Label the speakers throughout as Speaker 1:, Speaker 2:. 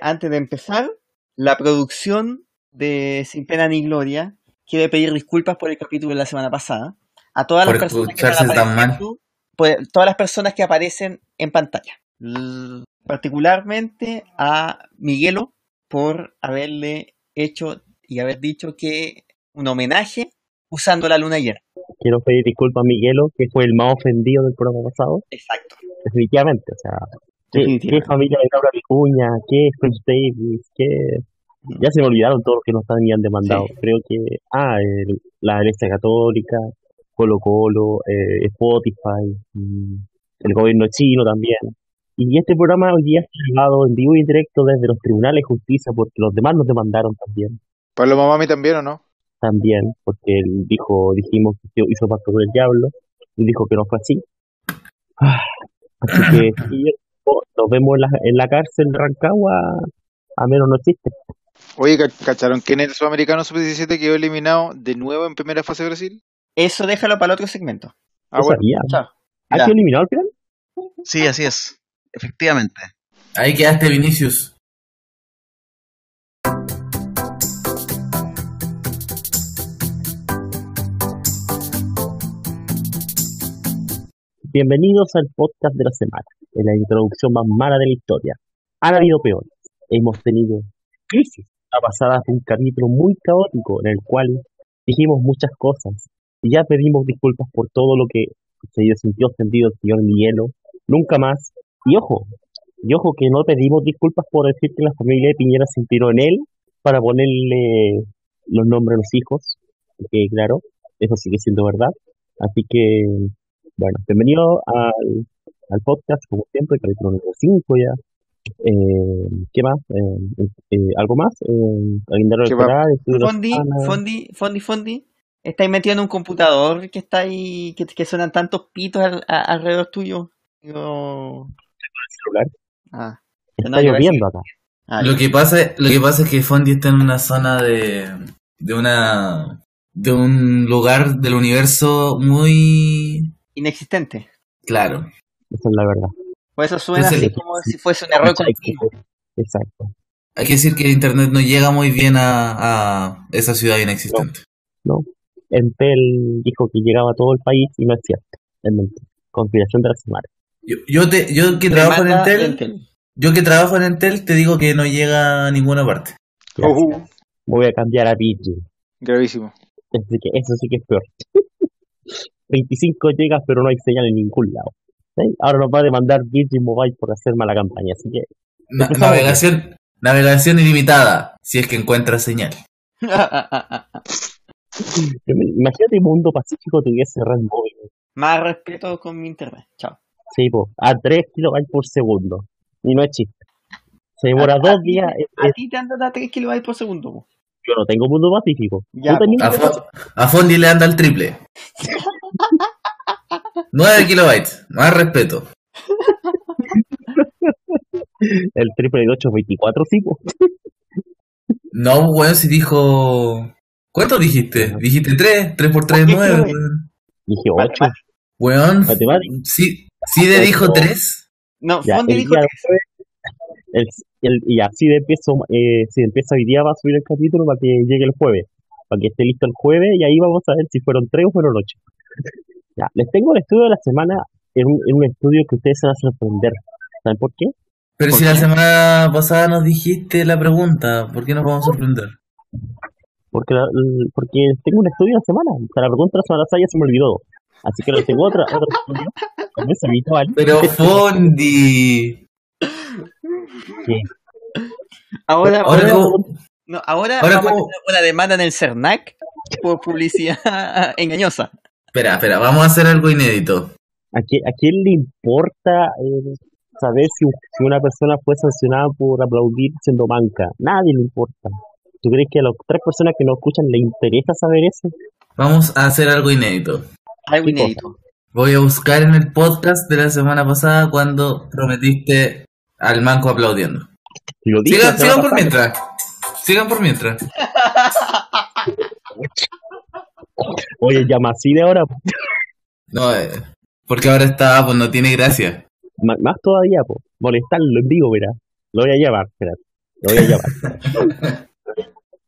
Speaker 1: Antes de empezar, la producción de Sin Pena ni Gloria quiere pedir disculpas por el capítulo de la semana pasada a todas las
Speaker 2: Por
Speaker 1: personas que
Speaker 2: mal.
Speaker 1: apareciendo, pues, todas las personas que aparecen en pantalla. Particularmente a Miguelo por haberle hecho y haber dicho que un homenaje usando la luna llena.
Speaker 3: Quiero pedir disculpas a Miguelo, que fue el más ofendido del programa pasado,
Speaker 1: Exacto.
Speaker 3: definitivamente. O sea, ¿qué, familia de Laura Vicuña? ¿Qué French Davis? ¿Qué...? Ya se me olvidaron todos los que nos habían demandado.
Speaker 1: Sí.
Speaker 3: Creo que... Ah, el- la Iglesia Católica, Colo Colo, eh, Spotify, mm, el gobierno chino también. Y este programa hoy día está grabado en vivo y en directo desde los tribunales de justicia porque los demás nos demandaron también.
Speaker 4: Pablo Mamami también, ¿o no?
Speaker 3: También, porque él dijo, dijimos que hizo pacto con el diablo y dijo que no fue así. Ah, Así que nos vemos en la, en la cárcel de Rancagua, a menos no existe.
Speaker 4: Oye, ¿ca- ¿cacharon que en el Sudamericano Sub-17 quedó eliminado de nuevo en primera fase Brasil?
Speaker 1: Eso déjalo para el otro segmento.
Speaker 4: Ah,
Speaker 3: No
Speaker 4: bueno.
Speaker 3: sabía.
Speaker 1: Chao.
Speaker 3: ¿Ha
Speaker 1: Ya.
Speaker 3: sido eliminado al final?
Speaker 5: Sí, así es. Efectivamente.
Speaker 2: Ahí quedaste, Vinicius.
Speaker 3: Bienvenidos al podcast de la semana, en la introducción más mala de la historia. Han habido peores. Hemos tenido crisis. La pasada fue un capítulo muy caótico en el cual dijimos muchas cosas y ya pedimos disculpas por todo lo que se sintió ofendido el señor Miguelo. Nunca más. Y ojo, y ojo que no pedimos disculpas por decir que la familia de Piñera se inspiró en él para ponerle los nombres a los hijos. Que claro, eso sigue siendo verdad. Así que bueno, bienvenido al, al podcast, como siempre, capítulo número 5 ya. Eh, ¿Qué más? Eh, eh, ¿Algo más? Eh,
Speaker 1: Fondi. Fondi, Fondi, Fondi. Estáis metido en un computador que está ahí, que, que suenan tantos pitos al- a- alrededor tuyo. Digo,
Speaker 3: celular.
Speaker 1: ah,
Speaker 3: Está
Speaker 1: yo
Speaker 3: lloviendo acá.
Speaker 1: ah,
Speaker 2: Lo que pasa, lo que pasa es que Fondi está en una zona de, de una, de un lugar del universo muy
Speaker 1: inexistente.
Speaker 2: claro.
Speaker 3: Esa es la verdad.
Speaker 1: Por eso suena
Speaker 2: Entonces,
Speaker 1: así como si fuese un error continuo.
Speaker 3: Exacto.
Speaker 2: Hay que decir que el internet no llega muy bien a, a esa ciudad inexistente.
Speaker 3: Entel dijo que llegaba a todo el país y no es cierto. Es mentira. Conspiración de la semana.
Speaker 2: Yo, yo, te, yo que trabajo en Entel,
Speaker 1: Entel.
Speaker 2: yo que trabajo en Entel te digo que no llega a ninguna parte.
Speaker 3: Gracias.
Speaker 4: Ujú,
Speaker 3: Voy a cambiar a PG.
Speaker 4: gravísimo.
Speaker 3: Así que eso sí que es peor. 25 gigas, pero no hay señal en ningún lado. ¿Sí? Ahora nos va a demandar Virgin Mobile por hacer mala campaña. Así que
Speaker 2: Na- navegación, navegación ilimitada, si es que encuentras señal.
Speaker 3: imagínate Mundo Pacífico tuviese red móvil.
Speaker 1: Más respeto con mi internet. Chao.
Speaker 3: Sí, po, a 3 kilobytes por segundo. Y no es chiste. Se demora
Speaker 1: A-
Speaker 3: dos
Speaker 1: a
Speaker 3: días.
Speaker 1: A ti te anda a 3 kilobytes por segundo. po.
Speaker 3: Yo no tengo Mundo Pacífico.
Speaker 1: Ya,
Speaker 3: ¿Tú tenías
Speaker 2: A,
Speaker 3: Mundo
Speaker 2: Fo- a Fondi le anda el triple. 9 kilobytes, más respeto.
Speaker 3: El triple de 824, sí, po.
Speaker 2: No, weón, si dijo. ¿Cuánto dijiste? Dijiste 3, 3 por 3 es
Speaker 1: ¿Por qué
Speaker 2: 9,
Speaker 1: nueve?
Speaker 2: weón.
Speaker 3: Dije 8.
Speaker 1: Matemáticas.
Speaker 2: Weón, sí, sí le dijo
Speaker 3: Ocho.
Speaker 2: 3.
Speaker 1: No,
Speaker 3: Ya,
Speaker 1: Fondi dijo
Speaker 3: día
Speaker 1: tres.
Speaker 3: jueves, el, el- y así de empiezo, eh, si empieza hoy día va a subir el capítulo para que llegue el jueves, para que esté listo el jueves y ahí vamos a ver si fueron tres o fueron ocho. Ya, les tengo el estudio de la semana en un, en un estudio que ustedes se van a sorprender. ¿Saben por qué?
Speaker 2: Pero
Speaker 1: ¿Por
Speaker 2: si la
Speaker 1: qué?
Speaker 2: semana pasada nos dijiste la pregunta, ¿por qué nos vamos a sorprender?
Speaker 3: Porque, la- porque tengo un estudio de la semana. O sea, la pregunta de la semana pasada ya se me olvidó. Así que les tengo otra, otro estudio. Como es habitual.
Speaker 2: Pero Fondi.
Speaker 3: que-
Speaker 1: Ahora,
Speaker 2: Ahora
Speaker 1: ahora, no, ahora,
Speaker 2: ahora
Speaker 1: una demanda en el CERNAC por publicidad engañosa.
Speaker 2: Espera, espera, vamos a hacer algo inédito.
Speaker 3: ¿A, quién, ¿A quién le importa eh, saber si, si una persona fue sancionada por aplaudir siendo manca? Nadie le importa. ¿Tú crees que a las tres personas que nos escuchan le interesa saber eso?
Speaker 2: Vamos a hacer algo inédito.
Speaker 1: Algo
Speaker 3: ¿Qué cosa?
Speaker 1: inédito.
Speaker 2: Voy a buscar en el podcast de la semana pasada cuando prometiste al manco aplaudiendo.
Speaker 3: Lo dije
Speaker 2: Sigan, sigan por mientras. Sigan por mientras.
Speaker 3: Oye, llama así de ahora.
Speaker 2: No, eh, porque ahora está, pues no tiene gracia.
Speaker 3: M- más todavía, po. molestarlo en vivo, verá. Lo voy a llamar, espérate. Lo voy a llamar.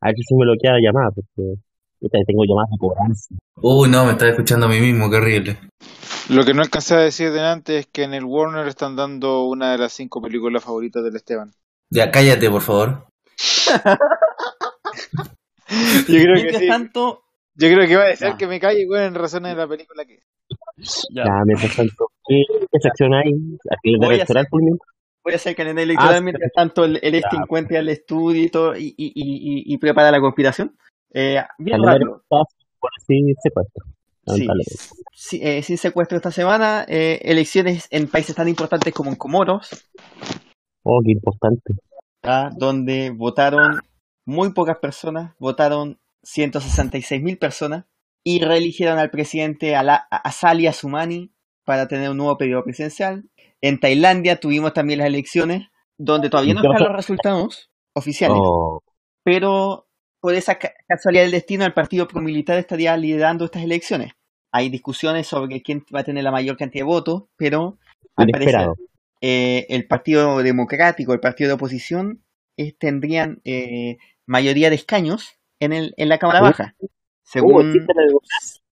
Speaker 3: A ver si me bloquea la llamada, porque tengo llamadas de cobranza.
Speaker 2: Uy, no, me estaba escuchando a mí mismo, qué horrible.
Speaker 4: Lo que no alcancé a decir delante es que en el Warner están dando una de las cinco películas favoritas del Esteban.
Speaker 2: Ya, cállate, por favor.
Speaker 4: Yo creo que sí.
Speaker 1: tanto,
Speaker 4: Yo creo que va a decir que me calle, güey, en razones de la película que
Speaker 1: ya,
Speaker 3: Ya, mientras tanto, ¿qué, qué sección hay? Aquí
Speaker 1: Voy
Speaker 3: de
Speaker 1: a
Speaker 3: restaurar
Speaker 1: hacer- voy a hacer que en el electoral,
Speaker 3: Ah, sí.
Speaker 1: mientras tanto el, el este encuentre al estudio y, todo, y, y, y, y prepara la conspiración. Eh, bien
Speaker 3: Calendario
Speaker 1: rápido.
Speaker 3: así secuestro.
Speaker 1: Sí, sí, eh, sin secuestro esta semana, eh, elecciones en países tan importantes como en Comoros,
Speaker 3: Oh, qué importante.
Speaker 1: ¿ah? donde votaron muy pocas personas, votaron 166.000 personas y reeligieron al presidente Azali Asumani para tener un nuevo periodo presidencial. En Tailandia tuvimos también las elecciones, donde todavía
Speaker 3: ¿Y
Speaker 1: no están los resultados oficiales,
Speaker 3: Oh,
Speaker 1: pero por esa ca- casualidad del destino, el partido promilitar estaría liderando estas elecciones. Hay discusiones sobre quién va a tener la mayor cantidad de votos, pero al parecer eh, el Partido Democrático, el partido de oposición, tendrían eh, mayoría de escaños en, el, en la Cámara
Speaker 3: Uh,
Speaker 1: Baja. Según,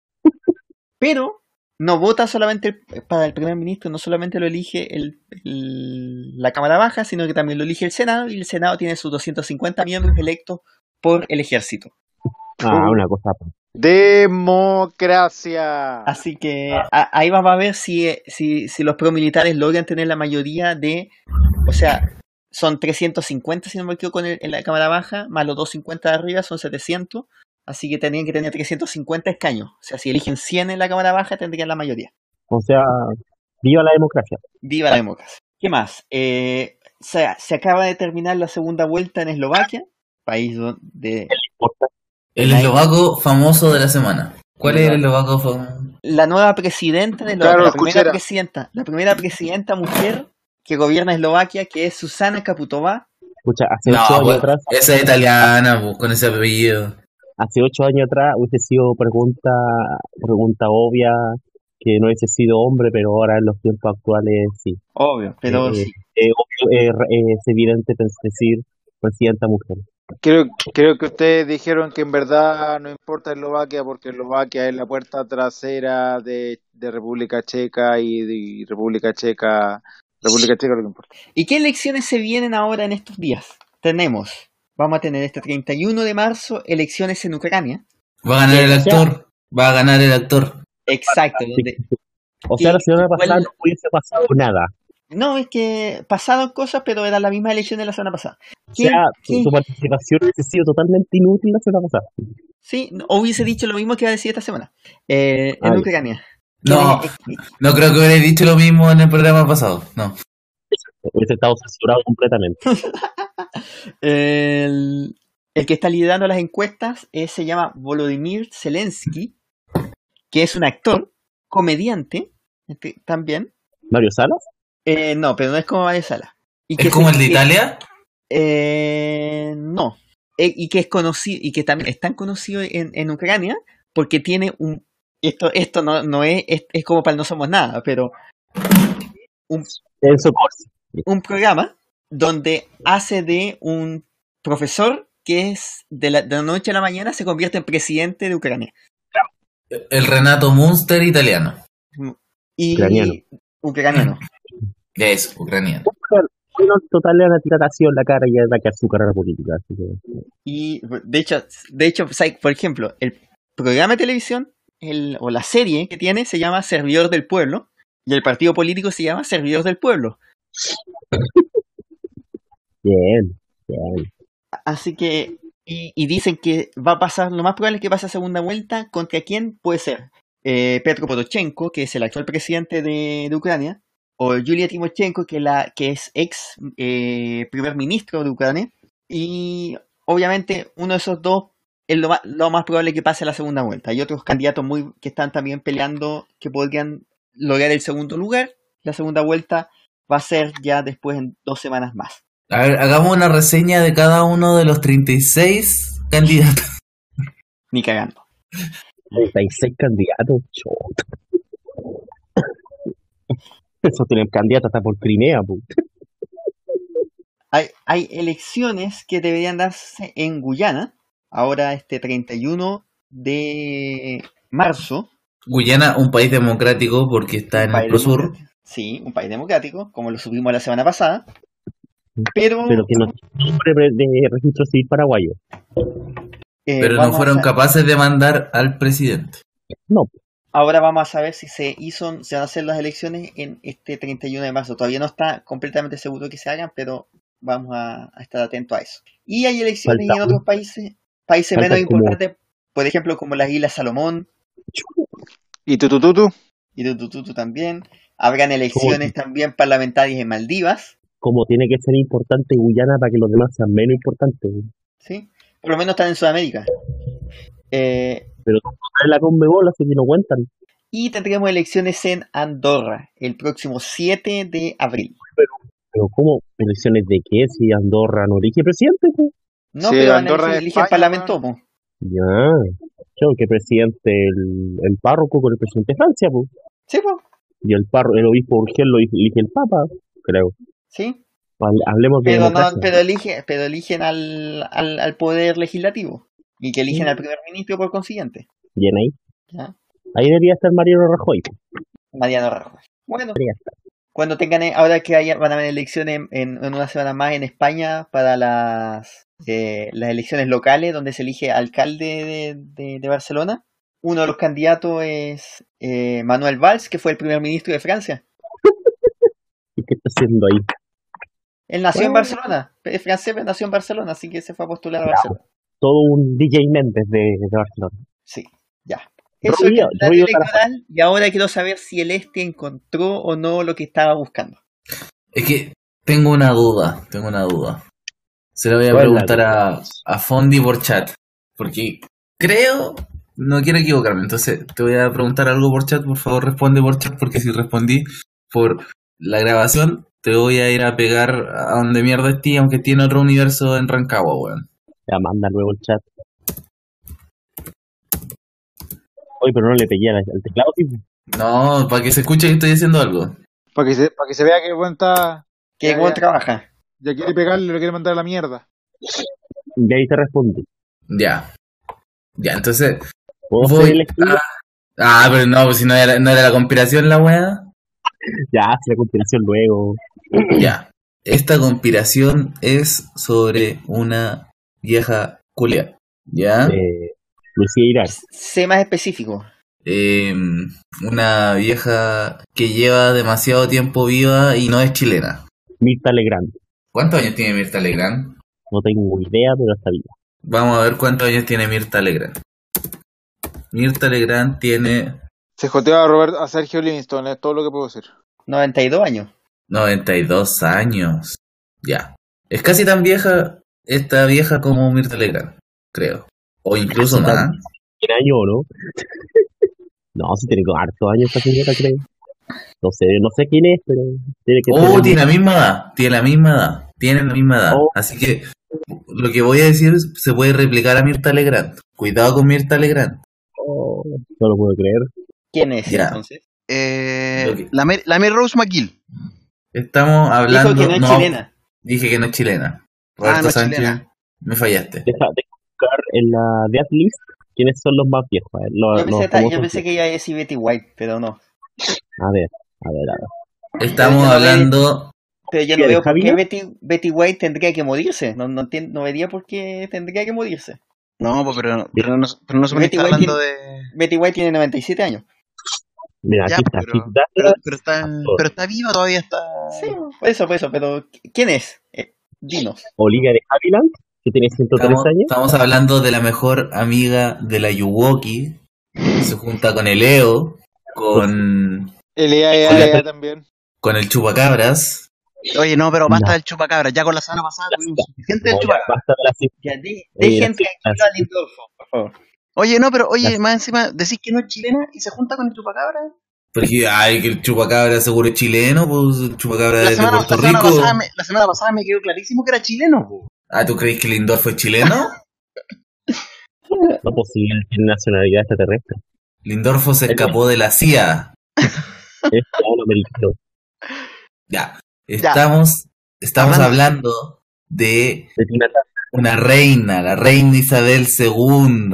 Speaker 1: pero no vota solamente el- para el primer ministro, no solamente lo elige el, el- la Cámara Baja, sino que también lo elige el Senado, y el Senado tiene sus 250 miembros electos por el ejército.
Speaker 3: Ah, una cosa.
Speaker 4: Democracia.
Speaker 1: Así que a- ahí vamos a ver si, eh, si, si los promilitares logran tener la mayoría de, o sea, son 350 si no me equivoco en, el- en la Cámara Baja, más los 250 de arriba son 700, así que tendrían que tener 350 escaños. O sea, si eligen 100 en la Cámara Baja tendrían la mayoría.
Speaker 3: O sea, viva la democracia.
Speaker 1: Viva la democracia. ¿Qué más? Eh, se, se acaba de terminar la segunda vuelta en Eslovaquia, país donde.
Speaker 2: El eslovaco famoso de la semana. ¿Cuál es el eslovaco famoso?
Speaker 1: la nueva presidenta de
Speaker 4: Claro,
Speaker 1: la, primera presidenta, la primera presidenta mujer que gobierna Eslovaquia, que es Susana Kaputova.
Speaker 3: Escucha, hace
Speaker 2: No,
Speaker 3: ocho años
Speaker 2: pues,
Speaker 3: atrás,
Speaker 2: esa es italiana, pues, con ese apellido.
Speaker 3: hace ocho años atrás hubiese sido pregunta, pregunta obvia que no hubiese sido hombre, pero ahora en los tiempos actuales sí.
Speaker 1: Obvio, pero
Speaker 3: Eh,
Speaker 1: sí.
Speaker 3: eh, obvio, eh, es evidente decir presidenta mujer.
Speaker 4: Creo, creo que ustedes dijeron que en verdad no importa Eslovaquia porque Eslovaquia es la puerta trasera de, de República Checa y, de República Checa, República Checa lo que importa.
Speaker 1: ¿Y qué elecciones se vienen ahora en estos días? Tenemos, vamos a tener este 31 de marzo elecciones en Ucrania.
Speaker 2: Va a ganar el actor. Va a ganar el actor.
Speaker 1: Exacto, donde
Speaker 3: O sea, la semana pasada no hubiese pasado nada.
Speaker 1: no es que pasaron cosas, pero era la misma elección de la semana pasada.
Speaker 3: O
Speaker 1: ¿Quién-
Speaker 3: sea, tu participación hubiese sido totalmente inútil la semana pasada.
Speaker 1: Sí, no, hubiese dicho lo mismo que iba a decir esta semana. Eh, en
Speaker 3: Ay.
Speaker 1: Ucrania.
Speaker 2: No,
Speaker 1: Eh, eh,
Speaker 2: no creo que hubiera dicho lo mismo en el programa pasado. No.
Speaker 3: Hubiese estado censurado completamente.
Speaker 1: El, el que está liderando las encuestas es- se llama Volodymyr Zelensky, que es un actor, comediante, este, también.
Speaker 3: Mario Salas,
Speaker 1: Eh, no, pero no es como Mario Sala. Y
Speaker 2: ¿Es como el de Italia?
Speaker 1: eh, no. Eh, y que es conocido, y que también es tan conocido en, en Ucrania porque tiene un. Esto, esto no, no es, es, es como para el no somos nada, pero un, un programa donde hace de un profesor que es de la, de la noche a la mañana se convierte en presidente de Ucrania.
Speaker 2: El Renato Munster italiano.
Speaker 1: Y
Speaker 3: Ucraniano.
Speaker 1: ucraniano.
Speaker 2: Eso, ucraniano.
Speaker 3: Bueno, total le a en la cara y a atacar su carrera política. Así que,
Speaker 1: Y de hecho, de hecho, por ejemplo, el programa de televisión el- o la serie que tiene se llama Servidor del Pueblo y el partido político se llama Servidor del Pueblo.
Speaker 3: bien, bien.
Speaker 1: Así que, y, y dicen que va a pasar, lo más probable es que pase a segunda vuelta. ¿Contra quién puede ser? Eh, Petro Poroshenko, que es el actual presidente de, de Ucrania, o Yulia Timoshenko, que, la, que es ex eh, primer ministro de Ucrania. Y obviamente uno de esos dos es lo más, lo más probable que pase a la segunda vuelta. Hay otros candidatos muy que están también peleando que podrían lograr el segundo lugar. La segunda vuelta va a ser ya después en dos semanas más.
Speaker 2: A ver, hagamos una reseña de cada uno de los 36 candidatos.
Speaker 1: Ni cagando.
Speaker 3: 36 candidatos, chota. Eso tienen candidatos hasta por Crimea,
Speaker 1: hay, hay elecciones que deberían darse en Guyana, ahora este 31 de marzo.
Speaker 2: Guyana, un país democrático porque está en el
Speaker 1: país
Speaker 2: Pro Sur.
Speaker 1: democrático. Sí, un país democrático, como lo subimos la semana pasada. Pero,
Speaker 3: Pero que no de registro civil paraguayo.
Speaker 1: eh,
Speaker 2: Pero no fueron
Speaker 1: a-
Speaker 2: capaces de mandar al presidente.
Speaker 3: No,
Speaker 1: Ahora vamos a saber si se hizo, se van a hacer las elecciones en este 31 de marzo. Todavía no está completamente seguro que se hagan, pero vamos a, a estar atentos a eso. Y hay elecciones
Speaker 3: Falta
Speaker 1: en otros países, países menos
Speaker 3: como-
Speaker 1: importantes, por ejemplo, como las Islas Salomón
Speaker 4: ¿Y tú, tú, tú, tú?
Speaker 1: y Tutututu también. Habrán elecciones también parlamentarias en Maldivas,
Speaker 3: como tiene que ser importante Guyana para que los demás sean menos importantes.
Speaker 1: ¿sí? Por lo menos están en Sudamérica. Eh,
Speaker 3: Pero en la Conmebol, así que no cuentan.
Speaker 1: y tendremos elecciones en Andorra el próximo 7 de abril.
Speaker 3: Pero ¿cómo? ¿Elecciones de qué? Si Andorra no elige presidente, pues.
Speaker 1: No,
Speaker 4: Sí,
Speaker 1: pero
Speaker 4: Andorra
Speaker 1: eligen
Speaker 4: España,
Speaker 1: parlamento. po.
Speaker 3: Ya. Yo, que presidente el, el párroco con el presidente de Francia, pues.
Speaker 1: Sí, po.
Speaker 3: Y el párroco, el obispo Urgel lo elige el papa, creo.
Speaker 1: sí.
Speaker 3: Hable- Hablemos de
Speaker 1: Pero, no, pero, elige, pero eligen al, al, al poder legislativo y que eligen al primer ministro por consiguiente.
Speaker 3: Bien ahí.
Speaker 1: ¿ya?
Speaker 3: Ahí debería estar Mariano Rajoy.
Speaker 1: Mariano Rajoy. Bueno, cuando tengan, ahora que haya, van a haber elecciones en, en una semana más en España para las, eh, las elecciones locales donde se elige alcalde de, de- de Barcelona, uno de los candidatos es eh, Manuel Valls, que fue el primer ministro de Francia.
Speaker 3: ¿Y qué está haciendo ahí?
Speaker 1: Él nació en. Barcelona, es francés, pero nació en Barcelona, así que se fue a postular a Barcelona.
Speaker 3: Todo un DJ Méndez de, de Barcelona.
Speaker 1: Sí, ya. Eso es el y ahora quiero saber si el este encontró o no lo que estaba buscando.
Speaker 2: Es que tengo una duda, tengo una duda. Se la voy a
Speaker 3: ¿Cuál es la
Speaker 2: preguntar a, a Fondi por chat. Porque creo, no quiero equivocarme. Entonces te voy a preguntar algo por chat. Por favor, responde por chat. Porque si respondí por la grabación, te voy a ir a pegar a donde mierda esté, aunque tiene otro universo en Rancagua, weón.
Speaker 3: Ya manda luego el chat. Oye, pero no le pegué al, al teclado, tipo.
Speaker 2: No, para que se escuche que estoy haciendo algo.
Speaker 4: Para que se, para que se vea que el weón está.
Speaker 1: ¿Qué
Speaker 4: Ya,
Speaker 1: buen
Speaker 4: ya.
Speaker 1: trabaja?
Speaker 4: Ya quiere pegarle, lo quiere mandar a la mierda.
Speaker 3: Y ahí te respondí.
Speaker 2: Ya. Ya, entonces.
Speaker 3: ¿Puedo
Speaker 2: Voy a- Ah, pero no, pues si no era, no era la conspiración la weá.
Speaker 3: Ya, hace la continuación luego.
Speaker 2: Ya. Esta conspiración es sobre una vieja culia. ¿Ya?
Speaker 3: Eh, Lucía Irar.
Speaker 1: Sé más específico.
Speaker 2: Eh, una vieja que lleva demasiado tiempo viva y no es chilena.
Speaker 3: Mirta Legrand.
Speaker 2: ¿Cuántos años tiene Mirta Legrand?
Speaker 3: No tengo idea, pero está viva.
Speaker 2: Vamos a ver cuántos años tiene Mirta Legrand. Mirta Legrand tiene
Speaker 4: Se joteó a, Robert, a Sergio Livingston, es todo lo que puedo decir.
Speaker 1: 92 años.
Speaker 2: 92 años. Ya. Es casi tan vieja esta vieja como Mirta Legrand, creo. O incluso más.
Speaker 3: ¿Tiene año o no? no, si tiene como hartos años esta señora, creo. No sé, no sé quién es, pero tiene que
Speaker 2: Oh,
Speaker 3: tener-
Speaker 2: tiene la misma edad. Tiene la misma edad. Tiene la misma edad.
Speaker 3: Oh.
Speaker 2: Así que lo que voy a decir es- se puede replicar a Mirta Legrand. Cuidado con Mirta Legrand.
Speaker 3: Oh, no lo puedo creer.
Speaker 1: ¿Quién es
Speaker 2: Ya.
Speaker 1: entonces?
Speaker 5: Eh, la, Mary, la Mary Rose McGill.
Speaker 2: Estamos hablando.
Speaker 1: Dijo que no es chilena.
Speaker 2: Dije que no es chilena.
Speaker 5: Ah,
Speaker 2: Roberto
Speaker 5: no es
Speaker 2: Sánchez,
Speaker 5: chilena.
Speaker 2: me fallaste.
Speaker 3: Deja de buscar en la Death List quiénes son los más viejos. Los-
Speaker 1: Yo pensé,
Speaker 3: los
Speaker 1: ta- yo
Speaker 3: famosos
Speaker 1: pensé que iba a decir Betty White, pero no.
Speaker 3: A ver, a ver, a ver.
Speaker 2: Estamos
Speaker 1: no
Speaker 2: hablando.
Speaker 1: Pero yo no
Speaker 3: ¿Quién,
Speaker 1: veo por qué? Betty, Betty White tendría que morirse. No, no, no vería por qué tendría que morirse.
Speaker 5: No, pues, pero, pero no, pero no se me
Speaker 1: Betty
Speaker 5: está
Speaker 1: White
Speaker 5: hablando de.
Speaker 1: Betty White tiene 97 años.
Speaker 3: Mira,
Speaker 5: Ya,
Speaker 3: aquí está.
Speaker 5: pero-
Speaker 3: Douglas,
Speaker 5: Pero, pero, está, pero está viva todavía, está.
Speaker 1: Sí, por eso, por eso. Pero, ¿quién es? Eh, dinos.
Speaker 3: Olivia de Havilland, que tiene 103
Speaker 2: Estamos,
Speaker 3: años.
Speaker 2: estamos hablando de la mejor amiga de la Yuwoki. Se junta con el Eo, con,
Speaker 4: El EA, EA,
Speaker 3: Hola.
Speaker 4: EA también.
Speaker 2: con el Chupacabras.
Speaker 5: Oye, no, pero basta
Speaker 3: No.
Speaker 5: del chupacabra. Ya con la semana pasada tuvimos suficiente del
Speaker 3: No, ya, de la cif-
Speaker 1: Ya, de-
Speaker 3: Oye,
Speaker 1: dejen tranquilo a Lindolfo, por favor.
Speaker 5: Oye, no, pero oye, más encima decís que no es chilena y se junta con el chupacabra.
Speaker 2: Porque, ay, que el Chupacabra seguro es chileno, pues el Chupacabra
Speaker 5: La
Speaker 2: es de
Speaker 5: semana, la,
Speaker 2: Puerto
Speaker 5: semana
Speaker 2: Rico.
Speaker 5: pasada me, la semana pasada me quedó clarísimo que era chileno. po.
Speaker 2: Ah, ¿tú crees que Lindorfo es chileno?
Speaker 3: No posible, tiene nacionalidad extraterrestre.
Speaker 2: Lindorfo se escapó de la CIA.
Speaker 3: Es un americano.
Speaker 2: Ya. Estamos, estamos
Speaker 5: Hablando-
Speaker 2: hablando de
Speaker 3: De
Speaker 2: una reina, la reina Isabel II.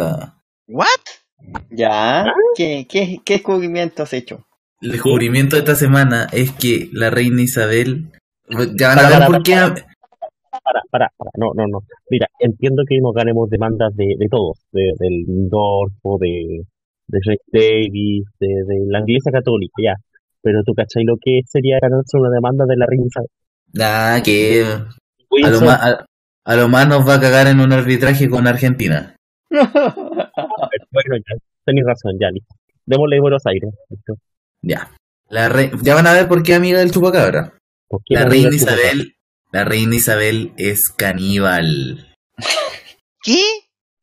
Speaker 5: ¿What?
Speaker 1: ¿Ya? ¿Qué, qué, qué descubrimiento has hecho?
Speaker 2: El descubrimiento de esta semana es que la reina Isabel. Ya van a
Speaker 3: Para,
Speaker 2: ver
Speaker 3: para,
Speaker 2: por qué.
Speaker 3: Para, para, para. No, no, no. Mira, entiendo que nos ganemos demandas de, de todos. De, del Norfo, de, de Rick Davis, de, de la Iglesia Católica, ya. Pero tú, ¿cachai lo que sería ganarse una demanda de la reina Isabel?
Speaker 2: Nada, que a lo, más, a, a lo más nos va a cagar en un arbitraje con Argentina.
Speaker 3: Bueno, ya, tenéis razón, ya, listo. Démosle Buenos Aires. listo.
Speaker 2: Ya. La re- ya van a ver por qué amiga del chupacabra.
Speaker 3: ¿Por qué
Speaker 2: La reina? Isabel. La reina Isabel es caníbal.
Speaker 5: ¿Qué?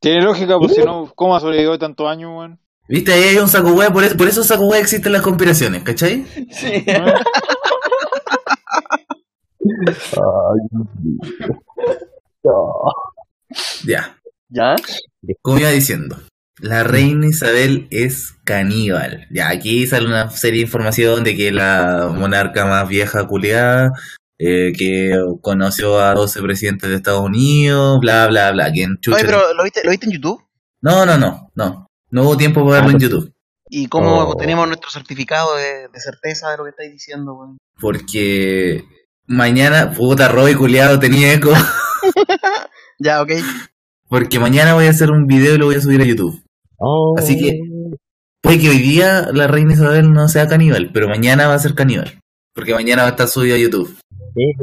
Speaker 4: Tiene lógica, pues si no, ¿cómo ha sobrevivido tantos años, weón?
Speaker 2: ¿Viste? Ahí hay un saco hueá, por eso, por eso saco hueá existen las conspiraciones, ¿cachai?
Speaker 1: Sí.
Speaker 2: Ya.
Speaker 1: ¿Ya?
Speaker 2: Como iba diciendo, la reina Isabel es caníbal. Ya, aquí sale una serie de información de que la monarca más vieja culiada, eh, que conoció a 12 presidentes de Estados Unidos, bla, bla, bla. ¿Quién?
Speaker 5: Oye, pero ¿lo viste, ¿lo viste en YouTube?
Speaker 2: No, no, no, no. No hubo tiempo para verlo en YouTube.
Speaker 5: ¿Y cómo
Speaker 3: Oh.
Speaker 5: tenemos nuestro certificado de, de certeza de lo que estáis diciendo, weón?
Speaker 2: Porque mañana, puta, Roy culiado tenía eco.
Speaker 5: Ya, ok.
Speaker 2: Porque mañana voy a hacer un video y lo voy a subir a YouTube.
Speaker 3: Oh.
Speaker 2: Así que- Puede que hoy día la reina Isabel no sea caníbal, pero mañana va a ser caníbal. Porque mañana va a estar subido a YouTube.
Speaker 3: Eh,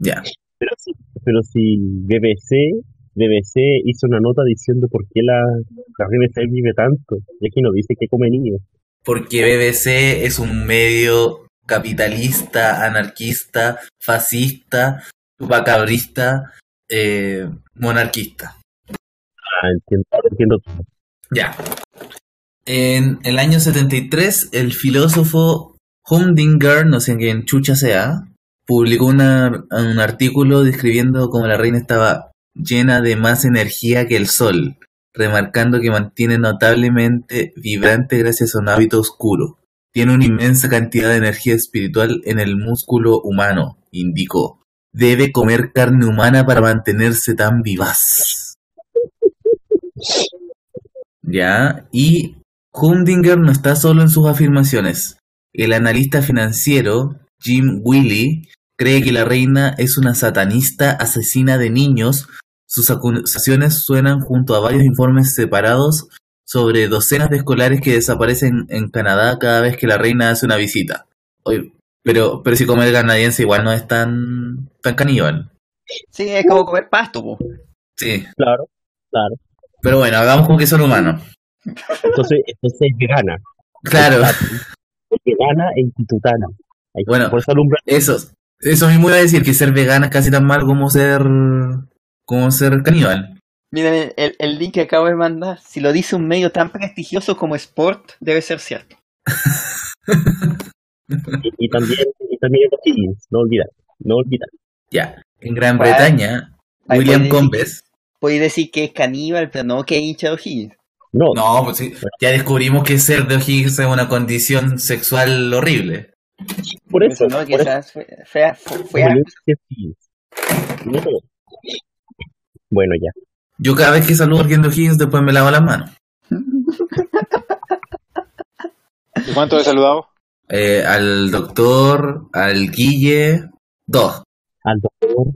Speaker 2: Ya.
Speaker 3: pero, si, pero si BBC, BBC hizo una nota diciendo por qué la, la Isabel vive tanto. Y aquí no dice que come niños.
Speaker 2: Porque BBC es un medio capitalista, anarquista, fascista, chupacabrista, eh, monarquista.
Speaker 3: Ah, entiendo, entiendo todo.
Speaker 2: Ya. En el año 73, el filósofo Humdinger, no sé quién chucha sea, publicó una- un artículo describiendo cómo la reina estaba llena de más energía que el sol, remarcando que mantiene notablemente vibrante gracias a un hábito oscuro. Tiene una inmensa cantidad de energía espiritual en el músculo humano, indicó. Debe comer carne humana para mantenerse tan vivaz. Ya, y Humdinger no está solo en sus afirmaciones. El analista financiero Jim Willey cree que la reina es una satanista asesina de niños. Sus acusaciones suenan junto a varios informes separados sobre docenas de escolares que desaparecen en Canadá cada vez que la reina hace una visita. Pero, pero si comer canadiense igual no es tan, tan caníbal.
Speaker 1: Sí, es como comer pasto, po.
Speaker 2: Sí,
Speaker 3: Claro, claro.
Speaker 2: pero bueno, hagamos como que son humanos.
Speaker 3: Entonces, entonces es vegana.
Speaker 2: Claro.
Speaker 3: Es vegana e institutana.
Speaker 2: Bueno.
Speaker 3: Por eso alumbra.
Speaker 2: Eso, eso mismo iba a decir, que ser vegana es casi tan mal como ser, como ser caníbal.
Speaker 1: Miren el, el link que acabo de mandar. Si lo dice un medio tan prestigioso como Sport, debe ser cierto.
Speaker 3: Y, y también, y también los Higgins, no olvidar. No olvidar.
Speaker 2: Ya, en Gran. Bretaña, William
Speaker 1: puede-
Speaker 2: Combes,
Speaker 1: Podéis decir que es caníbal, pero no que es hincha de O'Higgins.
Speaker 3: No,
Speaker 2: no, pues sí, ya descubrimos que ser de O'Higgins es una condición sexual horrible.
Speaker 3: por eso.
Speaker 1: no, que
Speaker 3: por eso
Speaker 1: fue, fue, fue- fue
Speaker 3: Bueno, ya.
Speaker 2: Yo cada vez que saludo a alguien de O'Higgins después me lavo las manos.
Speaker 4: ¿Y cuánto he saludado?
Speaker 2: Eh, al doctor, al Guille, dos.
Speaker 3: Al doctor.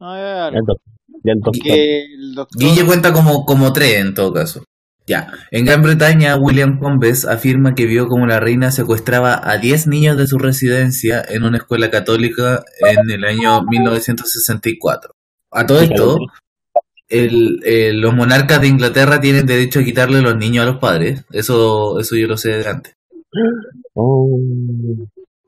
Speaker 4: Ah, ya,
Speaker 3: Al doctor. Y al doctor.
Speaker 4: Que el doctor...
Speaker 2: Guille cuenta como, como tres en todo caso. Ya. En Gran Bretaña, William Combes afirma que vio como la reina secuestraba a 10 niños de su residencia en una escuela católica en el año 1964. A todo esto, el, el- los monarcas de Inglaterra tienen derecho a quitarle los niños a los padres. Eso, eso yo lo sé de antes.
Speaker 3: Oh.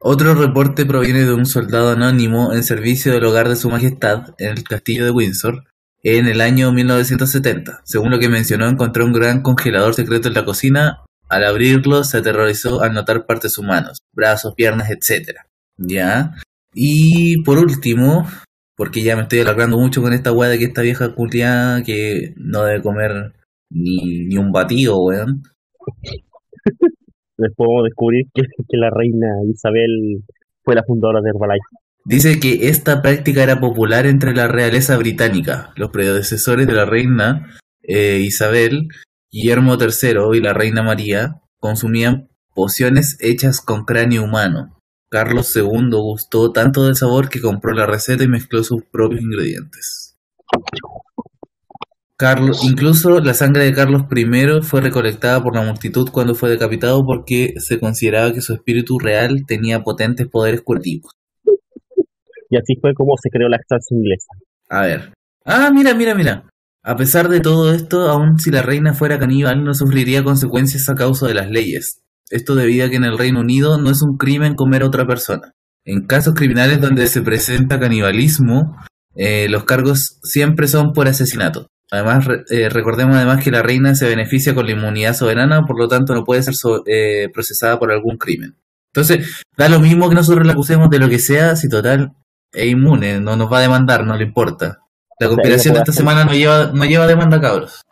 Speaker 2: Otro reporte proviene de un soldado anónimo en servicio del hogar de su majestad en el castillo de Windsor en el año 1970. Según lo que mencionó, encontró un gran congelador secreto en la cocina. Al abrirlo, se aterrorizó al notar partes humanas, brazos, piernas, etc. ¿Ya? Y por último, porque ya me estoy alargando mucho con esta weá de que esta vieja culiada que no debe comer ni, ni un batido, weón.
Speaker 3: Después vamos a descubrir que, que la reina Isabel fue la fundadora de Herbalife.
Speaker 2: Dice que esta práctica era popular entre la realeza británica. Los predecesores de la reina eh, Isabel, Guillermo III y la reina María consumían pociones hechas con cráneo humano. Carlos II gustó tanto del sabor que compró la receta y mezcló sus propios ingredientes. Carlos, incluso la sangre de Carlos I fue recolectada por la multitud cuando fue decapitado porque se consideraba que su espíritu real tenía potentes poderes curativos.
Speaker 3: Y así fue como se creó la salsa inglesa.
Speaker 2: A ver. Ah, mira, mira, mira. A pesar de todo esto, aun si la reina fuera caníbal, no sufriría consecuencias a causa de las leyes. Esto debido a que en el Reino Unido no es un crimen comer a otra persona. En casos criminales donde se presenta canibalismo, eh, los cargos siempre son por asesinato. Además, re- eh, recordemos además que la reina se beneficia con la inmunidad soberana, por lo tanto no puede ser so- eh, procesada por algún crimen. Entonces, da lo mismo que nosotros la acusemos de lo que sea, si total es inmune, no nos va a demandar, no le importa. La conspiración de esta semana no lleva, no lleva demanda, cabros.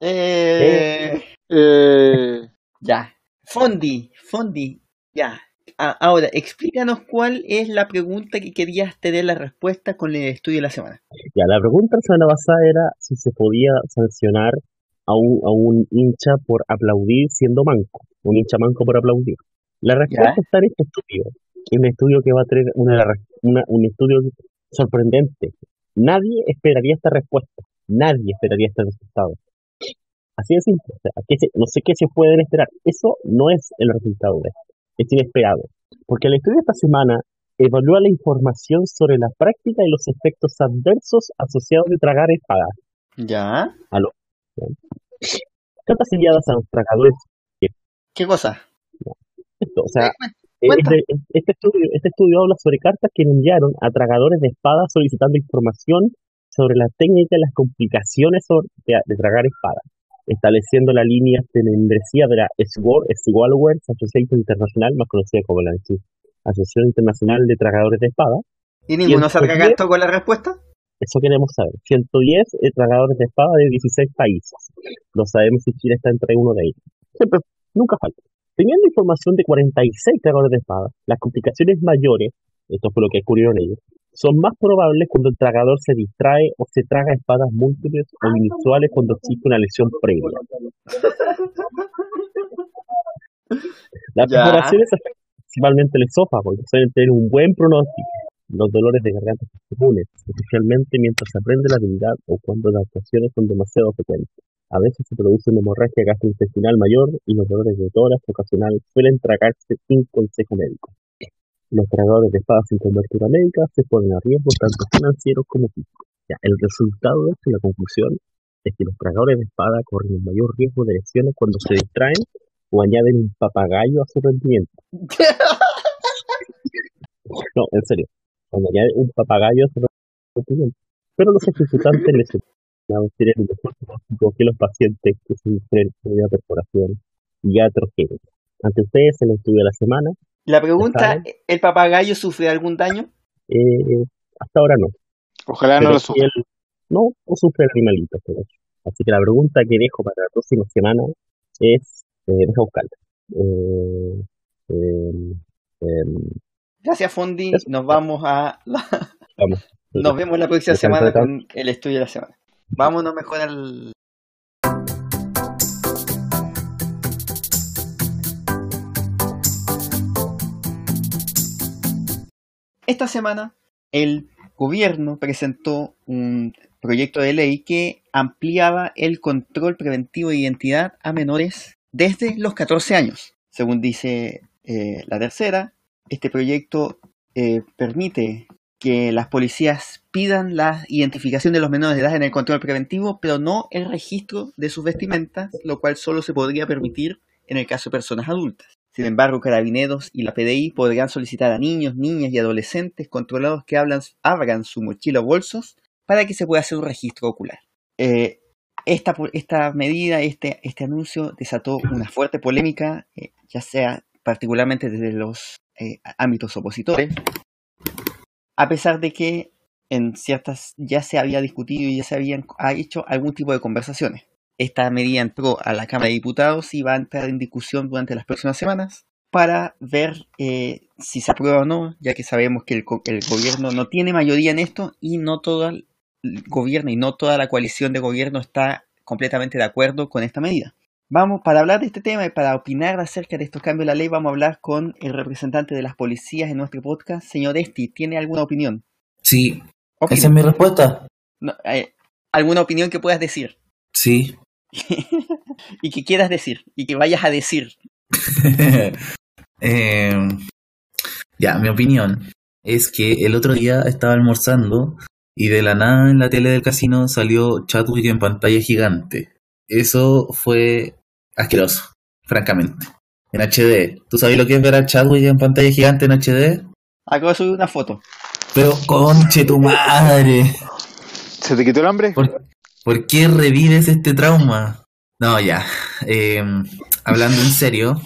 Speaker 1: Eh,
Speaker 4: Eh,
Speaker 1: ya. Fondi, Fondi, ya. A- ahora, explícanos cuál es la pregunta que querías tener la respuesta con el estudio de la semana.
Speaker 3: Ya, la pregunta la semana pasada era si se podía sancionar a un, a un hincha por aplaudir siendo manco, un hincha manco por aplaudir. La respuesta está en este estudio, un estudio que va a tener una- un estudio sorprendente. Nadie esperaría esta respuesta, nadie esperaría este resultado. Así de simple, o sea, ¿qué se- no sé qué se pueden esperar. Eso no es el resultado de esto, es inesperado. Porque el estudio de esta semana evalúa la información sobre la práctica y los efectos adversos asociados de tragar espadas.
Speaker 1: Ya.
Speaker 3: Cartas enviadas a los tragadores.
Speaker 1: ¿Qué cosa?
Speaker 3: Esto, o sea, este, este estudio, este estudio habla sobre cartas que enviaron a tragadores de espadas solicitando información sobre la técnica y las complicaciones sobre- de, de tragar espadas, estableciendo la línea de membresía de la SWOR, Swallowers Association International, más conocida como la Asociación Internacional de Tragadores de Espadas,
Speaker 1: ¿Y ninguno se
Speaker 3: 110.
Speaker 1: atragantó con la respuesta?
Speaker 3: Eso queremos saber. 110 eh, tragadores de espada de 16 países. No sabemos si Chile está entre uno de ellos. Siempre, nunca falta. Teniendo información de 46 tragadores de espada, las complicaciones mayores, esto fue lo que descubrieron ellos, son más probables cuando el tragador se distrae o se traga espadas múltiples o inusuales cuando existe una lesión previa. Las perforaciones afectan principalmente el esófago y suelen tener un buen pronóstico. Los dolores de garganta son comunes, especialmente mientras se aprende la habilidad o cuando las actuaciones son demasiado frecuentes. A veces se produce una hemorragia gastrointestinal mayor y los dolores de tórax ocasionales suelen tragarse sin consejo médico. Los tragadores de espadas sin cobertura médica se ponen a riesgo tanto financieros como físicos. Ya, el resultado de esto y la conclusión es que los tragadores de espada corren un mayor riesgo de lesiones cuando se distraen o añaden un papagayo a su rendimiento. No, en serio. Cuando añaden un papagayo a su rendimiento. Pero los ejecutantes lesionados tienen un mejor pronóstico que los pacientes que sufren una perforación iatrogénica. Ante ustedes, en el estudio de la semana,
Speaker 1: La pregunta? ¿el papagayo sufre algún daño?
Speaker 3: eh, hasta ahora no.
Speaker 4: ojalá no lo
Speaker 3: si
Speaker 4: sufra.
Speaker 3: él no, no sufre el animalito. pero- Así que la pregunta que dejo para la próxima semana es, eh, deja buscarla. Eh, eh, eh,
Speaker 1: Gracias, Fondi. Nos vamos a... la-
Speaker 3: vamos.
Speaker 1: Nos vemos la próxima semana con el estudio de la semana. Vámonos mejor al... Esta semana el gobierno presentó un proyecto de ley que ampliaba el control preventivo de identidad a menores desde los 14 años. Según dice eh, la tercera, este proyecto eh, permite que las policías pidan la identificación de los menores de edad en el control preventivo, pero no el registro de sus vestimentas, lo cual solo se podría permitir en el caso de personas adultas. Sin embargo, carabineros y la PDI podrán solicitar a niños, niñas y adolescentes controlados que hablan- abran su mochila o bolsos para que se pueda hacer un registro ocular. Eh, esta, medida, este, este anuncio desató una fuerte polémica, eh, ya sea particularmente desde los eh, ámbitos opositores, a pesar de que en ciertas ya se había discutido y ya se habían ha hecho algún tipo de conversaciones. Esta medida entró a la Cámara de Diputados y va a entrar en discusión durante las próximas semanas. para ver eh, si se aprueba o no, ya que sabemos que el, el gobierno no tiene mayoría en esto y no todo el gobierno y no toda la coalición de gobierno está completamente de acuerdo con esta medida. Vamos, para hablar de este tema y para opinar acerca de estos cambios de la ley, vamos a hablar con el representante de las policías en nuestro podcast. Señor Esti, ¿tiene alguna opinión?
Speaker 2: Sí, esa es mi respuesta.
Speaker 1: No, eh, ¿Alguna opinión que puedas decir?
Speaker 2: Sí.
Speaker 1: y que quieras decir, y que vayas a decir.
Speaker 2: Eh, ya, mi opinión es que el otro día estaba almorzando y de la nada en la tele del casino salió Chadwick en pantalla gigante. Eso fue asqueroso, francamente. En HD. ¿Tú sabes lo que es ver a Chadwick en pantalla gigante en HD?
Speaker 1: Acabo de subir una foto.
Speaker 2: Pero conche tu madre.
Speaker 4: ¿Se te quitó el hambre?
Speaker 2: ¿Por, por qué revives este trauma? No, ya. Eh, hablando en serio,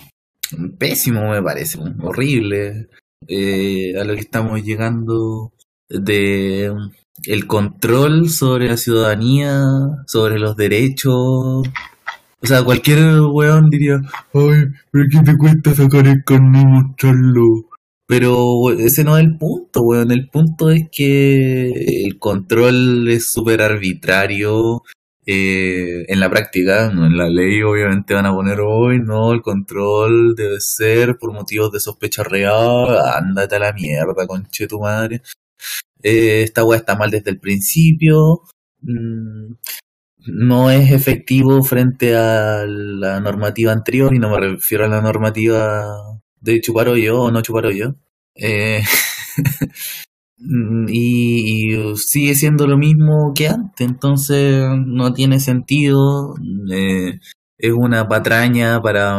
Speaker 2: pésimo me parece, horrible. Eh, a lo que estamos llegando de el control sobre la ciudadanía, sobre los derechos. O sea, cualquier weón diría, ay, pero ¿qué te cuesta sacar el carnet y mostrarlo? Pero ese no es el punto, weón. El punto es que el control es súper arbitrario. eh, en la práctica, no en la ley, obviamente van a poner hoy, no, el control debe ser por motivos de sospecha real. Ándate a la mierda, conche tu madre. Eh, esta weá está mal desde el principio. Mm, no es efectivo frente a la normativa anterior, y no me refiero a la normativa de chupar hoyo o no chupar hoyo. Eh, mm, y, sigue siendo lo mismo que antes, entonces no tiene sentido. eh, es una patraña para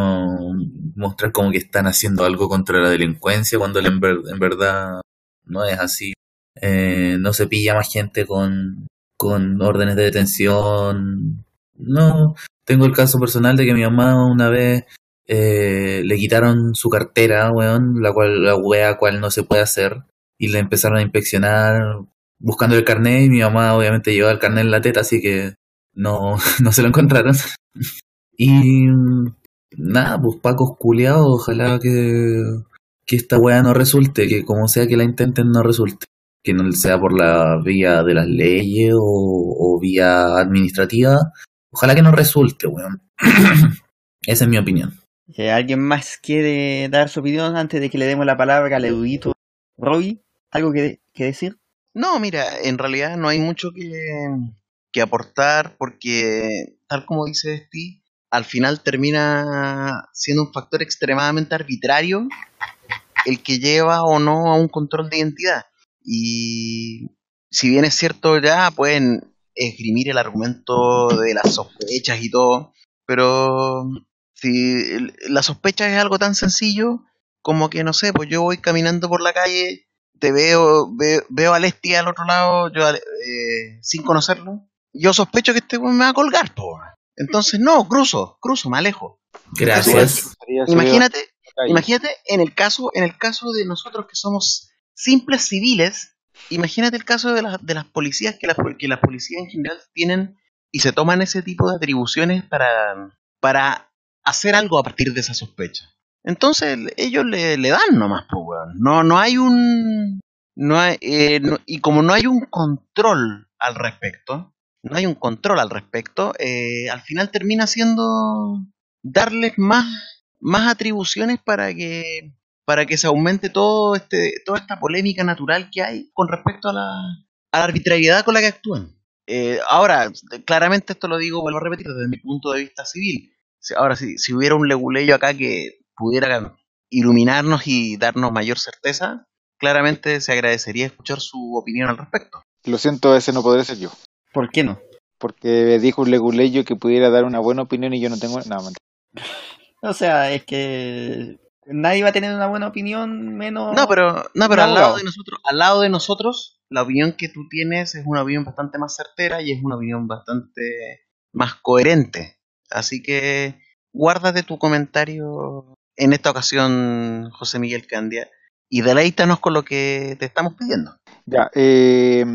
Speaker 2: mostrar como que están haciendo algo contra la delincuencia cuando en, ver- en verdad no es así. Eh, no se pilla más gente con, con órdenes de detención. No, tengo el caso personal de que mi mamá una vez eh, le quitaron su cartera, weón, la cual, la wea cual no se puede hacer, y le empezaron a inspeccionar buscando el carnet, y mi mamá obviamente llevaba el carnet en la teta, así que no, no se lo encontraron. Y nada, pues Pacos culiados, ojalá que, que esta weá no resulte, que como sea que la intenten no resulte. Que no sea por la vía de las leyes o, o vía administrativa. Ojalá que no resulte, weón. Esa es mi opinión.
Speaker 1: ¿Alguien más quiere dar su opinión antes de que le demos la palabra al erudito Robbie? ¿Algo que, que decir?
Speaker 5: No, mira, en realidad no hay mucho que, que aportar porque, tal como dice Steve, al final termina siendo un factor extremadamente arbitrario el que lleva o no a un control de identidad. Y si bien es cierto, ya pueden esgrimir el argumento de las sospechas y todo, pero si la sospecha es algo tan sencillo como que, no sé, pues yo voy caminando por la calle te veo, veo, veo a Lesti al otro lado, yo eh, sin conocerlo, yo sospecho que este me va a colgar, po. Entonces, no, cruzo, cruzo, me alejo.
Speaker 2: Gracias.
Speaker 5: Imagínate, imagínate en el caso, en el caso de nosotros que somos simples civiles, imagínate el caso de, las de las policías que las, que las policías en general tienen y se toman ese tipo de atribuciones para, para hacer algo a partir de esa sospecha. Entonces ellos le, le dan nomás, pues. No, no hay un... No eh, y como no hay un control al respecto, no hay un control al respecto, eh, al final termina siendo darles más, más atribuciones para que para que se aumente todo este toda esta polémica natural que hay con respecto a la, a la arbitrariedad con la que actúan. Eh, ahora, claramente esto lo digo, vuelvo a repetir, desde mi punto de vista civil. Ahora, si, si hubiera un leguleyo acá que pudiera iluminarnos y darnos mayor certeza, claramente se agradecería escuchar su opinión al respecto.
Speaker 4: Lo siento, ese no podré ser yo.
Speaker 1: ¿Por qué no?
Speaker 4: Porque dijo un leguleyo que pudiera dar una buena opinión y yo no tengo nada. mentira.
Speaker 1: O sea, es que nadie va a tener una buena opinión menos...
Speaker 5: No, pero, no, pero al lado de nosotros, al lado de nosotros, la opinión que tú tienes es una opinión bastante más certera y es una opinión bastante más coherente. Así que guárdate tu comentario en esta ocasión, José Miguel Candia, y deleítanos con lo que te estamos pidiendo.
Speaker 4: Ya, eh,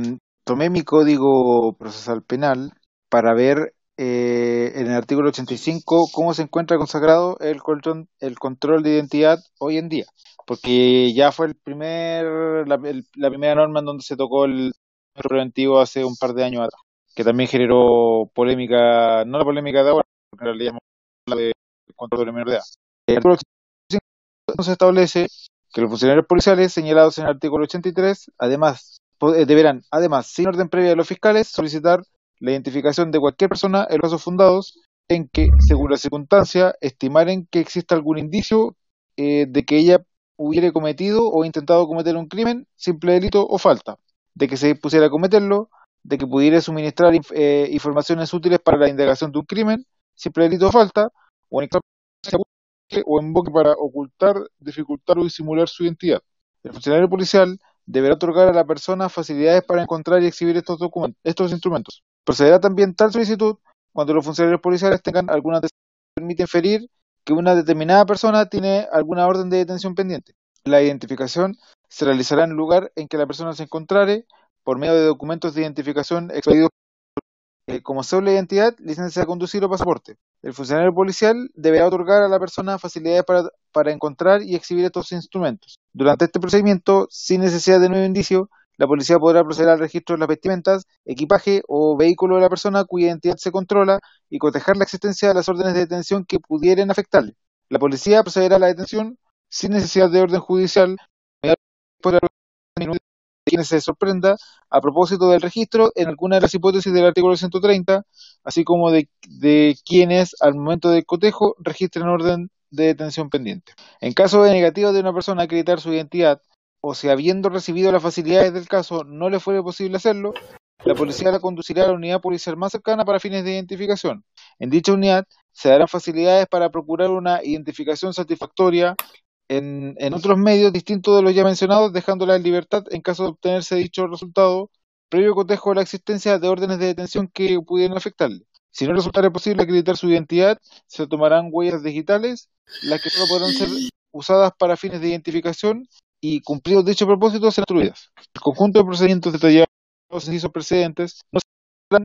Speaker 4: tomé mi código procesal penal para ver eh, en el artículo 85 cómo se encuentra consagrado el control, de identidad hoy en día. Porque ya fue el primer, la, la primera norma en donde se tocó el preventivo hace un par de años atrás, que también generó polémica, no la polémica de ahora, la de control de menor de edad. El artículo 85 se establece que los funcionarios policiales señalados en el artículo 83, además, eh, deberán, además, sin orden previa de los fiscales, solicitar la identificación de cualquier persona en los casos fundados en que, según la circunstancia, estimaren que exista algún indicio eh, de que ella hubiera cometido o intentado cometer un crimen, simple delito o falta, de que se dispusiera a cometerlo, de que pudiera suministrar eh, informaciones útiles para la indagación de un crimen, simple delito o falta, o en o invoque para ocultar, dificultar o disimular su identidad. El funcionario policial deberá otorgar a la persona facilidades para encontrar y exhibir estos documentos, estos instrumentos. Procederá también tal solicitud cuando los funcionarios policiales tengan alguna que permite inferir que una determinada persona tiene alguna orden de detención pendiente. La identificación se realizará en el lugar en que la persona se encontrare por medio de documentos de identificación expedidos eh, como cédula de identidad, licencia de conducir o pasaporte. El funcionario policial deberá otorgar a la persona facilidades para, para encontrar y exhibir estos instrumentos. Durante este procedimiento, sin necesidad de nuevo indicio, la policía podrá proceder al registro de las vestimentas, equipaje o vehículo de la persona cuya identidad se controla y cotejar la existencia de las órdenes de detención que pudieran afectarle. La policía procederá a la detención sin necesidad de orden judicial quienes se sorprenda a propósito del registro en alguna de las hipótesis del artículo 130, así como de, quienes al momento del cotejo registren orden de detención pendiente. En caso de negativo de una persona acreditar su identidad, o si habiendo recibido las facilidades del caso no le fuere posible hacerlo, la policía la conducirá a la unidad policial más cercana para fines de identificación. En dicha unidad se darán facilidades para procurar una identificación satisfactoria en, en otros medios distintos de los ya mencionados, dejándola en libertad en caso de obtenerse dicho resultado, previo cotejo de la existencia de órdenes de detención que pudieran afectarle. Si no resultara posible acreditar su identidad, se tomarán huellas digitales, las que solo podrán ser usadas para fines de identificación y cumplidos dicho propósito serán destruidas. El conjunto de procedimientos detallados en los incisos precedentes no, serán,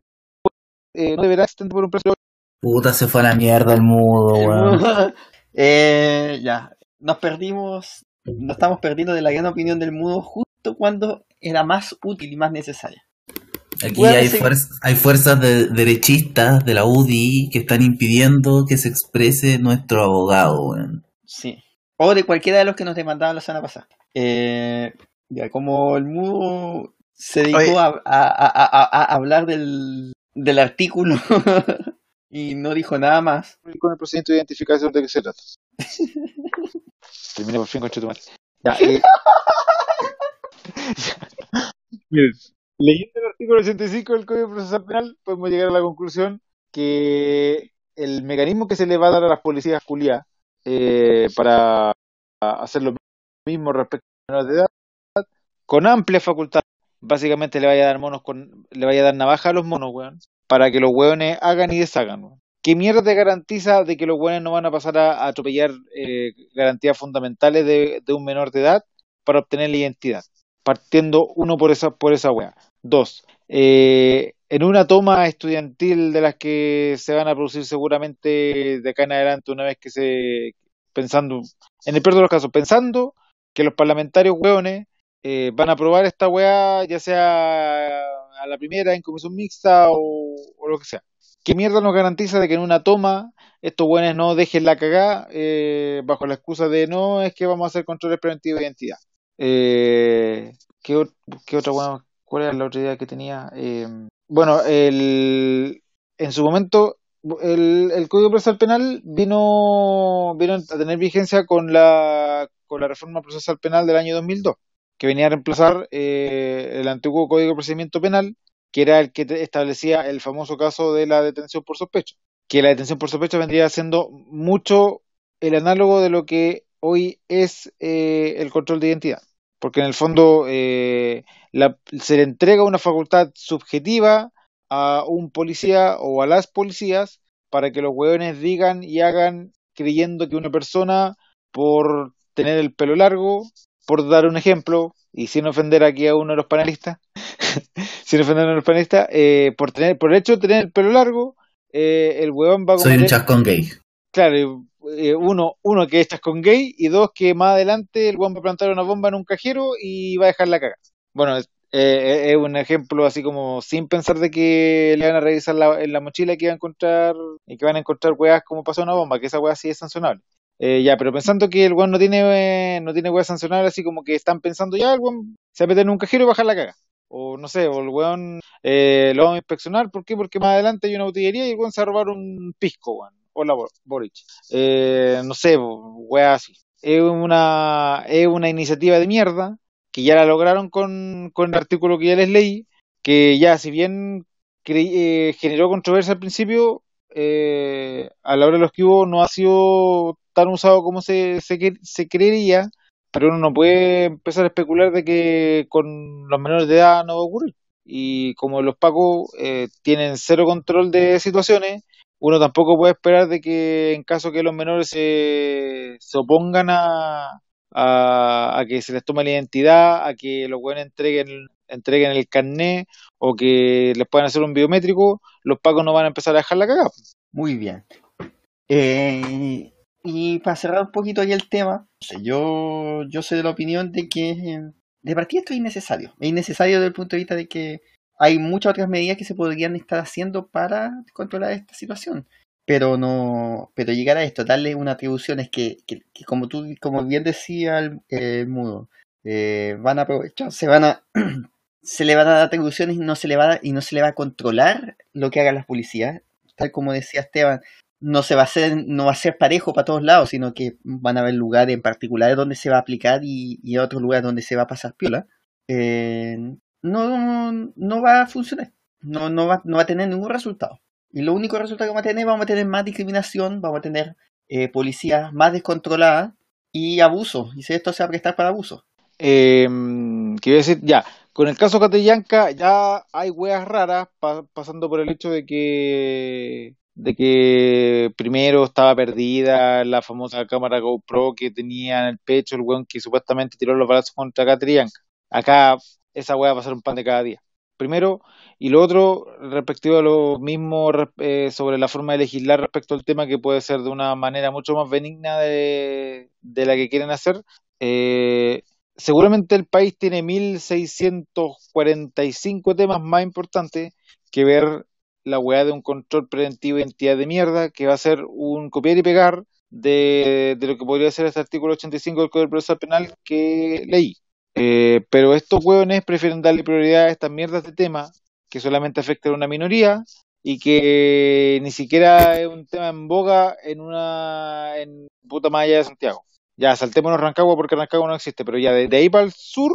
Speaker 4: eh, no deberá extender por un plazo
Speaker 2: Puta, se fue a la mierda el mudo, weón.
Speaker 1: Eh, ya, nos perdimos, nos estamos perdiendo de la gran opinión del mudo justo cuando era más útil y más necesaria.
Speaker 2: Aquí hay, fuer- hay fuerzas de- derechistas de la UDI que están impidiendo que se exprese nuestro abogado, weón.
Speaker 1: Sí. O de cualquiera de los que nos demandaban la semana pasada. Eh, ya, como el mudo se dedicó a, a- a- a- a hablar del, del artículo y no dijo nada más.
Speaker 4: con el procedimiento de identificación de qué se trata. Terminé por fin con Chetumal. Ya, eh, Miren, leyendo el artículo 85 del Código Procesal Penal, podemos llegar a la conclusión que el mecanismo que se le va a dar a las policías culiadas eh, para hacer lo mismo respecto a menores de edad, con amplia facultad, básicamente le vaya a dar monos con, le vaya a dar navaja a los monos, weón, para que los weones hagan y deshagan. ¿Qué mierda te garantiza de que los weones no van a pasar a, atropellar eh, garantías fundamentales de, un menor de edad para obtener la identidad? Partiendo uno por esa, por esa wea. Dos, eh, en una toma estudiantil de las que se van a producir seguramente de acá en adelante, una vez que se, pensando, en el peor de los casos, pensando que los parlamentarios hueones eh, van a aprobar esta weá, ya sea a la primera en comisión mixta o, lo que sea. ¿Qué mierda nos garantiza de que en una toma estos buenos no dejen la cagada eh, bajo la excusa de no, es que vamos a hacer controles preventivos de identidad? Eh, ¿qué, ot- qué otra weá? ¿Cuál era la otra idea que tenía? Eh, bueno, el, en su momento el, el Código Procesal Penal vino, vino a tener vigencia con la, con la reforma procesal penal del año 2002, que venía a reemplazar eh, el antiguo Código de Procedimiento Penal, que era el que establecía el famoso caso de la detención por sospecha, que la detención por sospecha vendría siendo mucho el análogo de lo que hoy es eh, el control de identidad, porque en el fondo eh, la- se le entrega una facultad subjetiva a un policía o a las policías para que los hueones digan y hagan creyendo que una persona por tener el pelo largo, por dar un ejemplo, y sin ofender aquí a uno de los panelistas, sin ofender a los panelistas, eh, por tener, por el hecho de tener el pelo largo, eh, el weón va a
Speaker 2: Soy un chascón gay.
Speaker 4: Claro, eh, uno, uno que estás con gay y dos que más adelante el weón va a plantar una bomba en un cajero y va a dejar la caga. Bueno, es, eh, es un ejemplo así como sin pensar de que le van a revisar la, en la mochila que va a encontrar y que van a encontrar weas como pasó una bomba, que esa wea sí es sancionable. Eh, ya, pero pensando que el weón no tiene, eh, no tiene weas sancionables, así como que están pensando ya, el weón se va a meter en un cajero y bajar la caga. O no sé, o el weón eh, lo vamos a inspeccionar, ¿por qué? Porque más adelante hay una botillería y el weón se va a robar un pisco, weón. Hola, Bo- Boric. Eh, no sé, weá así. Es una, es una iniciativa de mierda que ya la lograron con, con el artículo que ya les leí, que ya si bien eh, generó controversia al principio, eh, a la hora de los que hubo no ha sido tan usado como se, se, se creería, pero uno no puede empezar a especular de que con los menores de edad no va a ocurrir. Y como los pacos eh, tienen cero control de situaciones, uno tampoco puede esperar de que en caso que los menores se, se opongan a, a, que se les tome la identidad, a que los buenos entreguen, entreguen el carné o que les puedan hacer un biométrico, los pacos no van a empezar a dejar la cagada.
Speaker 1: Muy bien. Eh, y para cerrar un poquito ahí el tema, yo, yo soy de la opinión de que de partida esto es innecesario. Es innecesario desde el punto de vista de que hay muchas otras medidas que se podrían estar haciendo para controlar esta situación. Pero no, pero llegar a esto, darle unas atribuciones que, que, que como tú, como bien decía el, el mudo, eh, van a aprovechar, se van a, se le van a dar atribuciones y no se le va a, y no se le va a controlar lo que hagan las policías, tal como decía Esteban, no se va a hacer, no va a ser parejo para todos lados, sino que van a haber lugares en particulares donde se va a aplicar y, y otros lugares donde se va a pasar piola. Eh, no, no va a funcionar. No, no, va, no va a tener ningún resultado. Y lo único resultado que vamos a tener, vamos a tener más discriminación, vamos a tener eh, policías más descontroladas y abuso. Y si esto se va a prestar para abuso.
Speaker 4: Iba a decir, ya, con el caso Catillanca ya hay weas raras, pa- pasando por el hecho de que de que primero estaba perdida la famosa cámara GoPro que tenía en el pecho el weón que supuestamente tiró los balazos contra Catillanca. Acá esa wea va a ser un pan de cada día. Primero, y lo otro, respectivo a lo mismo eh, sobre la forma de legislar respecto al tema que puede ser de una manera mucho más benigna de, de la que quieren hacer. Eh, seguramente el país tiene 1645 temas más importantes que ver la weá de un control preventivo de identidad de mierda, que va a ser un copiar y pegar de, de lo que podría ser este artículo 85 del Código Procesal Penal que leí. Eh, pero estos hueones prefieren darle prioridad a estas mierdas de tema que solamente afectan a una minoría y que ni siquiera es un tema en boga en una en puta malla de Santiago. Ya, saltémonos Rancagua porque Rancagua no existe, pero ya de, ahí para el sur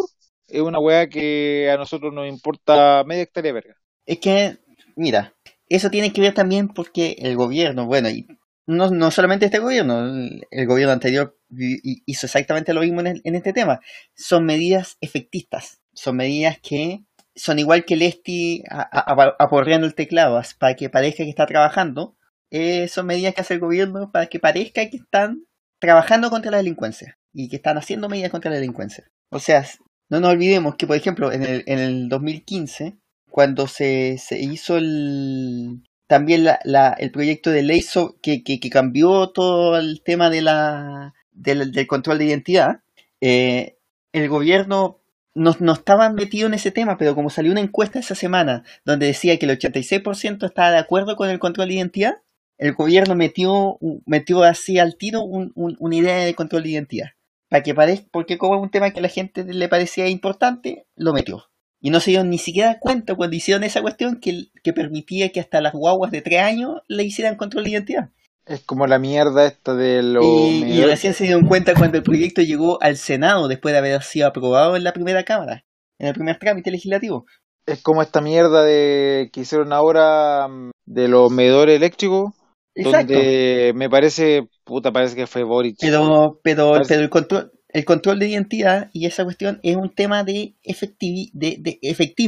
Speaker 4: es una weá que a nosotros nos importa media hectárea verga.
Speaker 1: Es que, mira, eso tiene que ver también porque el gobierno, bueno, y no, no solamente este gobierno, el, gobierno anterior hizo exactamente lo mismo en, el- en este tema. Son medidas efectistas, son medidas que son igual que Lesti aporreando el teclado para que parezca que está trabajando. Eh, son medidas que hace el gobierno para que parezca que están trabajando contra la delincuencia y que están haciendo medidas contra la delincuencia. O sea, no nos olvidemos que, por ejemplo, en el, en el 2015, cuando se, se hizo el, también la, el proyecto de ley so- que, que, cambió todo el tema de la, del, del control de identidad, eh, el gobierno no, no estaba metido en ese tema, pero como salió una encuesta esa semana donde decía que el 86% estaba de acuerdo con el control de identidad, el gobierno metió, metió así al tiro un- un- una idea de control de identidad. Para que parezca, porque como es un tema que a la gente le parecía importante, lo metió. Y no se dieron ni siquiera cuenta cuando hicieron esa cuestión que, que permitía que hasta las guaguas de tres años le hicieran control de identidad.
Speaker 4: Es como la mierda esta de los
Speaker 1: Y, y recién se dieron cuenta cuando el proyecto llegó al Senado después de haber sido aprobado en la primera Cámara, en el primer trámite legislativo.
Speaker 4: Es como esta mierda de que hicieron ahora mm, de los medidores eléctricos,
Speaker 1: Exacto.
Speaker 4: donde me parece, puta, parece que fue Boric.
Speaker 1: Pero, pero,
Speaker 4: Parece-
Speaker 1: pero el control, el control de identidad y esa cuestión es un tema de, efectivi, de, de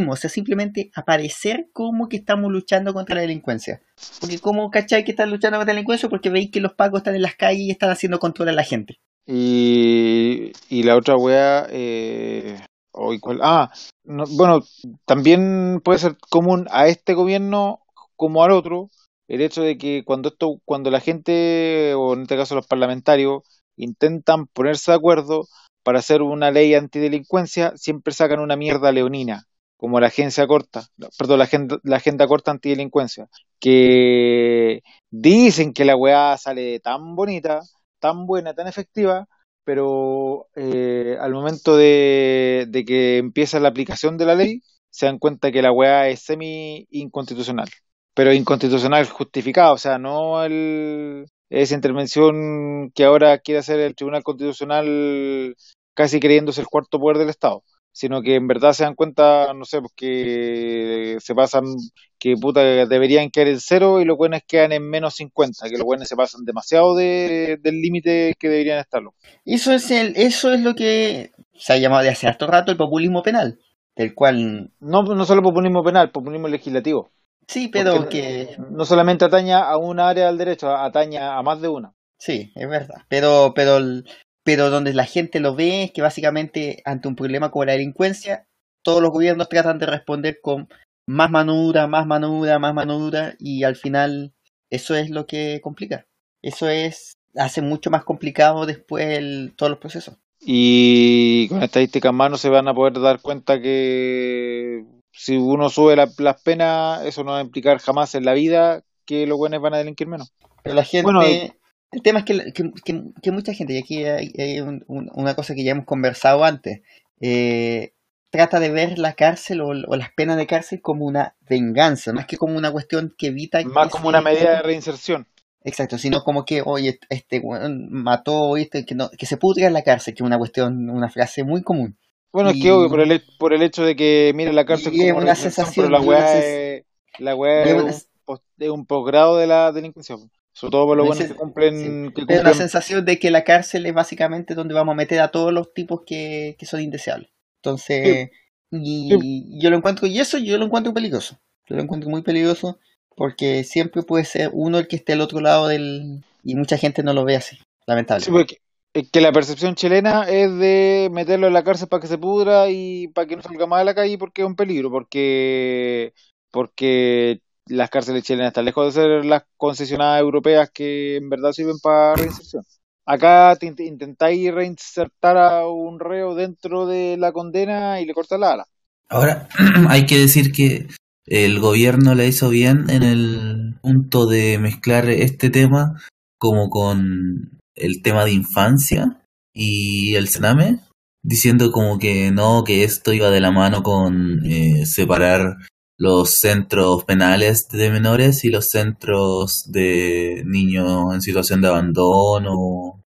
Speaker 1: o sea, simplemente aparecer como que estamos luchando contra la delincuencia. Porque como cachai que están luchando contra la delincuencia porque veis que los pacos están en las calles y están haciendo control a la gente.
Speaker 4: Y, y la otra wea, eh, hoy cuál- ah, no, bueno, también puede ser común a este gobierno como al otro, el hecho de que cuando esto, cuando la gente, o en este caso los parlamentarios, intentan ponerse de acuerdo para hacer una ley antidelincuencia, siempre sacan una mierda leonina, como la agencia corta, perdón, la agenda, la corta antidelincuencia, que dicen que la weá sale tan bonita, tan buena, tan efectiva, pero eh, al momento de, que empieza la aplicación de la ley, se dan cuenta que la weá es semi inconstitucional pero inconstitucional justificada, o sea, no el, esa intervención que ahora quiere hacer el Tribunal Constitucional casi creyéndose el cuarto poder del Estado, sino que en verdad se dan cuenta, no sé, pues que se pasan, que puta deberían quedar en cero y los buenos quedan en menos 50, que los buenos se pasan demasiado de, del límite que deberían estarlo.
Speaker 1: Eso es, el, eso es lo que se ha llamado de hace harto rato el populismo penal, del cual...
Speaker 4: No, no solo populismo penal, populismo legislativo.
Speaker 1: Sí, pero
Speaker 4: Porque
Speaker 1: que...
Speaker 4: No solamente ataña a una área del derecho, ataña a más de una.
Speaker 1: Sí, es verdad. Pero, pero, pero donde la gente lo ve es que básicamente ante un problema como la delincuencia, todos los gobiernos tratan de responder con más manura, más manura, más manura, y al final eso es lo que complica. Eso es, hace mucho más complicado después el- todos los procesos.
Speaker 4: Y con estadísticas más no se van a poder dar cuenta que si uno sube la- las penas, eso no va a implicar jamás en la vida que los buenos van a delinquir menos.
Speaker 1: Pero la gente,
Speaker 4: Bueno,
Speaker 1: el tema es que, que, que- que mucha gente, y aquí hay, hay un- un- una cosa que ya hemos conversado antes, eh, trata de ver la cárcel o, o las penas de cárcel como una venganza, más que como una cuestión que evita
Speaker 4: Más como una medida de reinserción.
Speaker 1: Exacto, sino como que, oye, este mató, ¿viste? Que, no, que se pudra en la cárcel, que es una cuestión, una frase muy común.
Speaker 4: Bueno, es que obvio, por el, por el hecho de que, mire, la cárcel
Speaker 1: es
Speaker 4: como
Speaker 1: una sensación,
Speaker 4: pero la weá es, la weá
Speaker 1: y
Speaker 4: es
Speaker 1: una
Speaker 4: un, es posgrado de la delincuencia. Sobre todo por buenos
Speaker 1: sen-
Speaker 4: que cumplen,
Speaker 1: sí,
Speaker 4: que
Speaker 1: Pero la sensación de que la cárcel es básicamente donde vamos a meter a todos los tipos que, que son indeseables. Entonces, y yo lo encuentro, y eso yo lo encuentro peligroso. Yo lo encuentro muy peligroso porque siempre puede ser uno el que esté al otro lado del... Y mucha gente no lo ve así,
Speaker 4: Sí,
Speaker 1: lamentablemente.
Speaker 4: porque es que la percepción chilena es de meterlo en la cárcel para que se pudra y para que no salga más a la calle porque es un peligro, porque porque las cárceles chilenas están lejos de ser las concesionadas europeas que en verdad sirven para reinserción. Acá te int- intentáis reinsertar a un reo dentro de la condena y le cortas la ala.
Speaker 2: Ahora, hay que decir que el gobierno la hizo bien en el punto de mezclar este tema como con el tema de infancia y el Sename, diciendo como que no, que esto iba de la mano con eh, separar los centros penales de menores y los centros de niños en situación de abandono.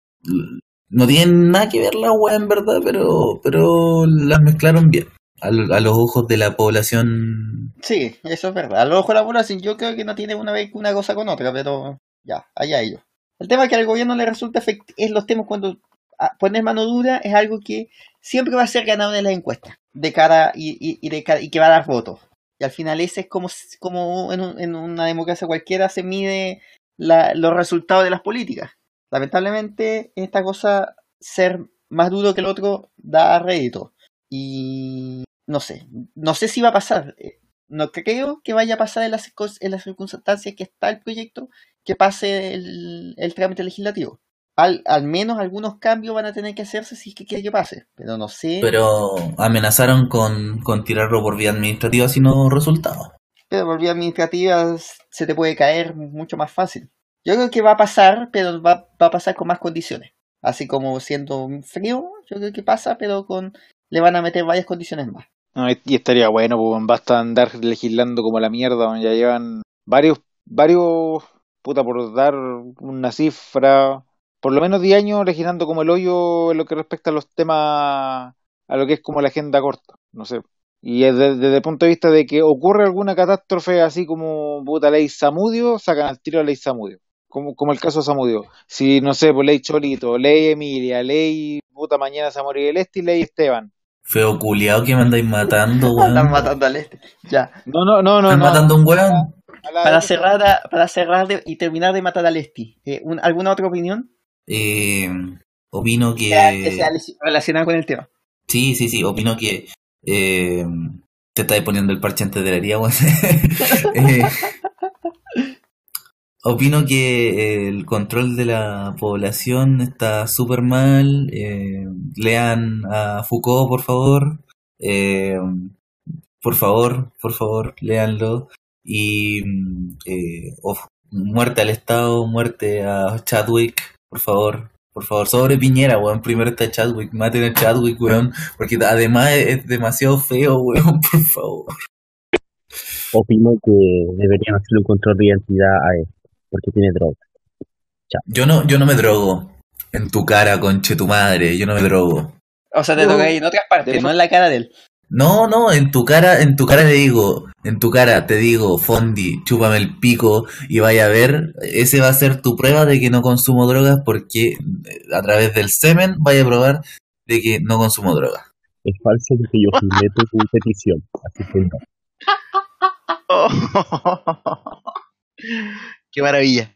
Speaker 2: No tienen nada que ver la weá en verdad, pero, pero las mezclaron bien a, a los ojos de la población.
Speaker 1: Sí, eso es verdad. A lo mejor la población yo creo que no tiene una una cosa con otra, pero ya, allá ellos. El tema que al gobierno le resulta efect- es los temas cuando ah, poner mano dura es algo que siempre va a ser ganado en las encuestas de cara y, de cara- y que va a dar votos. Y al final ese es como, como en, un- en una democracia cualquiera se mide los resultados de las políticas. Lamentablemente esta cosa, ser más duro que el otro, da rédito. Y no sé, no sé si va a pasar. Eh, No creo que vaya a pasar en las circunstancias que está el proyecto, que pase el, el trámite legislativo. Al, al menos algunos cambios van a tener que hacerse si es que quiere que pase, pero no sé.
Speaker 2: Pero amenazaron con, con tirarlo por vía administrativa si no resultaba.
Speaker 1: pero por vía administrativa se te puede caer mucho más fácil. Yo creo que va a pasar, pero va, va a pasar con más condiciones. Así como siendo frío, yo creo que pasa, pero con le van a meter varias condiciones más.
Speaker 4: No, y y estaría bueno, pues basta andar legislando como la mierda, ya llevan varios, varios, puta, por dar una cifra, por lo menos 10 años legislando como el hoyo en lo que respecta a los temas, a lo que es como la agenda corta, no sé. Y es de- desde el punto de vista de que ocurre alguna catástrofe así como puta ley Samudio, sacan al tiro la ley Samudio. Como, como el caso de Samudio. Si, no sé, pues ley Cholito, ley Emilia, ley puta mañana se va a morir el este y ley Esteban.
Speaker 2: Feo culiao que me andáis matando,
Speaker 1: Están matando al este. Ya.
Speaker 4: No, no, no, no,
Speaker 2: Están
Speaker 4: no.
Speaker 2: matando a un weón.
Speaker 4: A
Speaker 1: Para cerrar, a- para cerrar de- y terminar de matar al Esti, eh, un- ¿alguna otra opinión
Speaker 2: Eh, opino
Speaker 1: que que sea relacionada con el tema?
Speaker 2: Sí, sí, sí, opino que. eh, te estáis poniendo el parche antes de la herida. Eh, opino que el control de la población está súper mal. eh, lean a Foucault, por favor. Eh, por favor, por favor, léanlo. Y eh, muerte al Estado, muerte a Chadwick, por favor. Por favor, sobre Piñera, weón. Primero está Chadwick, maten a Chadwick, weón. Porque además es demasiado feo, weón, por favor.
Speaker 3: Opino que deberían hacerle un control de identidad a él, porque tiene droga.
Speaker 2: Yo no, yo no me drogo. En tu cara, conche tu madre, yo no me drogo.
Speaker 1: O sea, te toca ahí en otras partes, no en la cara de él.
Speaker 2: No, no, en tu cara, en tu cara le digo, en tu cara te digo, Fondi, chúpame el pico y vaya a ver, ese va a ser tu prueba de que no consumo drogas porque eh, a través del semen vaya a probar de que no consumo drogas.
Speaker 3: Es falso porque yo firmé tu petición, así que no.
Speaker 5: Qué maravilla.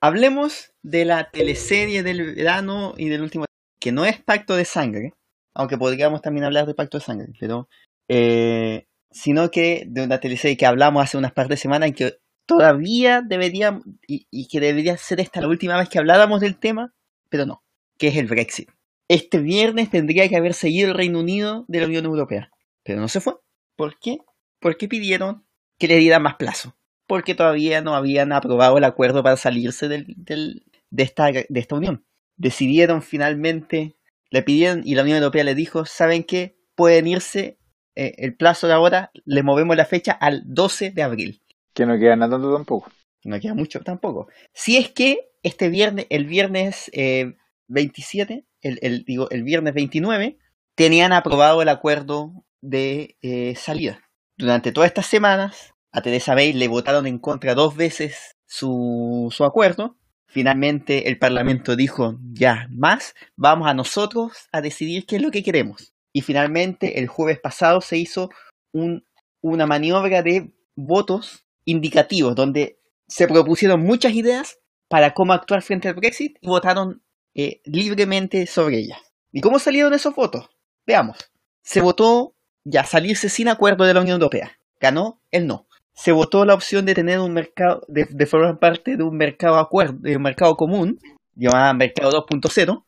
Speaker 1: Hablemos de la teleserie del verano y del último, que no es Pacto de Sangre, aunque podríamos también hablar de Pacto de Sangre, pero eh, sino que de una teleserie que hablamos hace unas par de semanas y que todavía debería y, que debería ser esta la última vez que habláramos del tema, pero no, que es el Brexit. Este viernes tendría que haber seguido el Reino Unido de la Unión Europea, pero no se fue. ¿Por qué? Porque pidieron que le dieran más plazo porque todavía no habían aprobado el acuerdo para salirse del, del- de, esta, de esta unión. Decidieron finalmente, le pidieron y la Unión Europea le dijo, ¿saben qué? Pueden irse, eh, el plazo de ahora, le movemos la fecha al 12 de abril.
Speaker 4: Que no queda nada tanto tampoco.
Speaker 1: No queda mucho tampoco. Si es que este viernes, el viernes eh, 27, el, el- digo, el viernes 29, tenían aprobado el acuerdo de eh, salida. Durante todas estas semanas, a Teresa May le votaron en contra dos veces su, su acuerdo. Finalmente el Parlamento dijo, ya, más, vamos a nosotros a decidir qué es lo que queremos. Y finalmente el jueves pasado se hizo un- una maniobra de votos indicativos, donde se propusieron muchas ideas para cómo actuar frente al Brexit y votaron eh, libremente sobre ellas. ¿Y cómo salieron esos votos? Veamos. Se votó ya salirse sin acuerdo de la Unión Europea. Ganó el no. Se votó la opción de tener un mercado, de, de formar parte de un mercado acuerdo, de un mercado común, llamado mercado 2.0.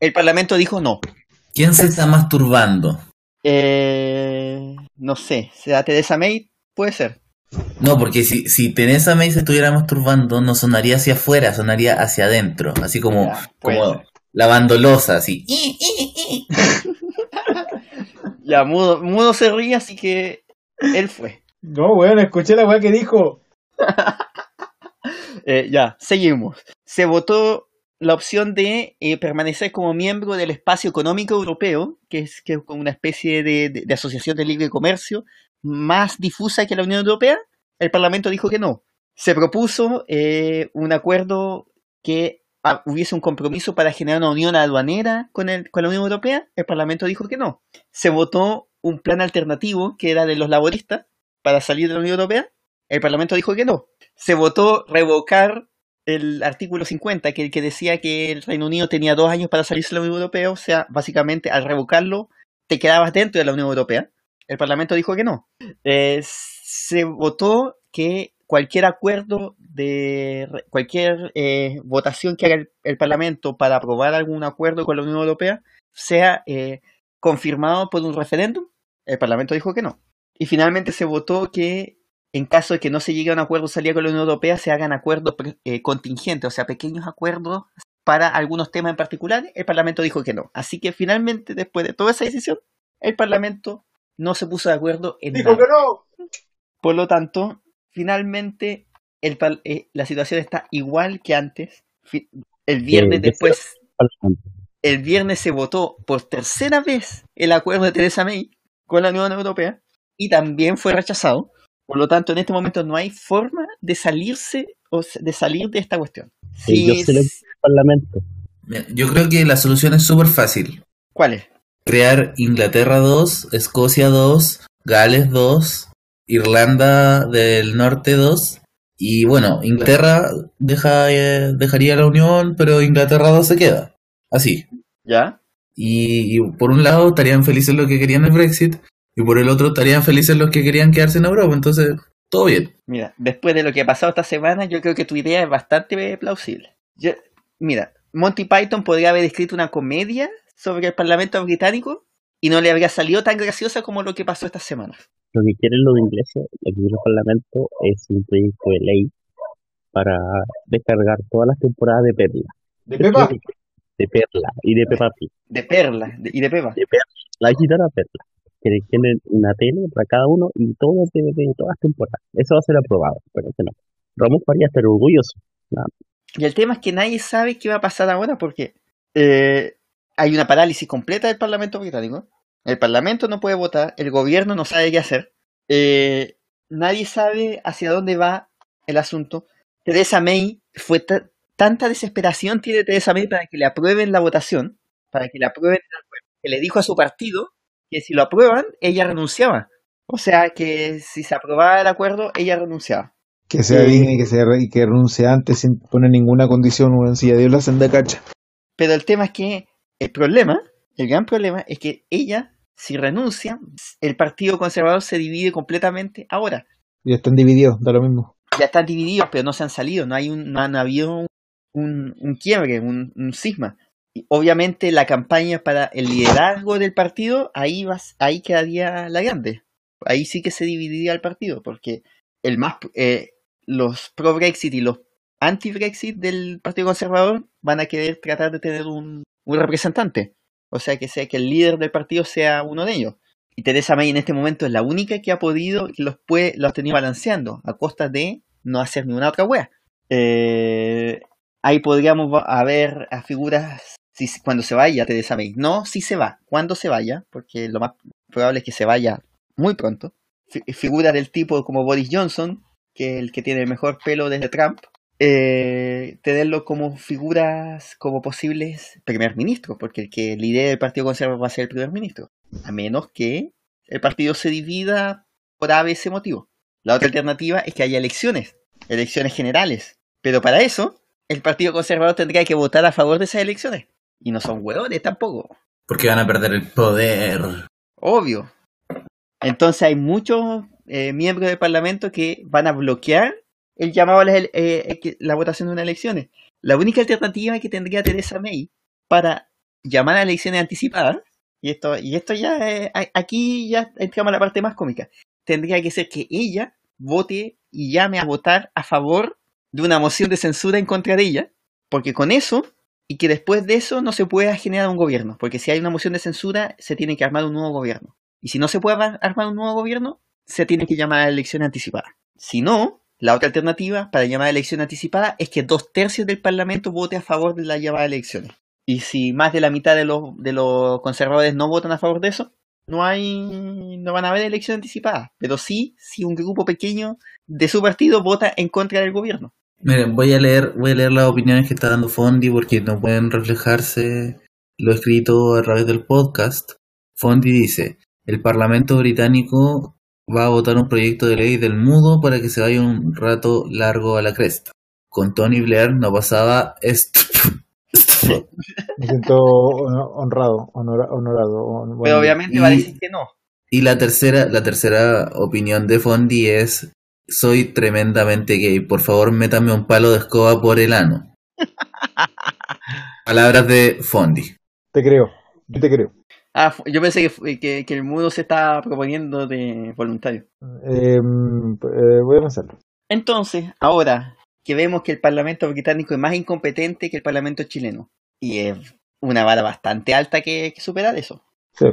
Speaker 1: El Parlamento dijo no.
Speaker 2: ¿Quién se está masturbando?
Speaker 1: Eh, no sé, ¿será Teresa May? Puede ser.
Speaker 2: No, porque si, si Teresa May se estuviera masturbando, no sonaría hacia afuera, sonaría hacia adentro, así como,
Speaker 1: Ya,
Speaker 2: como
Speaker 1: ser.
Speaker 2: lavandolosa, así.
Speaker 1: Ya, Mudo, Mudo se ríe, así que él fue.
Speaker 6: No, weón, escuché la weá que dijo.
Speaker 1: Eh, ya, seguimos. Se votó la opción de eh, permanecer como miembro del espacio económico europeo, que es, que es como una especie de asociación de libre comercio más difusa que la Unión Europea. El Parlamento dijo que no. Se propuso eh, un acuerdo que ah, hubiese un compromiso para generar una unión aduanera con, el, con la Unión Europea. El Parlamento dijo que no. Se votó un plan alternativo que era de los laboristas para salir de la Unión Europea. El Parlamento dijo que no. Se votó revocar el artículo 50, que, que decía que el Reino Unido tenía dos años para salirse de la Unión Europea, o sea, básicamente al revocarlo te quedabas dentro de la Unión Europea. El Parlamento dijo que no. Eh, se votó que cualquier acuerdo de cualquier eh, votación que haga el, el Parlamento para aprobar algún acuerdo con la Unión Europea sea eh, confirmado por un referéndum. El Parlamento dijo que no. Y finalmente se votó que en caso de que no se llegue a un acuerdo de salida con la Unión Europea, se hagan acuerdos eh, contingentes, o sea, pequeños acuerdos para algunos temas en particular. El Parlamento dijo que no. Así que finalmente, después de toda esa decisión, el Parlamento no se puso de acuerdo en
Speaker 6: Dijo
Speaker 1: nada.
Speaker 6: que no.
Speaker 1: Por lo tanto, finalmente el eh, la situación está igual que antes. El viernes
Speaker 3: Eh, de
Speaker 1: después, el viernes se votó por tercera vez el acuerdo de Theresa May con la Unión Europea y también fue rechazado. Por lo tanto, en este momento no hay forma de salirse o de salir de esta cuestión.
Speaker 3: Sí, yo
Speaker 1: Si es-
Speaker 3: el Parlamento.
Speaker 2: Yo creo que la solución es súper fácil.
Speaker 1: ¿Cuál es?
Speaker 2: Crear Inglaterra 2, Escocia 2, Gales 2, Irlanda del Norte 2. Y bueno, Inglaterra deja, eh, dejaría la Unión, pero Inglaterra 2 se queda. Así.
Speaker 1: ¿Ya?
Speaker 2: Y, y por un lado estarían felices los que querían el Brexit y por el otro estarían felices los que querían quedarse en Europa. Entonces, todo bien.
Speaker 1: Mira, después de lo que ha pasado esta semana, yo creo que tu idea es bastante plausible. Yo- mira, Monty Python podría haber escrito una comedia sobre el Parlamento británico y no le habría salido tan graciosa como lo que pasó esta semana.
Speaker 3: Lo que quieren los ingleses, lo que quiere el Parlamento, es un proyecto de ley para descargar todas las temporadas de Perla.
Speaker 6: ¿De Pepa?
Speaker 3: De Perla y de Peppa Pig.
Speaker 1: De Perla y de Pepa.
Speaker 3: De Perla, la gitana Perla. Que tienen una tele para cada uno y todos de, todas temporadas. Eso va a ser aprobado, pero que no. Ramón Farías estar orgulloso.
Speaker 1: Y el tema es que nadie sabe qué va a pasar ahora porque eh, hay una parálisis completa del Parlamento británico. El Parlamento no puede votar, el gobierno no sabe qué hacer. eh, nadie sabe hacia dónde va el asunto. Teresa May fue ta- tanta desesperación tiene Teresa May para que le aprueben la votación, para que le aprueben que le dijo a su partido que si lo aprueban, ella renunciaba. O sea que si se aprobaba el acuerdo, ella renunciaba.
Speaker 4: Que sea
Speaker 1: Eh,
Speaker 4: digna y que, se, y que renuncie antes sin poner ninguna condición, weón. Si a Dios la de cacha.
Speaker 1: Pero el tema es que el problema, el gran problema, es que ella, si renuncia, el Partido Conservador se divide completamente ahora.
Speaker 4: Ya están divididos, da lo mismo.
Speaker 1: Ya están divididos, pero no se han salido, no hay un, no han habido un, un, un quiebre, un, un cisma. Y obviamente la campaña para el liderazgo del partido, ahí vas, ahí quedaría la grande. Ahí sí que se dividiría el partido, porque el más eh, los pro Brexit y los anti Brexit del Partido Conservador van a querer tratar de tener un, un representante. O sea que sea que el líder del partido sea uno de ellos. Y Teresa May en este momento es la única que ha podido, que los puede, los ha tenido balanceando, a costa de no hacer ninguna otra wea. Eh, ahí podríamos haber a figuras si, cuando se vaya Teresa May. No si se va, cuando se vaya, porque lo más probable es que se vaya muy pronto. Fi- Figuras del tipo como Boris Johnson, que es el que tiene el mejor pelo desde Trump, eh, tenerlo como figuras, como posibles primer ministros, porque el que lidere el Partido Conservador va a ser el primer ministro, a menos que el partido se divida por A, C motivo. La otra alternativa es que haya elecciones, elecciones generales, pero para eso el Partido Conservador tendría que votar a favor de esas elecciones, y no son hueones tampoco.
Speaker 2: Porque van a perder el poder.
Speaker 1: Obvio. Entonces hay muchos eh, miembros del Parlamento que van a bloquear el llamado a ele- eh, la votación de unas elecciones. La única alternativa que tendría Teresa May para llamar a elecciones anticipadas, y esto, y esto ya, eh, aquí ya entramos a la parte más cómica, tendría que ser que ella vote y llame a votar a favor de una moción de censura en contra de ella, porque con eso, y que después de eso no se pueda generar un gobierno, porque si hay una moción de censura, se tiene que armar un nuevo gobierno. Y si no se puede ar- armar un nuevo gobierno, se tiene que llamar a elecciones anticipadas. Si no, la otra alternativa para llamar a elecciones anticipadas es que dos tercios del Parlamento vote a favor de la llamada a elecciones. Y si más de la mitad de los, de los conservadores no votan a favor de eso, no hay no van a haber elecciones anticipadas. Pero sí, si un grupo pequeño de su partido vota en contra del gobierno.
Speaker 2: Miren, voy a leer, voy a leer las opiniones que está dando Fondi porque no pueden reflejarse lo escrito a través del podcast. Fondi dice, el Parlamento británico va a votar un proyecto de ley del mudo para que se vaya un rato largo a la cresta. Con Tony Blair no pasaba esto.
Speaker 4: Me siento hon- honrado, honora- honorado. hon-
Speaker 1: Pero obviamente
Speaker 2: y-
Speaker 1: va a decir que no.
Speaker 2: Y la tercera, la tercera opinión de Fondi es soy tremendamente gay. Por favor, métame un palo de escoba por el ano. Palabras de Fondi.
Speaker 4: Te creo, yo te creo.
Speaker 1: Ah, yo pensé que, que, que el mudo se está proponiendo de voluntario.
Speaker 4: Eh, eh, voy a pensarlo.
Speaker 1: Entonces, ahora que vemos que el Parlamento británico es más incompetente que el Parlamento chileno, y es una vara bastante alta que, que superar eso.
Speaker 4: Sí.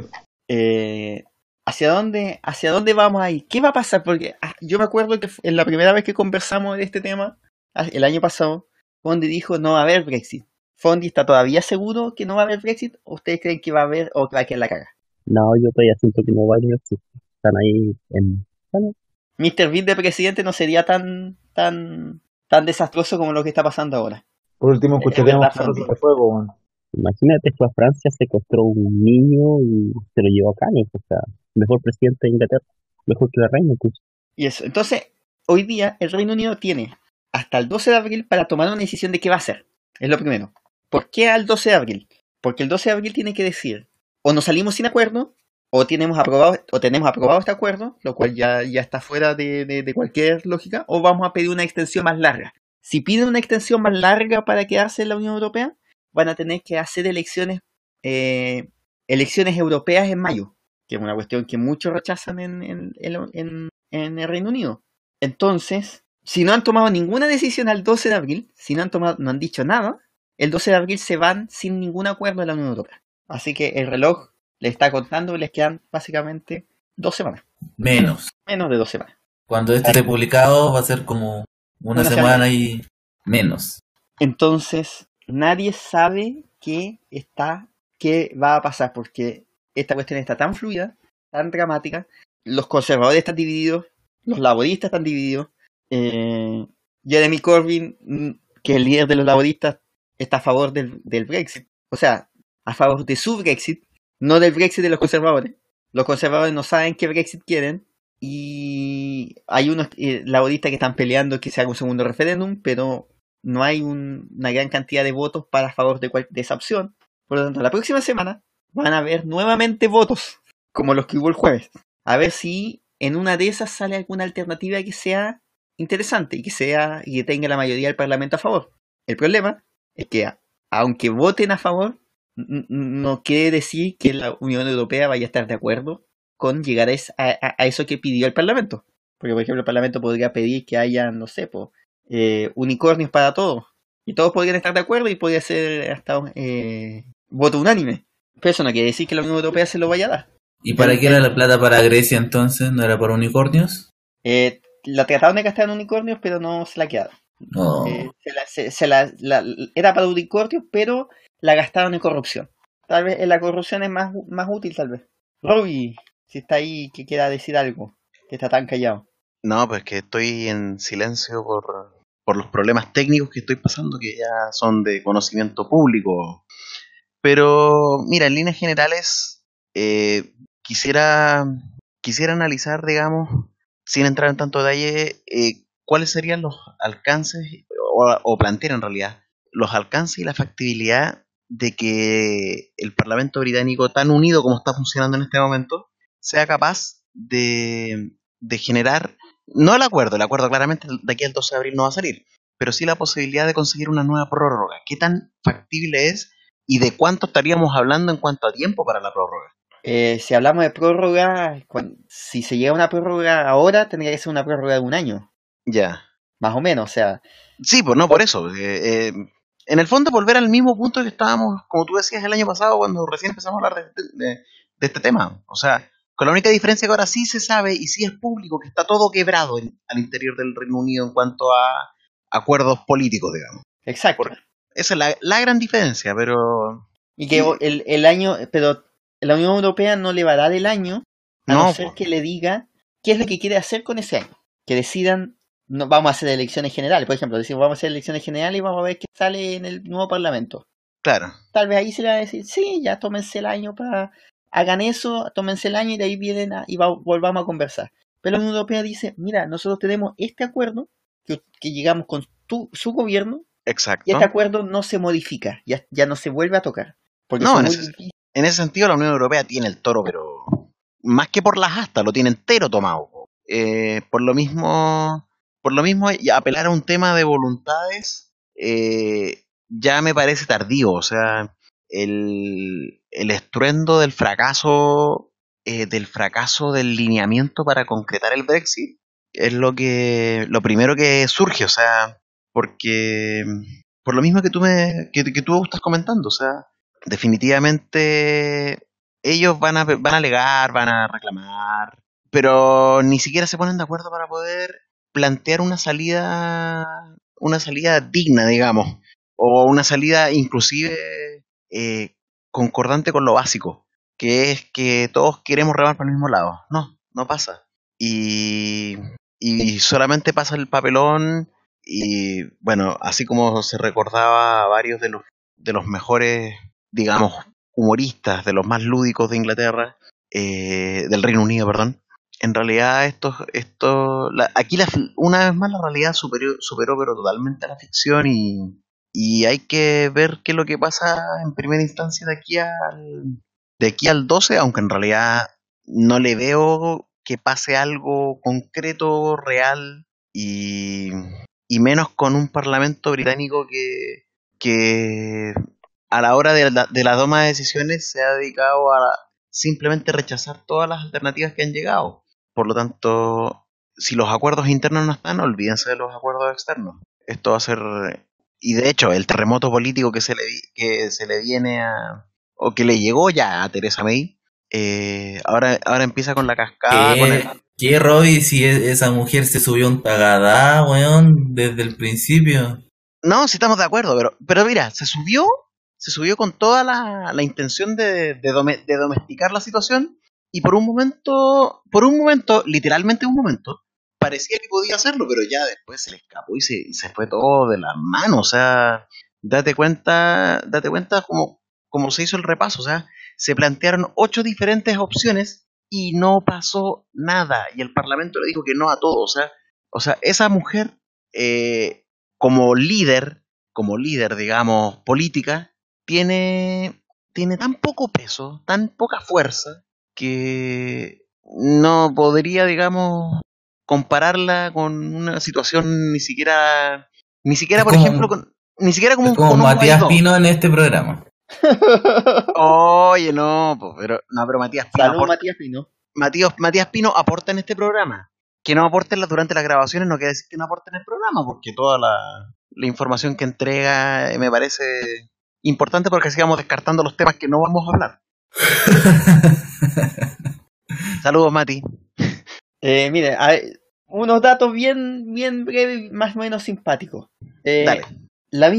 Speaker 1: Eh, ¿hacia, dónde, ¿Hacia dónde vamos ahí? ¿Qué va a pasar? Porque ah, yo me acuerdo que en la primera vez que conversamos de este tema, ah, el año pasado, Fondi dijo no va a haber Brexit. ¿Fondi está todavía seguro que no va a haber Brexit? ¿O ustedes creen que va a haber o que va a quedar la caga?
Speaker 3: No, yo todavía siento que no va a haber Brexit. Están ahí en... Bueno,
Speaker 1: Mr. Bean de presidente no sería tan, tan, tan desastroso como lo que está pasando ahora.
Speaker 4: Por último,
Speaker 1: Es
Speaker 4: escucharíamos de Fuego. weón.
Speaker 3: imagínate, fue a Francia, secuestró un niño y se lo llevó a Cannes. O sea, mejor presidente de Inglaterra. Mejor que la reina incluso.
Speaker 1: Y eso. Entonces, hoy día el Reino Unido tiene hasta el 12 de abril para tomar una decisión de qué va a hacer. Es lo primero. ¿Por qué al 12 de abril? Porque el 12 de abril tiene que decir, o nos salimos sin acuerdo, o tenemos aprobado, o tenemos aprobado este acuerdo, lo cual ya, ya está fuera de, de- cualquier lógica, o vamos a pedir una extensión más larga. Si piden una extensión más larga para quedarse en la Unión Europea, van a tener que hacer elecciones, eh, elecciones europeas en mayo, que es una cuestión que muchos rechazan en, en- en- el Reino Unido. Entonces, si no han tomado ninguna decisión al 12 de abril, si no han tomado, no han dicho nada, el 12 de abril se van sin ningún acuerdo de la Unión Europea. Así que el reloj les está contando les quedan básicamente dos semanas,
Speaker 2: Menos.
Speaker 1: menos de dos semanas.
Speaker 2: Cuando este esté publicado va a ser como una,
Speaker 1: Una
Speaker 2: semana,
Speaker 1: semana.
Speaker 2: y menos.
Speaker 1: Entonces, nadie sabe qué está, qué va a pasar, porque esta cuestión está tan fluida, tan dramática. Los conservadores están divididos, los laboristas están divididos. eh, Jeremy Corbyn, mm, que es el líder de los laboristas, está a favor del, Brexit. O sea, a favor de su Brexit, no del Brexit de los conservadores. Los conservadores no saben qué Brexit quieren. Y hay unos eh, laboristas que están peleando que se haga un segundo referéndum, pero no hay un- una gran cantidad de votos para a favor de, de esa opción. Por lo tanto, la próxima semana van a haber nuevamente votos, como los que hubo el jueves. A ver si en una de esas sale alguna alternativa que sea interesante y que sea y que tenga la mayoría del Parlamento a favor. El problema es que aunque voten a favor, no quiere decir que la Unión Europea vaya a estar de acuerdo con llegar a eso que pidió el Parlamento. Porque, por ejemplo, el Parlamento podría pedir que haya, no sé, po, eh, unicornios para todos. Y todos podrían estar de acuerdo y podría ser hasta eh, voto unánime. Pero eso no quiere decir que la Unión Europea se lo vaya a dar.
Speaker 2: ¿Y para qué era la plata para Grecia entonces? ¿No era para unicornios?
Speaker 1: Eh, la trataron de gastar en unicornios, pero no se la quedaron.
Speaker 2: No.
Speaker 1: Eh, se la- se- se la- la- era para unicornios, pero la gastaron en corrupción. Tal vez en la corrupción es más, más útil, tal vez. Robbie, si está ahí, que quiera decir algo, que está tan callado.
Speaker 5: No, pues que estoy en silencio por, por los problemas técnicos que estoy pasando, que ya son de conocimiento público. Pero, mira, en líneas generales, eh, quisiera, quisiera analizar, digamos, sin entrar en tanto detalle, eh, cuáles serían los alcances, o, plantear en realidad, los alcances y la factibilidad de que el Parlamento británico, tan unido como está funcionando en este momento, sea capaz de, de generar, no el acuerdo, el acuerdo claramente de aquí al 12 de abril no va a salir, pero sí la posibilidad de conseguir una nueva prórroga. ¿Qué tan factible es y de cuánto estaríamos hablando en cuanto a tiempo para la prórroga?
Speaker 1: Eh, si hablamos de prórroga, si se llega a una prórroga ahora, tendría que ser una prórroga de un año,
Speaker 5: Ya.
Speaker 1: más o menos. O sea,
Speaker 5: Sí, pues no por eso. eh, eh, en el fondo volver al mismo punto que estábamos, como tú decías el año pasado cuando recién empezamos a hablar de, de- de este tema. O sea, con la única diferencia que ahora sí se sabe y sí es público que está todo quebrado en- al interior del Reino Unido en cuanto a acuerdos políticos, digamos.
Speaker 1: exacto.
Speaker 5: Esa es la, la gran diferencia, pero
Speaker 1: Y que el, el año, pero la Unión Europea no le va a dar el año a no,
Speaker 5: No,
Speaker 1: ser que le diga qué es lo que quiere hacer con ese año. Que decidan, no, vamos a hacer elecciones generales, por ejemplo, decimos vamos a hacer elecciones generales y vamos a ver qué sale en el nuevo Parlamento.
Speaker 5: claro.
Speaker 1: Tal vez ahí se le va a decir, sí, ya tómense el año para, hagan eso, tómense el año y de ahí vienen a- y va- volvamos a conversar. Pero la Unión Europea dice, mira, nosotros tenemos este acuerdo que, que llegamos con tu, su gobierno
Speaker 5: Exacto.
Speaker 1: y este acuerdo no se modifica, ya, ya no se vuelve a tocar. Porque
Speaker 5: No, en ese-
Speaker 1: difíciles.
Speaker 5: En ese sentido, la Unión Europea tiene el toro, pero más que por las astas, lo tiene entero tomado. Eh, por lo mismo, por lo mismo, apelar a un tema de voluntades eh, ya me parece tardío. O sea, el, el estruendo del fracaso, eh, del fracaso del lineamiento para concretar el Brexit es lo que, lo primero que surge. O sea, porque por lo mismo que tú me, que, que estás comentando, o sea definitivamente ellos van a, van a alegar, van a reclamar, pero ni siquiera se ponen de acuerdo para poder plantear una salida, una salida digna, digamos, o una salida inclusive eh, concordante con lo básico, que es que todos queremos remar para el mismo lado. No, no pasa. Y, y solamente pasa el papelón y bueno, así como se recordaba a varios de los, de los mejores digamos, humoristas, de los más lúdicos de Inglaterra, eh, del Reino Unido, perdón. En realidad, esto, esto aquí la, una vez más la realidad superó, superó pero totalmente a la ficción y, y hay que ver qué es lo que pasa en primera instancia de aquí al, de aquí al 12, aunque en realidad no le veo que pase algo concreto, real y, y menos con un parlamento británico que, que a la hora de la, de la toma de decisiones se ha dedicado a simplemente rechazar todas las alternativas que han llegado. Por lo tanto, si los acuerdos internos no están, olvídense de los acuerdos externos. Esto va a ser... Y de hecho, el terremoto político que se le, que se le viene a... o que le llegó ya a Teresa May, eh, ahora, ahora empieza con la cascada.
Speaker 2: ¿Qué,
Speaker 5: Con el,
Speaker 2: ¿Qué, Robbie, si e- esa mujer se subió un tagadá, weón, desde el principio?
Speaker 5: No, sí estamos de acuerdo, pero, pero mira, se subió, se subió con toda la, la intención de, de, dome- de domesticar la situación y por un momento, por un momento, literalmente un momento, parecía que podía hacerlo, pero ya después se le escapó y se, se fue todo de las manos, o sea, date cuenta, date cuenta como, como se hizo el repaso, o sea, se plantearon ocho diferentes opciones y no pasó nada y el Parlamento le dijo que no a todo, o sea, o sea, esa mujer eh, como líder, como líder, digamos, política, tiene, tiene tan poco peso, tan poca fuerza, que no podría, digamos, compararla con una situación ni siquiera, ni siquiera,
Speaker 2: Es
Speaker 5: por
Speaker 2: como-
Speaker 5: ejemplo, con, ni siquiera como, un-
Speaker 2: como
Speaker 5: con un
Speaker 2: Matías
Speaker 5: Guaidó.
Speaker 2: Pino en este programa.
Speaker 5: Oye, no, pero, no, pero Matías Pino,
Speaker 1: Salud,
Speaker 5: aporta,
Speaker 1: Matías Pino.
Speaker 5: Matías, Matías Pino aporta en este programa. Que no aporte en la- durante las grabaciones no quiere decir que no aporte en el programa, porque toda la, la información que entrega eh, me parece importante porque así vamos descartando los temas que no vamos a hablar. Saludos, Mati.
Speaker 1: Eh, mire, hay unos datos bien, bien breves más o menos simpáticos. Eh,
Speaker 5: Dale.
Speaker 1: la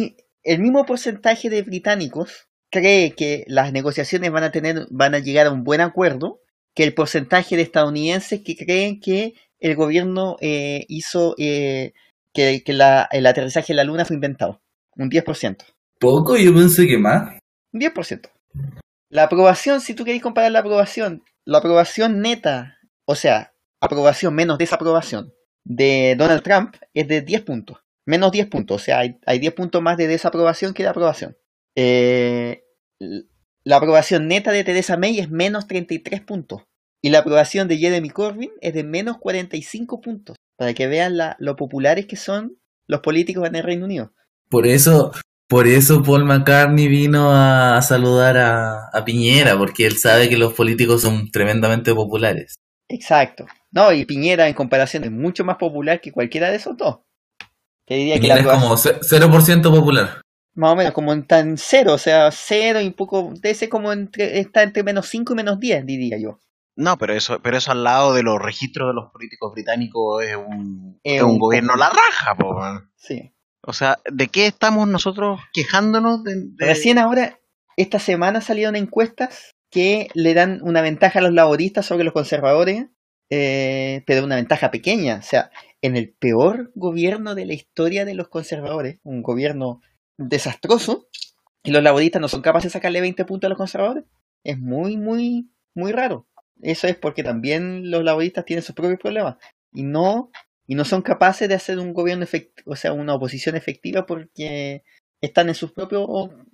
Speaker 1: el mismo porcentaje de británicos cree que las negociaciones van a tener, van a llegar a un buen acuerdo, que el porcentaje de estadounidenses que creen que el gobierno eh, hizo eh, que, que la- el aterrizaje en la luna fue inventado. Un 10%.
Speaker 2: Poco, yo pensé que más.
Speaker 1: Un 10%. La aprobación, si tú queréis comparar la aprobación, la aprobación neta, o sea, aprobación menos desaprobación de Donald Trump es de 10 puntos. Menos 10 puntos, o sea, hay, hay 10 puntos más de desaprobación que de aprobación. Eh, la aprobación neta de Theresa May es menos 33 puntos. Y la aprobación de Jeremy Corbyn es de menos 45 puntos. Para que vean la- lo populares que son los políticos en el Reino Unido.
Speaker 2: Por eso, por eso Paul McCartney vino a saludar a, a Piñera, porque él sabe que los políticos son tremendamente populares.
Speaker 1: Exacto. No, y Piñera en comparación es mucho más popular que cualquiera de esos dos. Te diría que
Speaker 2: Piñera
Speaker 1: la
Speaker 2: es como ce- 0% popular.
Speaker 1: Más o menos como en tan cero, o sea, cero y un poco, ser como entre, está entre menos 5 y menos 10, diría yo.
Speaker 5: No, pero eso, pero eso al lado de los registros de los políticos británicos es un,
Speaker 1: Es
Speaker 5: un
Speaker 1: un
Speaker 5: gobierno
Speaker 1: poco-
Speaker 5: la raja, po.
Speaker 1: Sí.
Speaker 5: O sea, ¿de qué estamos nosotros quejándonos? De, de-
Speaker 1: Recién ahora, esta semana salieron encuestas que le dan una ventaja a los laboristas sobre los conservadores, eh, pero una ventaja pequeña. O sea, en el peor gobierno de la historia de los conservadores, un gobierno desastroso, y los laboristas no son capaces de sacarle 20 puntos a los conservadores. Es muy, muy, muy raro. Eso es porque también los laboristas tienen sus propios problemas y no y no son capaces de hacer un gobierno efectivo, o sea, una oposición efectiva porque están en sus propios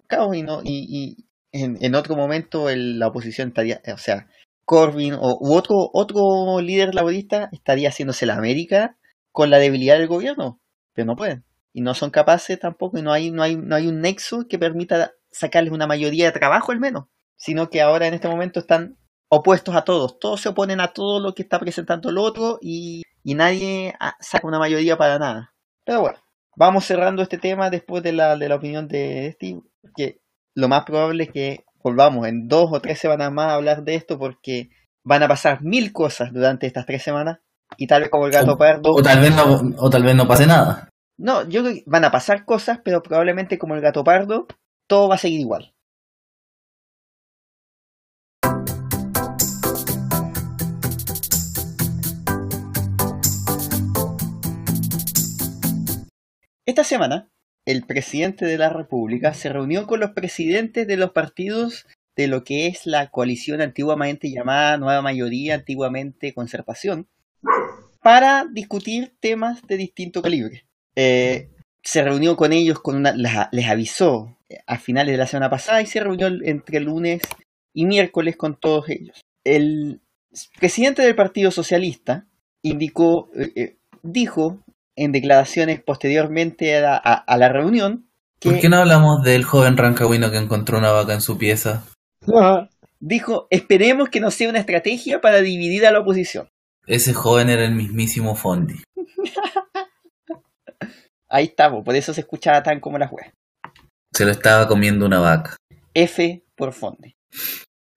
Speaker 1: caos y no y, y en, en otro momento el- la oposición estaría, o sea, Corbyn o u otro otro líder laborista estaría haciéndose la América con la debilidad del gobierno, pero no pueden y no son capaces tampoco y no hay no hay no hay un nexo que permita sacarles una mayoría de trabajo al menos, sino que ahora en este momento están opuestos a todos, todos se oponen a todo lo que está presentando el otro y, y nadie ah, saca una mayoría para nada. Pero bueno, vamos cerrando este tema después de la, de la opinión de Steve, que lo más probable es que volvamos en dos o tres semanas más a hablar de esto porque van a pasar mil cosas durante estas tres semanas y tal vez como el gato pardo...
Speaker 2: O tal vez no, o tal vez no pase nada.
Speaker 1: No, yo creo que van a pasar cosas, pero probablemente como el gato pardo, todo va a seguir igual. Esta semana, el presidente de la República se reunió con los presidentes de los partidos de lo que es la coalición antiguamente llamada Nueva Mayoría, antiguamente Conservación, para discutir temas de distinto calibre. Eh, se reunió con ellos, con una, les, les avisó a finales de la semana pasada y se reunió entre lunes y miércoles con todos ellos. El presidente del Partido Socialista indicó, eh, eh, dijo en declaraciones posteriormente a, a- a la reunión que
Speaker 2: ¿Por qué no hablamos del joven rancagüino que encontró una vaca en su pieza?
Speaker 4: Ah,
Speaker 1: dijo, esperemos que no sea una estrategia para dividir a la oposición.
Speaker 2: Ese joven era el mismísimo Fondi.
Speaker 1: Ahí estamos, por eso se escuchaba tan como la juez.
Speaker 2: Se lo estaba comiendo una vaca.
Speaker 1: F por Fonde.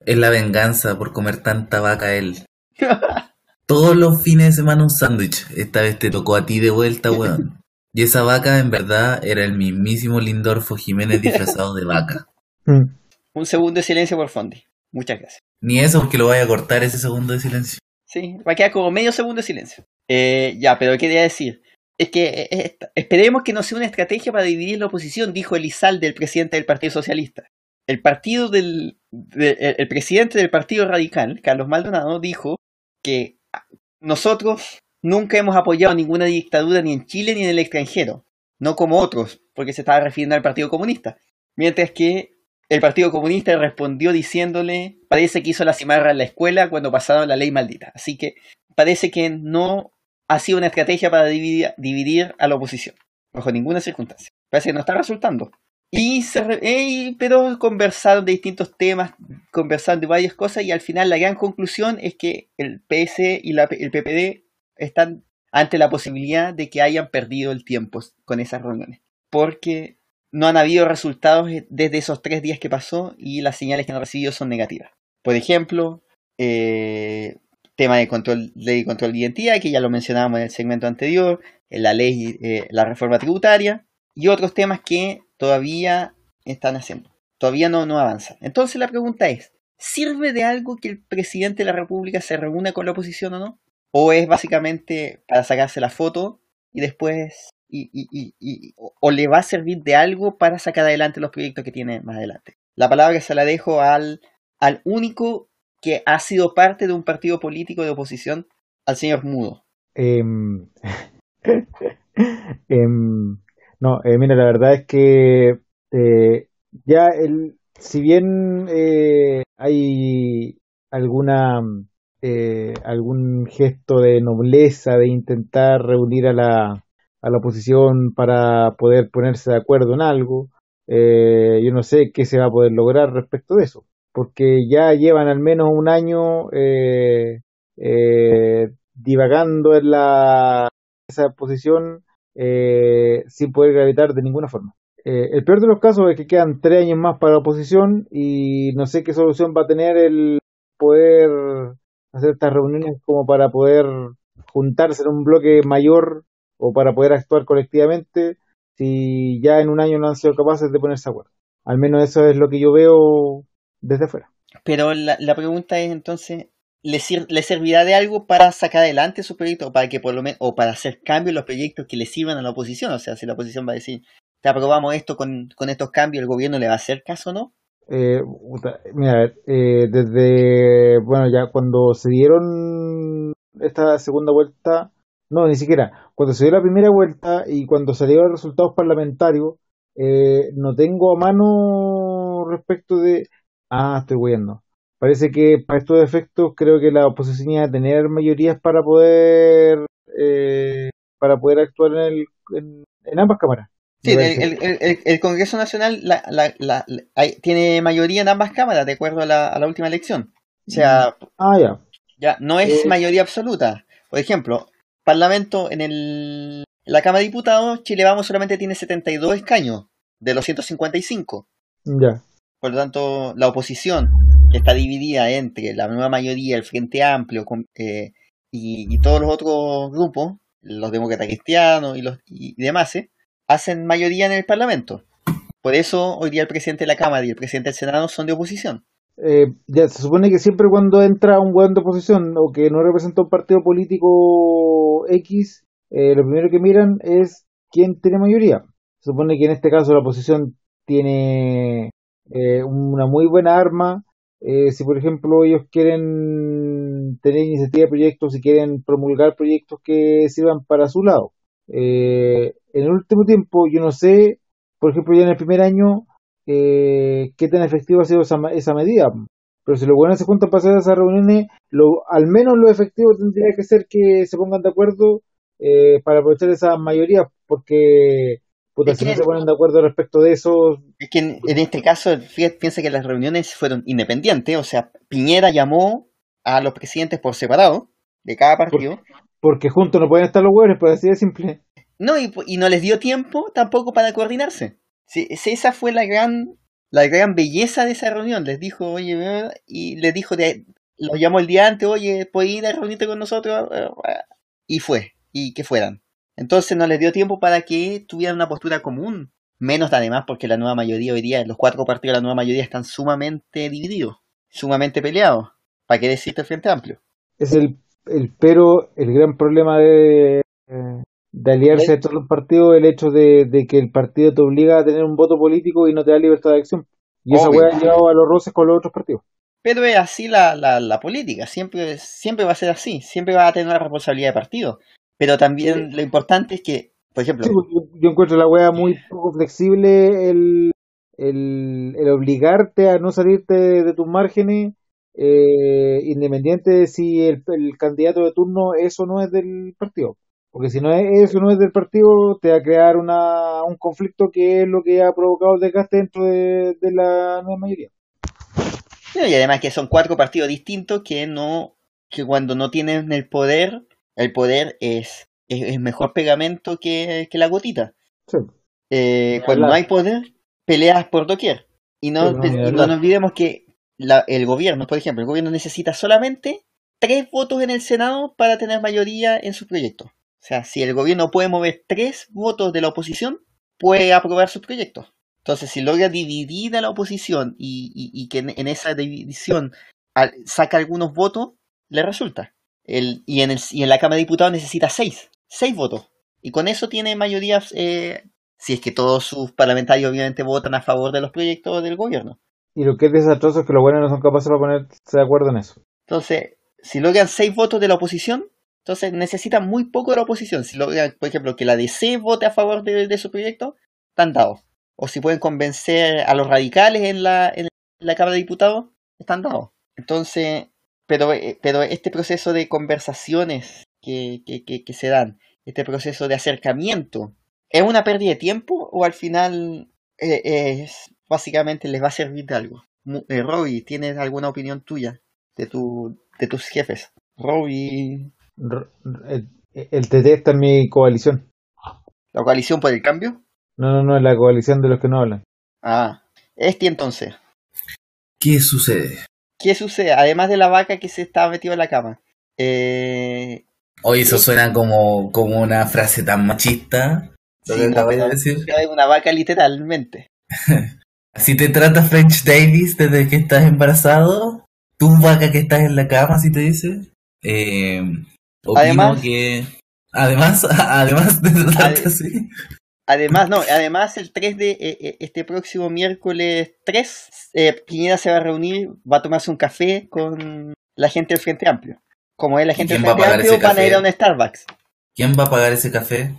Speaker 2: Es la venganza por comer tanta vaca él. Todos los fines de semana un sándwich. Esta vez te tocó a ti de vuelta, weón. Y esa vaca en verdad era el mismísimo Lindorfo Jiménez disfrazado de vaca.
Speaker 4: mm.
Speaker 1: Un segundo de silencio por Fonde. Muchas gracias.
Speaker 2: Ni eso porque lo vaya a cortar ese segundo de silencio.
Speaker 1: Sí, va a quedar como medio segundo de silencio. Eh, ya, pero quería decir, es que eh, eh, esperemos que no sea una estrategia para dividir la oposición, dijo Elizalde, el presidente del Partido Socialista. El partido del, de- el, presidente del Partido Radical, Carlos Maldonado, dijo que nosotros nunca hemos apoyado ninguna dictadura ni en Chile ni en el extranjero, no como otros, porque se estaba refiriendo al Partido Comunista. Mientras que el Partido Comunista respondió diciéndole, parece que hizo la cimarra en la escuela cuando pasaron la ley maldita. Así que parece que no ha sido una estrategia para dividir, dividir a la oposición, bajo ninguna circunstancia. Parece que no está resultando. Y se eh, pero conversaron de distintos temas, conversaron de varias cosas y al final la gran conclusión es que el PS y la- el PPD están ante la posibilidad de que hayan perdido el tiempo con esas reuniones. Porque no han habido resultados desde esos tres días que pasó y las señales que han recibido son negativas. Por ejemplo, eh, tema de control, ley de control de identidad, que ya lo mencionábamos en el segmento anterior, en la ley, eh, la reforma tributaria, y otros temas que todavía están haciendo. Todavía no, no avanzan. Entonces la pregunta es, ¿sirve de algo que el presidente de la República se reúna con la oposición o no? ¿O es básicamente para sacarse la foto y después... Y, y- y- o- le va a servir de algo para sacar adelante los proyectos que tiene más adelante? La palabra se la dejo al, al único que ha sido parte de un partido político de oposición, al señor Mudo.
Speaker 4: Em, em, no, eh, mira, la verdad es que eh, ya el, si bien eh, hay alguna eh, algún gesto de nobleza de intentar reunir a la, a la oposición para poder ponerse de acuerdo en algo, eh, yo no sé qué se va a poder lograr respecto de eso, porque ya llevan al menos un año eh, eh, divagando en la esa posición eh, sin poder gravitar de ninguna forma. Eh, el peor de los casos es que quedan tres años más para la oposición y no sé qué solución va a tener el poder hacer estas reuniones como para poder juntarse en un bloque mayor o para poder actuar colectivamente si ya en un año no han sido capaces de ponerse de acuerdo. Al menos eso es lo que yo veo desde afuera.
Speaker 1: Pero la, la pregunta es entonces, ¿le, sir- ¿le servirá de algo para sacar adelante su proyecto o para que por lo menos, o para hacer cambios en los proyectos que le sirvan a la oposición? O sea, si la oposición va a decir, te aprobamos esto con, con estos cambios, ¿el gobierno le va a hacer caso o no?
Speaker 4: Eh, mira, eh, desde, bueno, ya cuando se dieron esta segunda vuelta, no, ni siquiera, cuando se dio la primera vuelta y cuando salieron los resultados parlamentarios, eh, no tengo a mano respecto de, ah, estoy huyendo. Parece que para estos efectos creo que la oposición iba a tener mayorías para poder, eh, para poder actuar en, el, en, en ambas cámaras.
Speaker 1: Sí, el, el- el- Congreso Nacional la, la- la- la- hay- tiene mayoría en ambas cámaras, de acuerdo a la, a la última elección. O sea,
Speaker 4: Ah, ya.
Speaker 1: ya no es
Speaker 4: Eh.
Speaker 1: mayoría absoluta. Por ejemplo, Parlamento en el, en la Cámara de Diputados, Chile Vamos solamente tiene 72 escaños de los 155.
Speaker 4: Ya.
Speaker 1: Por lo tanto, la oposición, que está dividida entre la nueva mayoría, el Frente Amplio eh, y, y todos los otros grupos, los demócratas cristianos y los y demás, eh, hacen mayoría en el Parlamento. Por eso hoy día el presidente de la Cámara y el presidente del Senado son de oposición.
Speaker 4: Eh, ya se supone que siempre cuando entra un hueón de oposición o que no representa un partido político X, eh, lo primero que miran es quién tiene mayoría. Se supone que en este caso la oposición tiene eh, una muy buena arma. Eh, si por ejemplo ellos quieren tener iniciativa de proyectos, si quieren promulgar proyectos que sirvan para su lado. eh, en el último tiempo, yo no sé, por ejemplo, ya en el primer año, eh, qué tan efectiva ha sido esa, esa medida. Pero si los buenos se juntan para hacer esas reuniones, lo, al menos lo efectivo tendría que ser que se pongan de acuerdo eh, para aprovechar esa mayoría, porque puta,
Speaker 1: Es
Speaker 4: si
Speaker 1: que-
Speaker 4: no se ponen de acuerdo respecto de eso,
Speaker 1: Es que en, en este caso, fíjate, piensa que las reuniones fueron independientes, o sea, Piñera llamó a los presidentes por separado de cada partido,
Speaker 4: porque juntos no pueden estar los huevos, pues así de simple.
Speaker 1: no, y, y no les dio tiempo tampoco para coordinarse. Sí, esa fue la gran, la gran belleza de esa reunión. Les dijo, oye, eh, y les dijo, de, los llamó el día antes, oye, ¿puedes ir a reunirte con nosotros? Eh, Y fue, y que fueran. Entonces no les dio tiempo para que tuvieran una postura común. Menos además porque la nueva mayoría hoy día, los cuatro partidos de la nueva mayoría están sumamente divididos, sumamente peleados. ¿Para qué decirte el Frente Amplio?
Speaker 4: Es el, el pero, el gran problema de, de aliarse a todos los partidos, el hecho de, de que el partido te obliga a tener un voto político y no te da libertad de acción. Y esa weá ha llevado a los roces con los otros partidos.
Speaker 1: Pero es así la, la, la política, siempre, siempre va a ser así, siempre va a tener una responsabilidad de partido. Pero también lo importante es que, por ejemplo,
Speaker 4: Sí, pues, yo, yo encuentro la weá muy poco flexible el, el, el obligarte a no salirte de, tus márgenes, eh, independiente de si el, el candidato de turno es o no es del partido. Porque si no es eso no es del partido, te va a crear una, un conflicto que es lo que ha provocado el desgaste dentro de, de la nueva mayoría.
Speaker 1: y además que son cuatro partidos distintos que no, que cuando no tienen el poder, el poder es, es, es mejor pegamento que, que la gotita.
Speaker 4: Sí.
Speaker 1: Eh, cuando no hay poder, peleas por doquier. Y no,
Speaker 4: Sí, no,
Speaker 1: y nos olvidemos que la- el gobierno, por ejemplo, el gobierno necesita solamente tres votos en el Senado para tener mayoría en su proyecto. O sea, si el gobierno puede mover tres votos de la oposición, puede aprobar su proyecto. Entonces, si logra dividir a la oposición y, y- y que en, en esa división al- saca algunos votos, le resulta. El, y, en el, y en la Cámara de Diputados necesita seis, seis votos. Y con eso tiene mayoría, eh, si es que todos sus parlamentarios obviamente votan a favor de los proyectos del gobierno.
Speaker 4: Y lo que es desastroso es que los buenos no son capaces de ponerse de acuerdo en eso.
Speaker 1: Entonces, si logran seis votos de la oposición, entonces necesitan muy poco de la oposición. Si logran, por ejemplo, que la DC vote a favor de, de su proyecto, están dados. O si pueden convencer a los radicales en la, en la Cámara de Diputados, están dados. Entonces, pero, eh, pero este proceso de conversaciones que, que, que, que se dan, este proceso de acercamiento, ¿es una pérdida de tiempo o al final eh, es, básicamente les va a servir de algo? Eh, Robbie, ¿tienes alguna opinión tuya de, tu, de tus jefes? Robbie,
Speaker 4: El, el TT está en mi coalición.
Speaker 1: ¿la coalición por el cambio?
Speaker 4: No, no, no, es la coalición de los que no hablan.
Speaker 1: Ah, este entonces.
Speaker 2: ¿Qué sucede?
Speaker 1: ¿Qué sucede? Además de la vaca que se estaba metido en la cama. Eh,
Speaker 2: Oye, eso suena como, como una frase tan machista. Lo
Speaker 1: Sí,
Speaker 2: que
Speaker 1: no, pero-
Speaker 2: decir.
Speaker 1: es una vaca literalmente.
Speaker 2: Así te trata French Davis desde que estás embarazado. Tú vaca que estás en la cama, así te dice. Eh,
Speaker 1: Además-
Speaker 2: que... Además, además de tratarte
Speaker 1: Ade-
Speaker 2: así.
Speaker 1: Además, no, además el 3 de eh, eh, este próximo miércoles 3, eh, Piñera se va a reunir, va a tomarse un café con la gente del Frente Amplio. Como es la gente del
Speaker 2: quién va a
Speaker 1: Frente
Speaker 2: pagar
Speaker 1: Amplio,
Speaker 2: ese
Speaker 1: van a ir a
Speaker 2: café?
Speaker 1: un Starbucks.
Speaker 2: ¿Quién va a pagar ese café?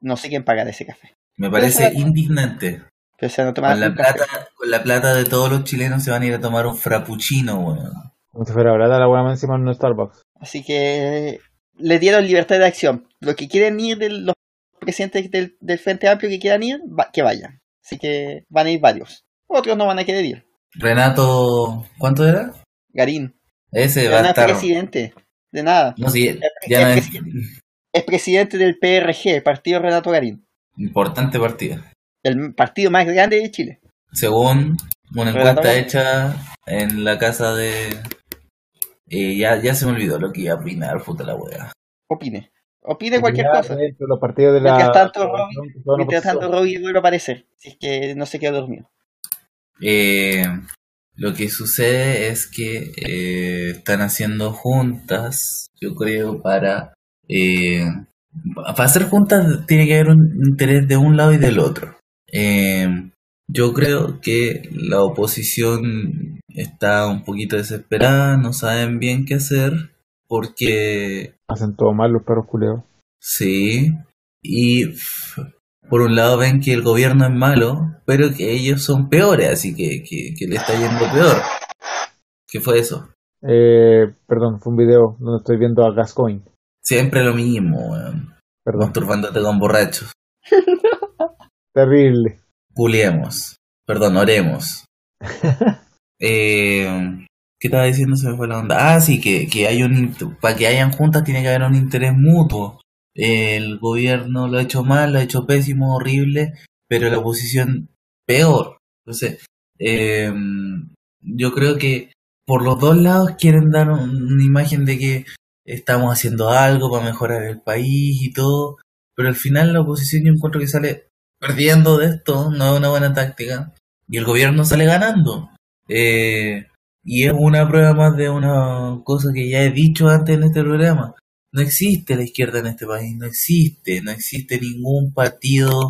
Speaker 1: No sé quién pagará ese café.
Speaker 2: Me parece
Speaker 1: Pero
Speaker 2: indignante.
Speaker 1: Pero se van a tomar
Speaker 2: Con la,
Speaker 1: café.
Speaker 2: plata, con la plata de todos los chilenos se van a ir a tomar un frappuccino, weón.
Speaker 4: Como si fuera verdad la weá encima en un Starbucks.
Speaker 1: Así que le dieron libertad de acción. Los que quieren ir, de los presidentes del, del Frente Amplio que quieran ir, va- que vayan. Así que van a ir varios. Otros no van a querer ir.
Speaker 2: Renato, ¿cuánto era?
Speaker 1: Garín,
Speaker 2: Ese va a
Speaker 1: es
Speaker 2: estar.
Speaker 1: presidente. De nada.
Speaker 2: No, sí,
Speaker 1: Es-
Speaker 2: ya no
Speaker 1: es
Speaker 2: es
Speaker 1: Es presidente del PRG, Partido Renato Garín.
Speaker 2: importante partido.
Speaker 1: El partido más grande de Chile.
Speaker 2: Según una encuesta hecha en la casa de. eh, ya, ya se me olvidó lo que iba a opinar, puta la wea.
Speaker 1: Opine. Opine cualquier
Speaker 4: Ya,
Speaker 1: cosa.
Speaker 4: dentro de los partidos de la.
Speaker 1: Mientras tanto, Robbie, Mientras tanto. Robbie vuelve a aparecer. Si es que no se quedó dormido.
Speaker 2: Eh, lo que sucede es que eh, están haciendo juntas, yo creo, para... eh, para hacer juntas tiene que haber un interés de un lado y del otro. Eh, yo creo que la oposición está un poquito desesperada, no saben bien qué hacer, porque
Speaker 4: Hacen todo mal los perros culeos.
Speaker 2: sí, y por un lado ven que el gobierno es malo, pero que ellos son peores, así que, que, que le está yendo peor. ¿Qué fue eso?
Speaker 6: Eh, perdón, fue un video donde estoy viendo a Gascoigne.
Speaker 2: Siempre lo mismo, weón.
Speaker 6: Perdón,
Speaker 2: Masturbándote con borrachos.
Speaker 6: terrible.
Speaker 2: Puliemos. Perdón, oremos. Eh, ¿Qué estaba diciendo? Se me fue la onda. Ah, sí, que, que hay un... Para que hayan juntas tiene que haber un interés mutuo. El gobierno lo ha hecho mal, lo ha hecho pésimo, horrible, pero la oposición peor. Entonces, eh, yo creo que por los dos lados quieren dar un- una imagen de que estamos haciendo algo para mejorar el país y todo, pero al final la oposición yo encuentro que sale perdiendo de esto, no es una buena táctica, y el gobierno sale ganando. Eh, y es una prueba más de una cosa que ya he dicho antes en este programa. No existe la izquierda en este país, no existe, no existe ningún partido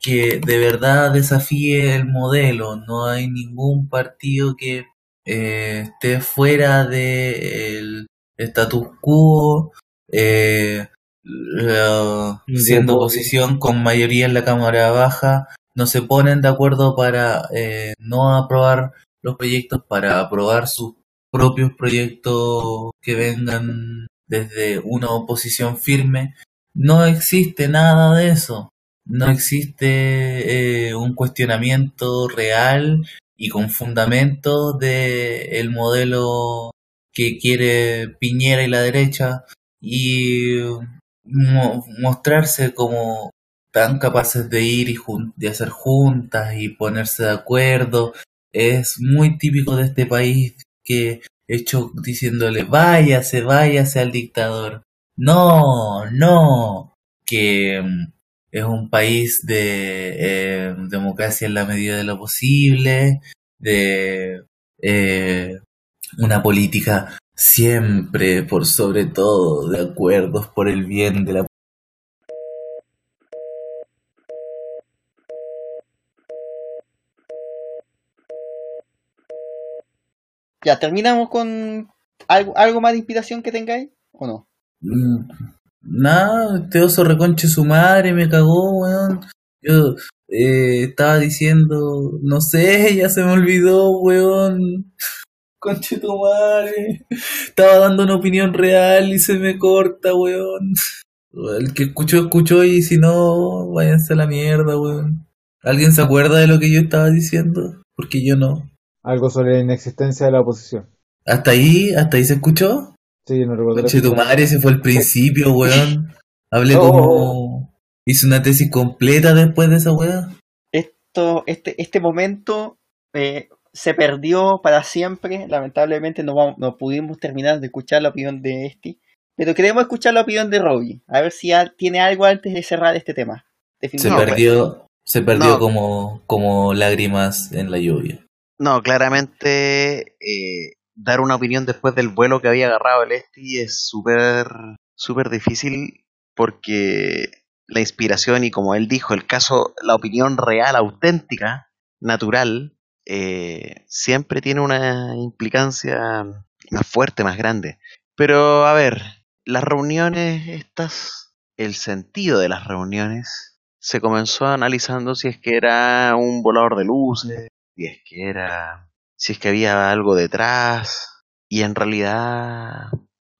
Speaker 2: que de verdad desafíe el modelo, no hay ningún partido que eh, esté fuera del status quo, eh, la- siendo oposición con mayoría en la Cámara Baja, no se ponen de acuerdo para eh, no aprobar los proyectos, para aprobar sus propios proyectos que vengan desde una oposición firme. No existe nada de eso. No existe eh, un cuestionamiento real y con fundamento de el modelo que quiere Piñera y la derecha y mo- mostrarse como tan capaces de ir y de hacer juntas y ponerse de acuerdo es muy típico de este país que hecho diciéndole váyase, váyase al dictador. No, no, que mm, es un país de eh, democracia en la medida de lo posible, de eh, una política siempre por sobre todo de acuerdos por el bien de la
Speaker 1: Ya, terminamos con algo, algo más de inspiración que tengáis, ¿o no?
Speaker 2: Mm, Nada, este oso reconche su madre me cagó, weón. Yo eh, estaba diciendo, no sé, ya se me olvidó, weón. Conche tu madre. Estaba dando una opinión real y se me corta, weón. El que escuchó, escuchó y si no, váyanse a la mierda, weón. ¿Alguien se acuerda de lo que yo estaba diciendo? Porque yo no.
Speaker 6: Algo sobre la inexistencia de la oposición.
Speaker 2: ¿Hasta ahí? ¿Hasta ahí se escuchó?
Speaker 6: Sí, no recuerdo.
Speaker 2: Conche tu madre, ese fue el principio, weón. Hablé
Speaker 6: Oh.
Speaker 2: como. Hice una tesis completa después de esa weá.
Speaker 1: Esto, este, este momento eh, se perdió para siempre. Lamentablemente no, vamos- no pudimos terminar de escuchar la opinión de este. Pero queremos escuchar la opinión de Robbie. A ver si al- tiene algo antes de cerrar este tema.
Speaker 2: Se perdió, se perdió
Speaker 5: No.
Speaker 2: como, como lágrimas en la lluvia.
Speaker 5: No, claramente eh, dar una opinión después del vuelo que había agarrado el Esti es súper difícil porque la inspiración y como él dijo, el caso, la opinión real, auténtica, natural, eh, siempre tiene una implicancia más fuerte, más grande. Pero a ver, las reuniones estas, el sentido de las reuniones, se comenzó analizando si es que era un volador de luces, si es que era, si es que había algo detrás, y en realidad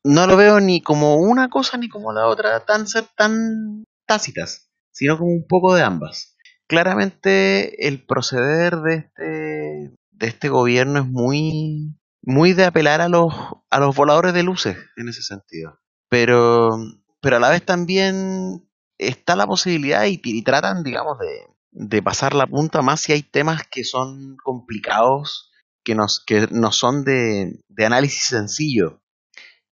Speaker 5: no lo veo ni como una cosa ni como la otra tan tan tácitas, sino como un poco de ambas. Claramente el proceder de este de este gobierno es muy muy de apelar a los a los voladores de luces en ese sentido. Pero pero a la vez también está la posibilidad y, y tratan, digamos, de, de pasar la punta más si hay temas que son complicados, que, nos, que no son de, de análisis sencillo.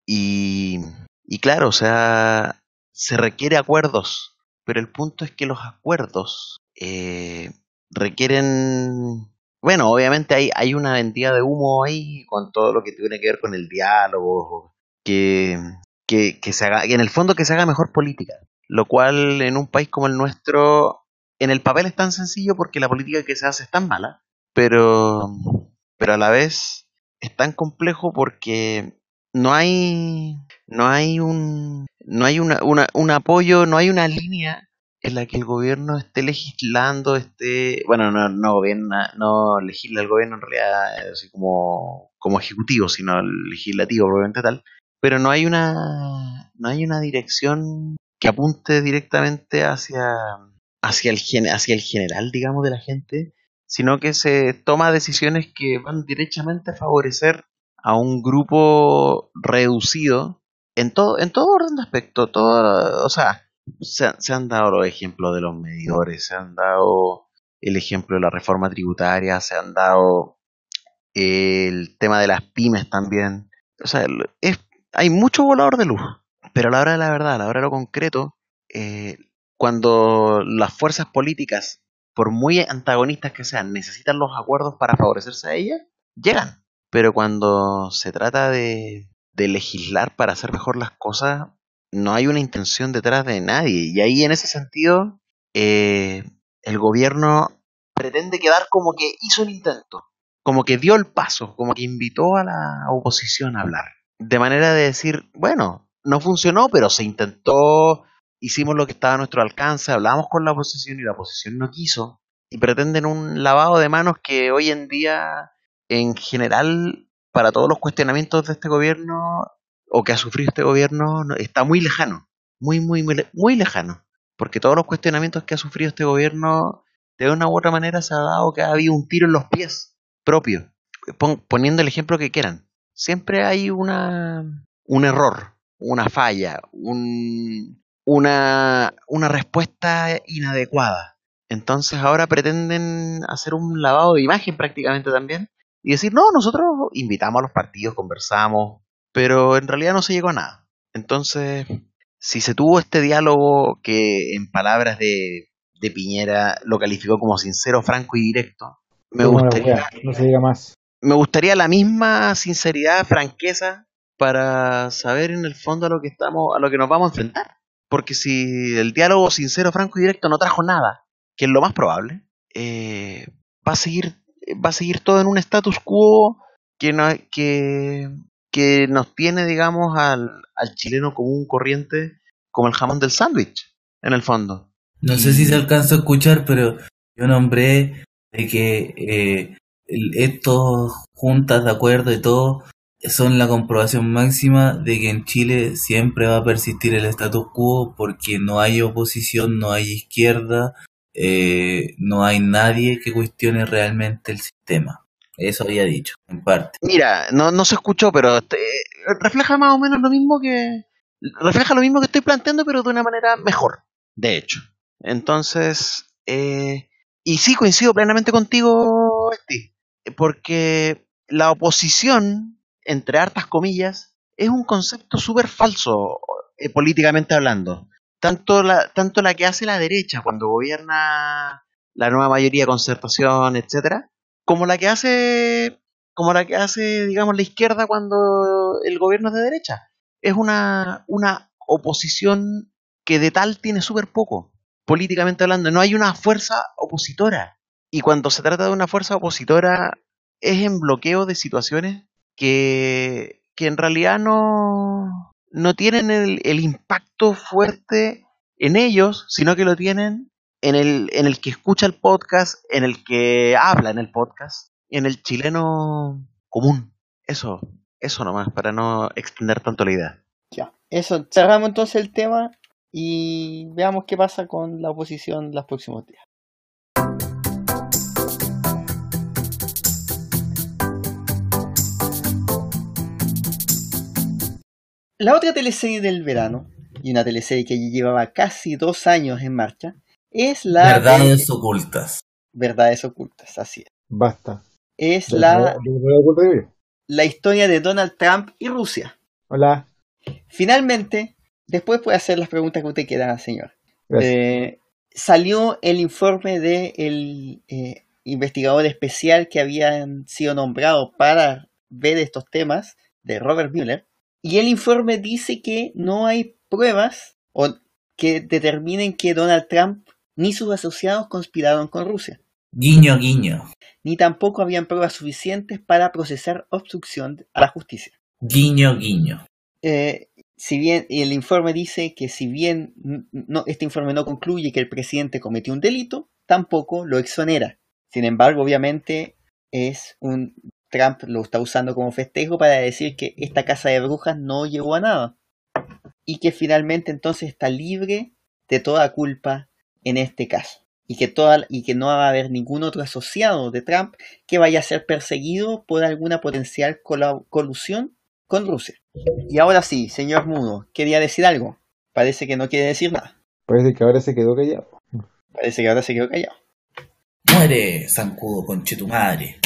Speaker 5: Y, y claro, o sea, se requiere acuerdos, pero el punto es que los acuerdos eh, requieren, bueno, obviamente hay, hay una vendida de humo ahí con todo lo que tiene que ver con el diálogo, que, que, que se haga, en el fondo que se haga mejor política, lo cual en un país como el nuestro, en el papel es tan sencillo porque la política que se hace es tan mala, pero, pero a la vez es tan complejo porque no hay, no hay un, no hay una, un apoyo, no hay una línea en la que el gobierno esté legislando, esté, bueno, no, no gobierna, no legisla el gobierno en realidad así como, como ejecutivo, sino legislativo probablemente tal, pero no hay una, no hay una dirección que apunte directamente hacia, hacia el, hacia el general, digamos, de la gente, sino que se toma decisiones que van directamente a favorecer a un grupo reducido en todo, en todo orden de aspecto, todo, o sea, se, han- se han dado los ejemplos de los medidores, se han dado el ejemplo de la reforma tributaria, se han dado el tema de las pymes también. O sea, es, hay mucho volador de luz, pero a la hora de la verdad, a la hora de lo concreto, eh, cuando las fuerzas políticas, por muy antagonistas que sean, necesitan los acuerdos para favorecerse a ellas, llegan. Pero cuando se trata de, de legislar para hacer mejor las cosas, no hay una intención detrás de nadie. Y ahí en ese sentido, eh, el gobierno pretende quedar como que hizo el intento, como que dio el paso, como que invitó a la oposición a hablar. De manera de decir, bueno, no funcionó, pero se intentó, hicimos lo que estaba a nuestro alcance, hablamos con la oposición y la oposición no quiso. Y pretenden un lavado de manos que hoy en día, en general, para todos los cuestionamientos de este gobierno, o que ha sufrido este gobierno, no- está muy lejano. Muy, muy, muy, muy lejano. Porque todos los cuestionamientos que ha sufrido este gobierno, de una u otra manera, se ha dado que ha habido un tiro en los pies propio. Pon- poniendo el ejemplo que quieran. Siempre hay una, un error, una falla, un, una, una respuesta inadecuada. Entonces ahora pretenden hacer un lavado de imagen prácticamente también y decir, no, nosotros invitamos a los partidos, conversamos, pero en realidad no se llegó a nada. Entonces, si se tuvo este diálogo que en palabras de, de Piñera lo calificó como sincero, franco y directo, me gustaría,
Speaker 6: wea, no se diga más.
Speaker 5: me gustaría la misma sinceridad, franqueza, para saber en el fondo a lo que estamos, a lo que nos vamos a enfrentar. Porque si el diálogo sincero, franco y directo no trajo nada, que es lo más probable, eh, va a seguir, va a seguir todo en un status quo que no, que, que nos tiene, digamos, al, al chileno común corriente como el jamón del sándwich, en el fondo.
Speaker 2: No sé si se alcanzó a escuchar, pero yo nombré de que eh, estos juntas de acuerdo y todo son la comprobación máxima de que en Chile siempre va a persistir el status quo porque no hay oposición, no hay izquierda, eh, no hay nadie que cuestione realmente el sistema. Eso había dicho, en parte.
Speaker 5: Mira, no, no se escuchó, pero este, refleja más o menos lo mismo que. Refleja lo mismo que estoy planteando, pero de una manera mejor, de hecho. Entonces, eh, y sí coincido plenamente contigo, Esti, porque la oposición, entre hartas comillas, es un concepto súper falso, eh, políticamente hablando. Tanto la, tanto la que hace la derecha cuando gobierna la nueva mayoría concertación, etcétera, como la que hace como la que hace, digamos, la izquierda cuando el gobierno es de derecha. Es una, una oposición que de tal tiene súper poco, políticamente hablando. No hay una fuerza opositora. Y cuando se trata de una fuerza opositora, es en bloqueo de situaciones que, que en realidad no, no tienen el, el impacto fuerte en ellos, sino que lo tienen en el, en el que escucha el podcast, en el que habla en el podcast, en el chileno común. Eso, eso nomás, para no extender tanto la idea.
Speaker 1: Ya, eso, cerramos entonces el tema y veamos qué pasa con la oposición los próximos días. La otra teleserie del verano, y una teleserie que llevaba casi dos años en marcha, es la de
Speaker 2: Verdades ocultas.
Speaker 1: Verdades Ocultas, así es.
Speaker 6: Basta.
Speaker 1: Es
Speaker 6: De-
Speaker 1: la,
Speaker 6: de- de- de- de-
Speaker 1: la historia de Donald Trump y Rusia.
Speaker 6: Hola.
Speaker 1: Finalmente, después puede hacer las preguntas que usted quiera, señor.
Speaker 6: Gracias.
Speaker 1: Eh, salió el informe del investigador especial que habían sido nombrados para ver estos temas, de Robert Mueller, y el informe dice que no hay pruebas o que determinen que Donald Trump ni sus asociados conspiraron con Rusia,
Speaker 2: Guiño, guiño.
Speaker 1: ni tampoco habían pruebas suficientes para procesar obstrucción a la justicia.
Speaker 2: Guiño, guiño.
Speaker 1: Eh, si bien y el informe dice que si bien no, este informe no concluye que el presidente cometió un delito, tampoco lo exonera. Sin embargo, obviamente es un Trump lo está usando como festejo para decir que esta casa de brujas no llegó a nada y que finalmente entonces está libre de toda culpa en este caso y que toda y que no va a haber ningún otro asociado de Trump que vaya a ser perseguido por alguna potencial colusión con Rusia. Y ahora sí, señor Mudo, quería decir algo. Parece que no quiere decir nada.
Speaker 6: Parece que ahora se quedó callado.
Speaker 1: Parece que ahora se quedó callado.
Speaker 2: Muere, zancudo, conche tu madre.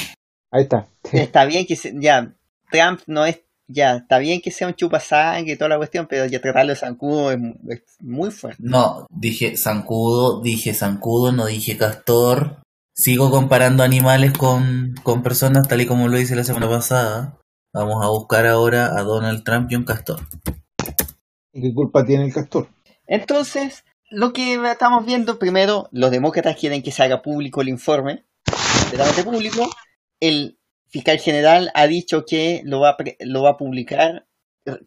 Speaker 6: Ahí está.
Speaker 1: Está bien que se- ya Trump no es ya está bien que sea un chupasangre y toda la cuestión, pero ya tratarlo de zancudo es, es muy fuerte.
Speaker 2: No, dije zancudo, dije zancudo, no dije castor. Sigo comparando animales con, con personas tal y como lo hice la semana pasada. Vamos a buscar ahora a Donald Trump y un castor.
Speaker 6: ¿Y qué culpa tiene el castor?
Speaker 1: Entonces, lo que estamos viendo primero, los demócratas quieren que se haga público el informe, completamente público. El fiscal general ha dicho que lo va a, lo va a publicar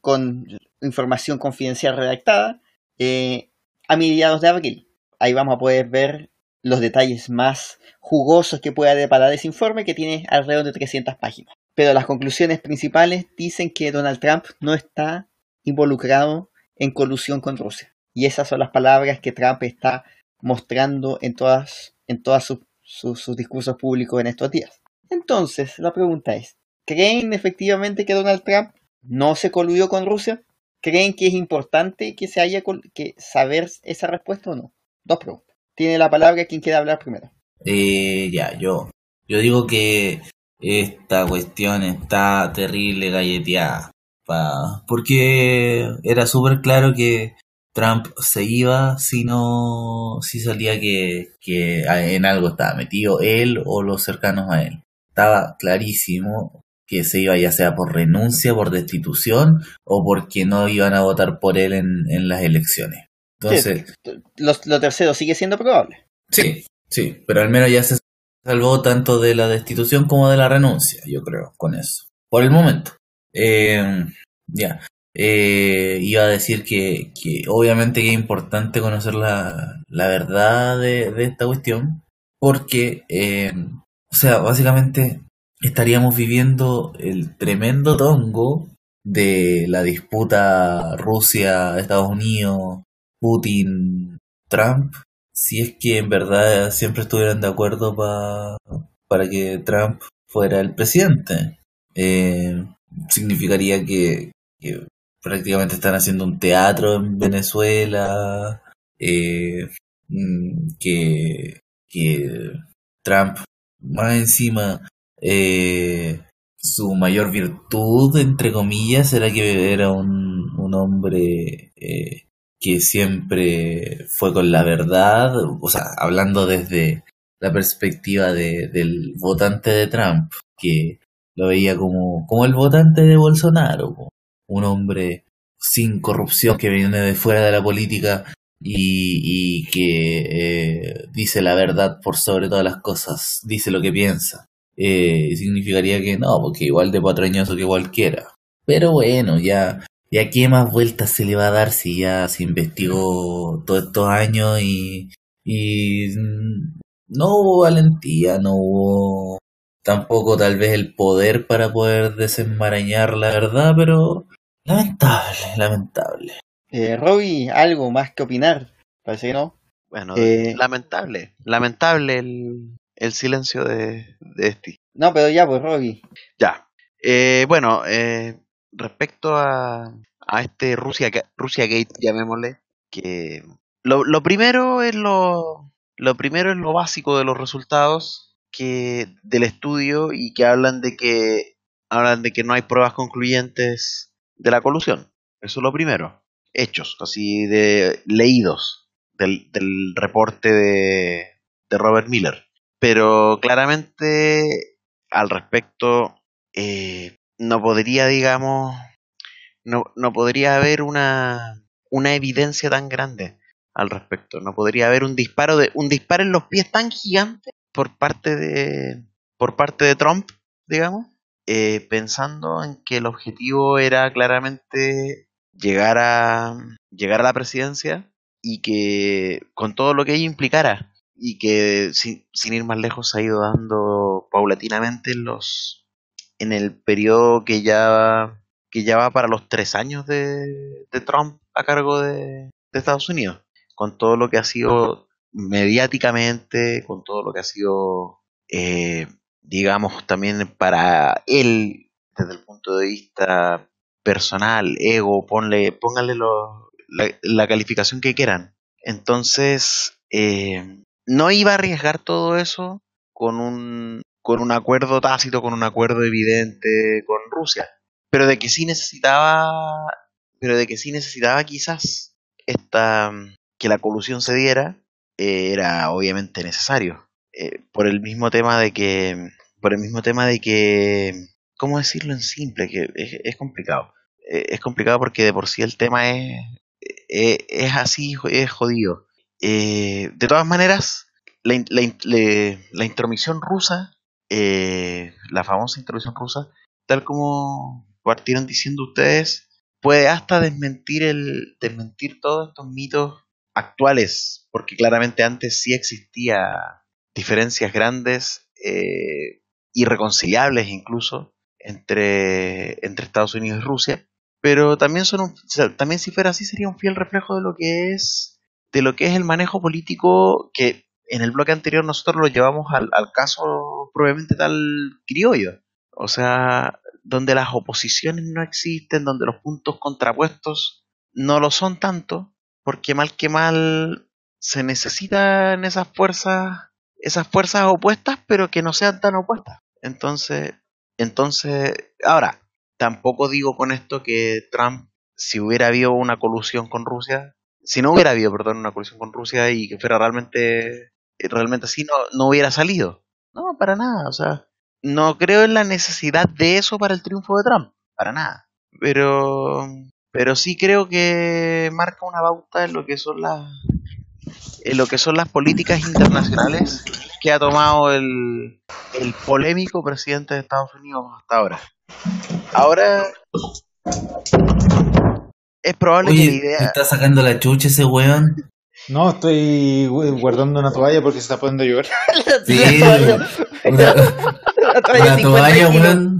Speaker 1: con información confidencial redactada eh, a mediados de abril. Ahí vamos a poder ver los detalles más jugosos que pueda deparar ese informe que tiene alrededor de 300 páginas. Pero las conclusiones principales dicen que Donald Trump no está involucrado en colusión con Rusia. Y esas son las palabras que Trump está mostrando en todas, en sus- sus discursos públicos en estos días. Entonces, la pregunta es, ¿creen efectivamente que Donald Trump no se coludió con Rusia? ¿Creen que es importante que se haya que saber esa respuesta o no? Dos preguntas. Tiene la palabra quien quiera hablar primero.
Speaker 2: Eh, ya, yo. Yo digo que esta cuestión está terrible galleteada. Porque era súper claro que Trump se iba si no, si salía que, que en algo estaba metido él o los cercanos a él. Estaba clarísimo que se iba ya sea por renuncia, por destitución o porque no iban a votar por él en, en las elecciones. Entonces,
Speaker 1: Lo, lo tercero sigue siendo probable.
Speaker 2: Sí, sí, pero al menos ya se salvó tanto de la destitución como de la renuncia, yo creo, con eso. Por el momento. Eh, ya. Eh, iba a decir que, que obviamente que es importante conocer la, la verdad de, de esta cuestión, porque, eh, o sea, básicamente estaríamos viviendo el tremendo tongo de la disputa Rusia-Estados Unidos, Putin-Trump, si es que en verdad siempre estuvieran de acuerdo pa- para que Trump fuera el presidente. Eh, significaría que, prácticamente están haciendo un teatro en Venezuela, eh, mm, que, que Trump más encima eh, su mayor virtud, entre comillas, era que era un, un hombre eh, que siempre fue con la verdad, o sea, hablando desde la perspectiva de, del votante de Trump, que lo veía como, como el votante de Bolsonaro, un hombre sin corrupción que viene de fuera de la política y, y que eh, dice la verdad por sobre todas las cosas, dice lo que piensa. Eh, significaría que no, porque igual de patrañoso que cualquiera. Pero bueno, ya, ya qué más vueltas se le va a dar si ya se investigó todos estos años y, y mm, no hubo valentía, no hubo tampoco tal vez el poder para poder desenmarañar la verdad, pero lamentable, lamentable.
Speaker 1: Eh, Robbie, algo más que opinar. Parece que no.
Speaker 5: Bueno,
Speaker 1: Eh,
Speaker 5: lamentable. Lamentable el, el silencio de, de este.
Speaker 1: No, pero ya, pues Robbie.
Speaker 5: Ya. Eh, bueno, eh, respecto a, a este Rusia, Rusia Gate, llamémosle, que lo, lo primero es lo, lo primero es lo básico de los resultados que del estudio y que hablan de que hablan de que no hay pruebas concluyentes de la colusión. Eso es lo primero. Hechos, así de leídos del, reporte de, de Robert Miller. Pero claramente al respecto eh, no podría, digamos, no, no podría haber una, una evidencia tan grande al respecto. No podría haber un disparo de un disparo en los pies tan gigante por parte de por parte de Trump, digamos, eh, pensando en que el objetivo era claramente llegar a llegar a la presidencia y que con todo lo que ello implicara y que sin, sin ir más lejos ha ido dando paulatinamente en los en el periodo que ya que ya va para los tres años de, de Trump a cargo de, de Estados Unidos. Con todo lo que ha sido mediáticamente con todo lo que ha sido eh, digamos también para él desde el punto de vista personal ego ponle pónganle la calificación que quieran. Entonces eh, no iba a arriesgar todo eso con un con un acuerdo tácito, con un acuerdo evidente con Rusia, pero de que sí necesitaba, pero de que sí necesitaba quizás esta que la colusión se diera eh, era obviamente necesario. Eh, por el mismo tema de que por el mismo tema de que cómo decirlo en simple que es, complicado. Eh, es complicado porque de por sí el tema es eh, es así es jodido. Eh, de todas maneras la, la la intromisión rusa, la famosa intromisión rusa, tal como partieron diciendo ustedes, puede hasta desmentir el desmentir todos estos mitos actuales, porque claramente antes sí existía diferencias grandes, irreconciliables incluso, entre, Estados Unidos y Rusia, pero también son también si fuera así sería un fiel reflejo de lo que es de lo que es el manejo político que en el bloque anterior nosotros lo llevamos al, al caso probablemente tal criollo. O sea, donde las oposiciones no existen, donde los puntos contrapuestos no lo son tanto, porque mal que mal se necesitan esas fuerzas, esas fuerzas opuestas, pero que no sean tan opuestas. Entonces, entonces, ahora, tampoco digo con esto que Trump, si hubiera habido una colusión con Rusia, si no hubiera habido, perdón, una colusión con Rusia y que fuera realmente, realmente así, no, no hubiera salido. No, para nada, o sea, no creo en la necesidad de eso para el triunfo de Trump, para nada. Pero, pero sí creo que marca una pauta en lo que son las, en lo que son las políticas internacionales que ha tomado el, el polémico presidente de Estados Unidos hasta ahora. Ahora es probable que la
Speaker 2: Oye, ¿te
Speaker 5: idea
Speaker 2: está sacando la chucha ese weón?
Speaker 6: No, estoy gu- guardando una toalla porque se está poniendo a llover.
Speaker 2: Sí, una,
Speaker 1: la toalla
Speaker 2: una
Speaker 1: 50
Speaker 2: toalla, weón.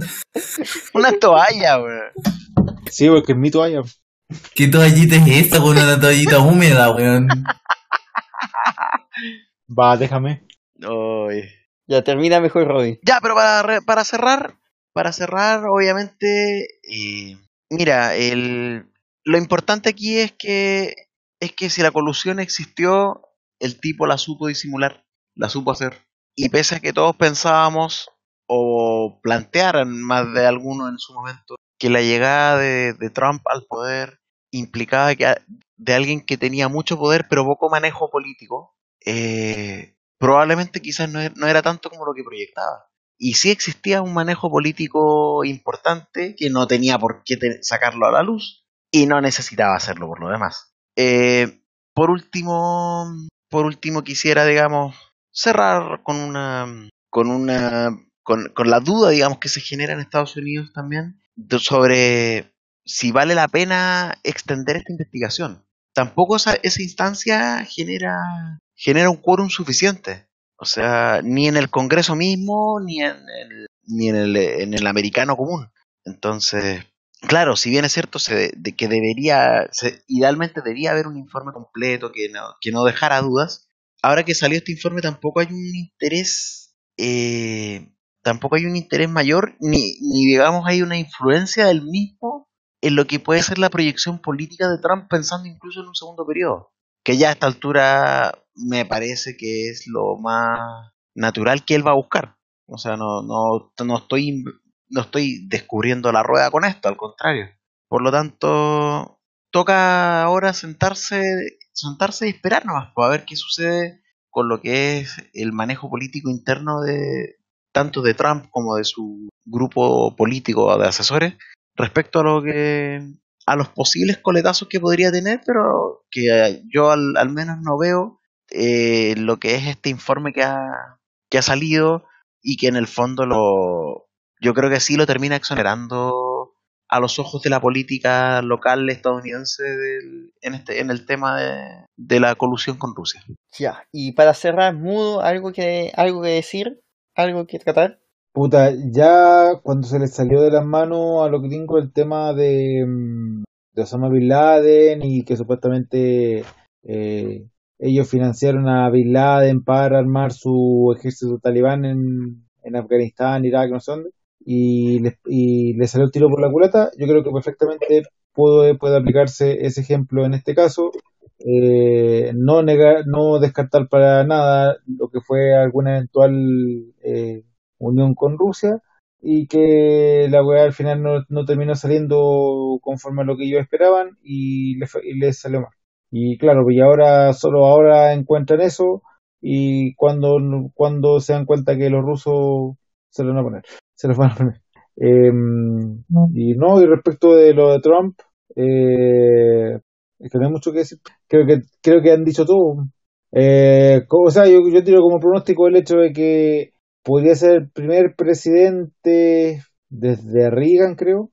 Speaker 5: una toalla, weón.
Speaker 6: Sí, porque es mi toalla.
Speaker 2: ¿Qué toallita es esta, weón? Una toallita húmeda, weón.
Speaker 6: Va, déjame.
Speaker 1: Ya termina mejor, Roddy.
Speaker 5: Ya, pero para, para cerrar, para cerrar, obviamente, eh, mira, el, lo importante aquí es que es que si la colusión existió, el tipo la supo disimular, la supo hacer. Y pese a que todos pensábamos o plantearan más de alguno en su momento que la llegada de, de Trump al poder implicaba que a- de alguien que tenía mucho poder pero poco manejo político, eh, probablemente quizás no era, no era tanto como lo que proyectaba. Y sí existía un manejo político importante que no tenía por qué sacarlo a la luz y no necesitaba hacerlo por lo demás. Eh, por último, por último quisiera, digamos, cerrar con una, con una, con, con la duda, digamos, que se genera en Estados Unidos también sobre si vale la pena extender esta investigación. Tampoco esa instancia genera, genera un quórum suficiente. O sea, ni en el Congreso mismo, ni en el, ni en el, en el americano común. Entonces, claro, si bien es cierto se- de que debería, idealmente debería haber un informe completo que no, que no dejara dudas, ahora que salió este informe tampoco hay un interés, eh, tampoco hay un interés mayor, ni, ni digamos hay una influencia del mismo en lo que puede ser la proyección política de Trump pensando incluso en un segundo periodo que ya a esta altura me parece que es lo más natural que él va a buscar. O sea, no, no, no estoy no estoy descubriendo la rueda con esto, al contrario. Por lo tanto, toca ahora sentarse, sentarse y esperar nomás para ver qué sucede con lo que es el manejo político interno de tanto de Trump como de su grupo político de asesores respecto a lo que a los posibles coletazos que podría tener, pero que yo al, al menos no veo eh, lo que es este informe que ha, que ha salido y que en el fondo lo, yo creo que sí lo termina exonerando a los ojos de la política local estadounidense del- en este en el tema de, de la colusión con Rusia.
Speaker 1: Ya, y para cerrar, Mudo, ¿algo que, algo que decir? ¿Algo que tratar?
Speaker 4: Puta, ya cuando se les salió de las manos a los gringos el tema de, mm, de Osama Bin Laden y que supuestamente eh, ellos financiaron a Bin Laden para armar su ejército talibán en, en Afganistán, Irak, no sé dónde, y les, y salió el tiro por la culata, yo creo que perfectamente puede, puede aplicarse ese ejemplo en este caso. Eh, no negar, no descartar para nada lo que fue alguna eventual eh, unión con Rusia y que la weá al final no, no terminó saliendo conforme a lo que ellos esperaban y les, y les salió mal. Y claro, y ahora solo ahora encuentran eso y cuando, cuando se dan cuenta que los rusos se lo van a poner, se los van a poner. Em, y no, y respecto de lo de Trump, eh, es que no hay mucho que decir. Creo que, creo que han dicho todo. Eh, o sea, yo, yo tiro como pronóstico el hecho de que podría ser el primer presidente desde Reagan, creo.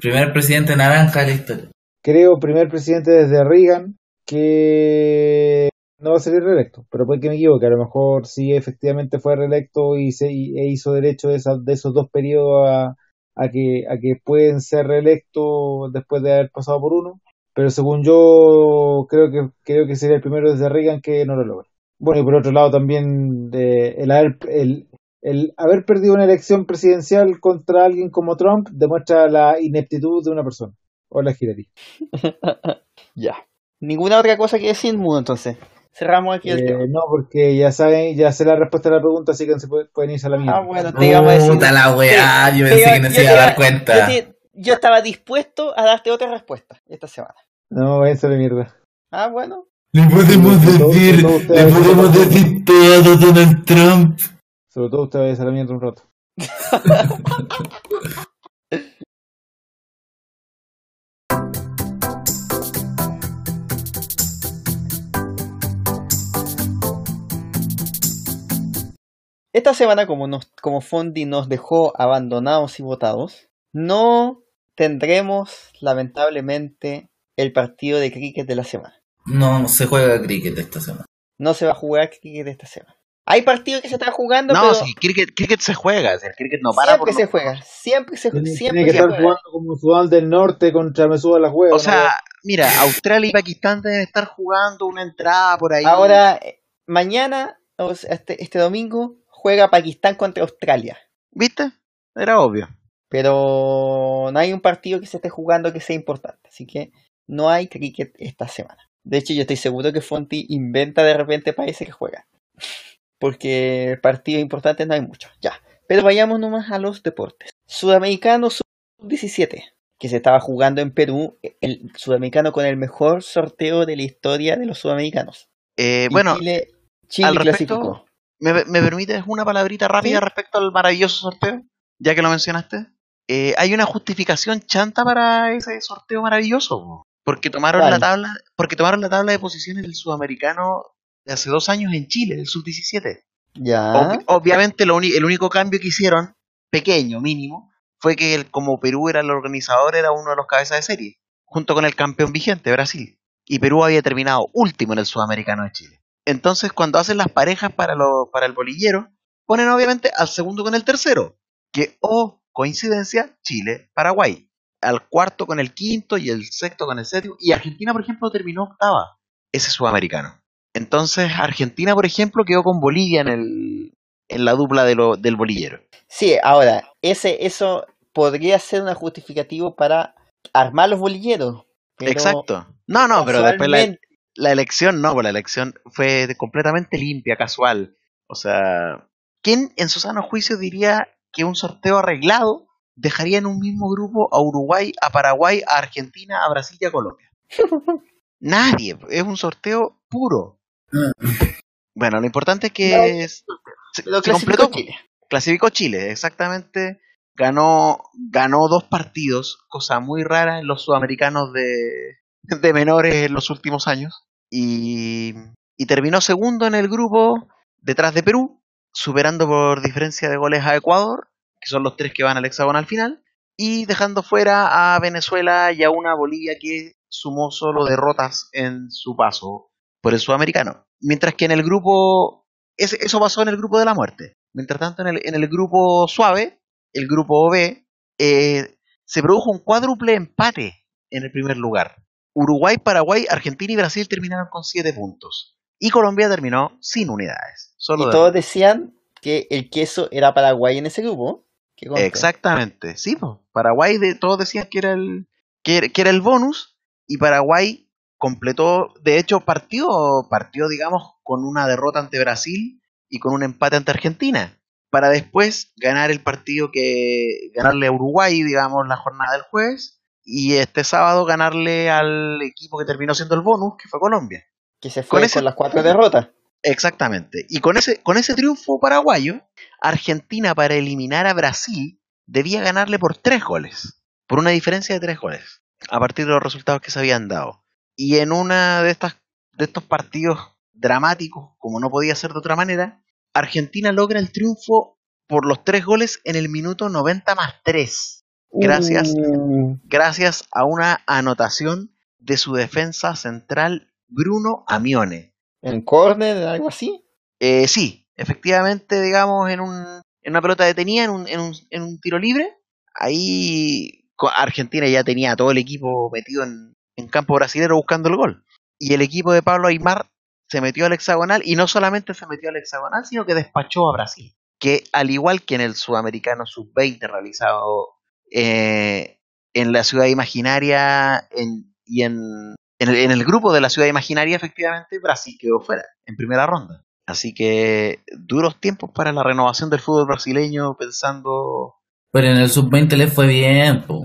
Speaker 2: Primer presidente naranja de la historia.
Speaker 4: Creo primer presidente desde Reagan que no va a salir reelecto, pero puede que me equivoque, a lo mejor sí efectivamente fue reelecto y se e hizo derecho de, esas- de esos dos periodos a, a que a que pueden ser reelectos después de haber pasado por uno, pero según yo creo que creo que sería el primero desde Reagan que no lo logra. Bueno, y por otro lado también de, el haber el, el haber perdido una elección presidencial contra alguien como Trump demuestra la ineptitud de una persona. Hola, Hillary.
Speaker 1: Ya. ¿Ninguna otra cosa que decir, Mudo, entonces? Cerramos aquí el
Speaker 4: Eh,
Speaker 1: tema.
Speaker 4: no, porque ya saben, ya sé la respuesta a la pregunta, así que se puede- pueden irse a la mierda.
Speaker 1: Ah, bueno, te íbamos a decir.
Speaker 2: Puta la weá, yo pensé que no se iba a dar cuenta.
Speaker 1: Yo, te- yo estaba dispuesto a darte otra respuesta esta semana.
Speaker 4: No, váyanse a la mierda.
Speaker 1: Ah, bueno.
Speaker 2: Le podemos decir,
Speaker 4: todo
Speaker 2: le podemos decir todo a Donald Trump.
Speaker 4: Sobre todo ustedes váyanse a la mierda un rato.
Speaker 1: Esta semana, como, nos, como Fondi nos dejó abandonados y votados, no tendremos, lamentablemente, el partido de cricket de la semana.
Speaker 2: No, no se juega cricket esta semana.
Speaker 1: No se va a jugar cricket esta semana. Hay partidos que se están jugando,
Speaker 5: No,
Speaker 1: pero
Speaker 5: si cricket, cricket se juega, el cricket no para
Speaker 1: siempre
Speaker 5: por
Speaker 1: se juega. Siempre se,
Speaker 4: Tiene,
Speaker 1: siempre
Speaker 4: tiene que
Speaker 1: se
Speaker 4: estar
Speaker 1: juega.
Speaker 4: jugando como Sudán del Norte contra me suba la juega.
Speaker 5: O sea, mira, Australia y Pakistán deben estar jugando una entrada por ahí.
Speaker 1: Ahora, eh, mañana, o sea, este, este domingo, juega Pakistán contra Australia.
Speaker 5: ¿viste? Era obvio.
Speaker 1: Pero no hay un partido que se esté jugando que sea importante. Así que no hay cricket esta semana. De hecho, yo estoy seguro que Fonti inventa de repente países que juegan. Porque partidos importantes no hay muchos. Ya. Pero vayamos nomás a los deportes. Sudamericano sub-17. Que se estaba jugando en Perú. El sudamericano con el mejor sorteo de la historia de los sudamericanos.
Speaker 5: Eh, bueno,
Speaker 1: Chile, Chile
Speaker 5: al respecto,
Speaker 1: clasificó.
Speaker 5: ¿Me, me permites una palabrita rápida
Speaker 1: Sí.
Speaker 5: respecto al maravilloso sorteo? Ya que lo mencionaste. Eh, hay una justificación chanta para ese sorteo maravilloso. po. Porque tomaron la tabla, porque tomaron la tabla de posiciones del sudamericano de hace dos años en Chile, el sub-17.
Speaker 1: Ya.
Speaker 5: Ob- obviamente lo el único cambio que hicieron, pequeño, mínimo, fue que el- como Perú era el organizador, era uno de los cabezas de serie, junto con el campeón vigente, Brasil. Y Perú había terminado último en el Sudamericano de Chile. Entonces, cuando hacen las parejas para, lo- para el bolillero, ponen obviamente al segundo con el tercero, que, oh, coincidencia, Chile-Paraguay. Al cuarto con el quinto y el sexto con el séptimo. Y Argentina, por ejemplo, terminó octava, ese sudamericano. Entonces, Argentina, por ejemplo, quedó con Bolivia en, el, en la dupla de lo- del bolillero.
Speaker 1: Sí, ahora, ese, eso podría ser un justificativo para armar los bolilleros. pero
Speaker 5: Exacto. No, no, pero después la, la elección, no, pues la elección fue de- completamente limpia, casual. O sea, ¿quién en su sano juicio diría que un sorteo arreglado dejaría en un mismo grupo a Uruguay, a Paraguay, a Argentina, a Brasil y a Colombia? Nadie, es un sorteo puro. Bueno, lo importante es que es- se,
Speaker 1: lo
Speaker 5: se
Speaker 1: clasificó
Speaker 5: completó.
Speaker 1: Chile.
Speaker 5: Clasificó Chile, exactamente. Ganó, ganó dos partidos, cosa muy rara en los sudamericanos de, de menores en los últimos años. Y, y terminó segundo en el grupo detrás de Perú, superando por diferencia de goles a Ecuador que son los tres que van al hexagonal final, y dejando fuera a Venezuela y a una Bolivia que sumó solo derrotas en su paso por el sudamericano. Mientras que en el grupo, eso pasó en el grupo de la muerte. Mientras tanto, en el, en el grupo suave, el grupo B, eh, se produjo un cuádruple empate en el primer lugar. Uruguay, Paraguay, Argentina y Brasil terminaron con 7 puntos. Y Colombia terminó sin unidades. Solo
Speaker 1: Y
Speaker 5: de-
Speaker 1: todos decían que el queso era Paraguay en ese grupo.
Speaker 5: Exactamente, sí, po. Paraguay de, todos decían que era el que era el bonus y Paraguay completó, de hecho partió, partió digamos con una derrota ante Brasil y con un empate ante Argentina para después ganar el partido que ganarle a Uruguay, digamos, la jornada del jueves y este sábado ganarle al equipo que terminó siendo el bonus, que fue Colombia.
Speaker 1: Que se fue con,
Speaker 5: ese-
Speaker 1: las cuatro derrotas.
Speaker 5: Exactamente. Y con ese, con ese triunfo paraguayo, Argentina para eliminar a Brasil debía ganarle por tres goles. Por una diferencia de tres goles. A partir de los resultados que se habían dado. Y en una de estas de estos partidos dramáticos, como no podía ser de otra manera, Argentina logra el triunfo por los tres goles en el minuto 90 más 3. Gracias
Speaker 1: Uh,
Speaker 5: gracias a una anotación de su defensa central Bruno Amione.
Speaker 1: en córner, algo así.
Speaker 5: Eh, sí, efectivamente, digamos, en, un, en una pelota detenida, en un, en, un, en un tiro libre, ahí Argentina ya tenía a todo el equipo metido en, en campo brasilero buscando el gol. Y el equipo de Pablo Aymar se metió al hexagonal y no solamente se metió al hexagonal, sino que despachó a Brasil. Que al igual que en el sudamericano sub-20 realizado eh, en la ciudad imaginaria en, y en, en el, en el grupo de la ciudad imaginaria, efectivamente, Brasil quedó fuera en primera ronda. Así que duros tiempos para la renovación del fútbol brasileño, pensando
Speaker 2: Pero en el sub-20 le fue bien, po.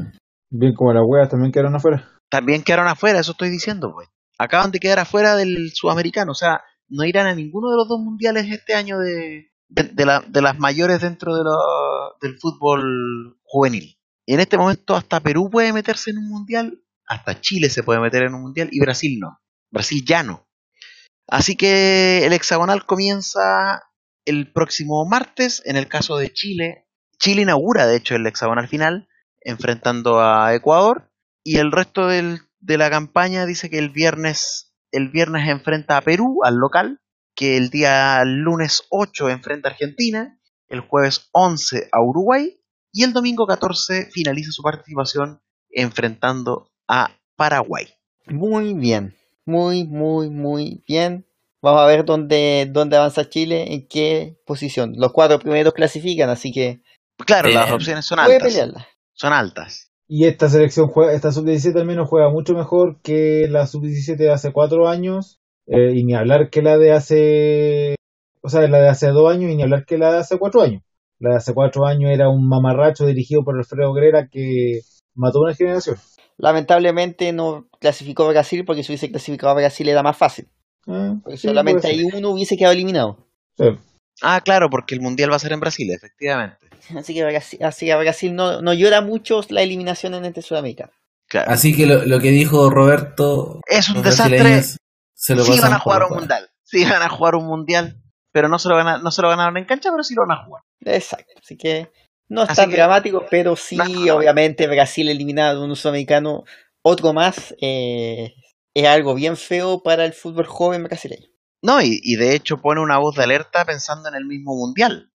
Speaker 6: Bien como las weas también quedaron afuera.
Speaker 5: también quedaron afuera, eso estoy diciendo, pues. Acaban de quedar afuera del sudamericano, o sea, no irán a ninguno de los dos mundiales este año de, de, de la- de las mayores dentro de la- del fútbol juvenil. En este momento hasta Perú puede meterse en un mundial, hasta Chile se puede meter en un mundial y Brasil no. Brasil ya no. Así que el hexagonal comienza el próximo martes. En el caso de Chile, Chile inaugura de hecho el hexagonal final, enfrentando a Ecuador. Y el resto de la campaña dice que el viernes, el viernes enfrenta a Perú, al local, que el día lunes 8 enfrenta a Argentina, el jueves 11 a Uruguay y el domingo 14 finaliza su participación enfrentando a Paraguay.
Speaker 1: Muy bien. Muy, muy, muy bien. Vamos a ver dónde, dónde avanza Chile, en qué posición. Los cuatro primeros clasifican, así que
Speaker 5: Claro, las opciones son
Speaker 1: puede
Speaker 5: altas.
Speaker 1: pelearla.
Speaker 5: Son altas.
Speaker 6: Y esta selección juega, esta sub-17 al menos juega mucho mejor que la sub-17 de hace cuatro años. eh, y ni hablar que la de hace. O sea, la de hace dos años y ni hablar que la de hace cuatro años. La de hace cuatro años era un mamarracho dirigido por Alfredo Grera que mató una generación.
Speaker 1: Lamentablemente no clasificó a Brasil porque si hubiese clasificado a Brasil era más fácil.
Speaker 6: Ah,
Speaker 1: Porque
Speaker 6: sí,
Speaker 1: solamente ahí uno hubiese quedado eliminado.
Speaker 6: Sí.
Speaker 5: Ah, claro, porque el mundial va a ser en Brasil, efectivamente.
Speaker 1: Así que Brasil, así que Brasil no, no llora mucho la eliminación en este Sudamericano.
Speaker 5: Claro.
Speaker 2: Así que lo, lo que dijo Roberto,
Speaker 5: Es un
Speaker 2: los
Speaker 5: desastre.
Speaker 2: se lo
Speaker 5: Sí van a jugar un mundial. Sí van a jugar un mundial. Pero no se lo, gana- no se lo ganaron en cancha, pero sí lo van a jugar.
Speaker 1: Exacto. Así que no es
Speaker 5: Así
Speaker 1: tan
Speaker 5: que-
Speaker 1: dramático, pero sí,
Speaker 5: No,
Speaker 1: obviamente, Brasil eliminado de un sudamericano, otro más, eh, es algo bien feo para el fútbol joven brasileño.
Speaker 5: No, y, y de hecho pone una voz de alerta pensando en el mismo mundial.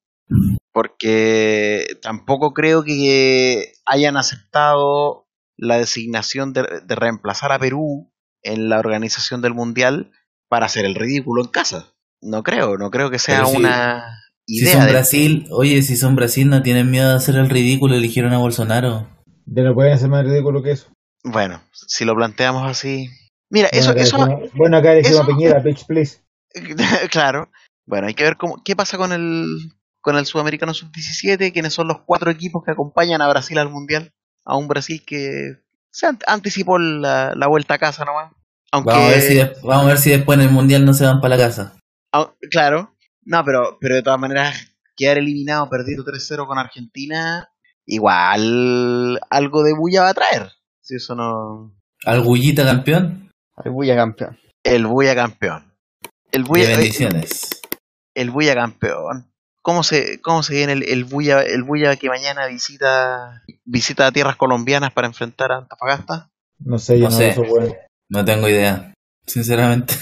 Speaker 5: Porque tampoco creo que hayan aceptado la designación de, de reemplazar a Perú en la organización del mundial para hacer el ridículo en casa. No creo, no creo que sea
Speaker 2: si-
Speaker 5: una
Speaker 2: Si
Speaker 5: idea
Speaker 2: son
Speaker 5: de
Speaker 2: Brasil, oye, si son Brasil no tienen miedo de hacer el ridículo, eligieron a Bolsonaro.
Speaker 6: Ya no pueden hacer más ridículo que eso.
Speaker 5: Bueno, si lo planteamos así. Mira, eso,
Speaker 6: bueno, acá
Speaker 5: eso,
Speaker 6: bueno, acá elegimos a
Speaker 5: eso-
Speaker 6: Piñera, bitch, please.
Speaker 5: claro. Bueno, hay que ver cómo, qué pasa con el, con el Sudamericano Sub-17, quiénes son los cuatro equipos que acompañan a Brasil al Mundial. A un Brasil que se ant- anticipó la, la vuelta a casa nomás. Aunque,
Speaker 2: Vamos a, ver si vamos a ver si después en el Mundial no se van para la casa.
Speaker 5: Au- claro, no, pero, pero de todas maneras, quedar eliminado, perdido 3-0 con Argentina, igual algo de bulla va a traer. Si eso no.
Speaker 2: ¿Algullita campeón?
Speaker 1: Argulla campeón.
Speaker 5: El bulla campeón. El
Speaker 2: De
Speaker 5: bulla,
Speaker 2: bendiciones.
Speaker 5: el bulla campeón. ¿Cómo se, cómo se viene el, el Bulla, el Bulla que mañana visita visita tierras colombianas para enfrentar a Antofagasta?
Speaker 6: No sé, yo
Speaker 2: No
Speaker 6: no,
Speaker 2: sé.
Speaker 6: veo esos hueones.
Speaker 2: No tengo idea, sinceramente.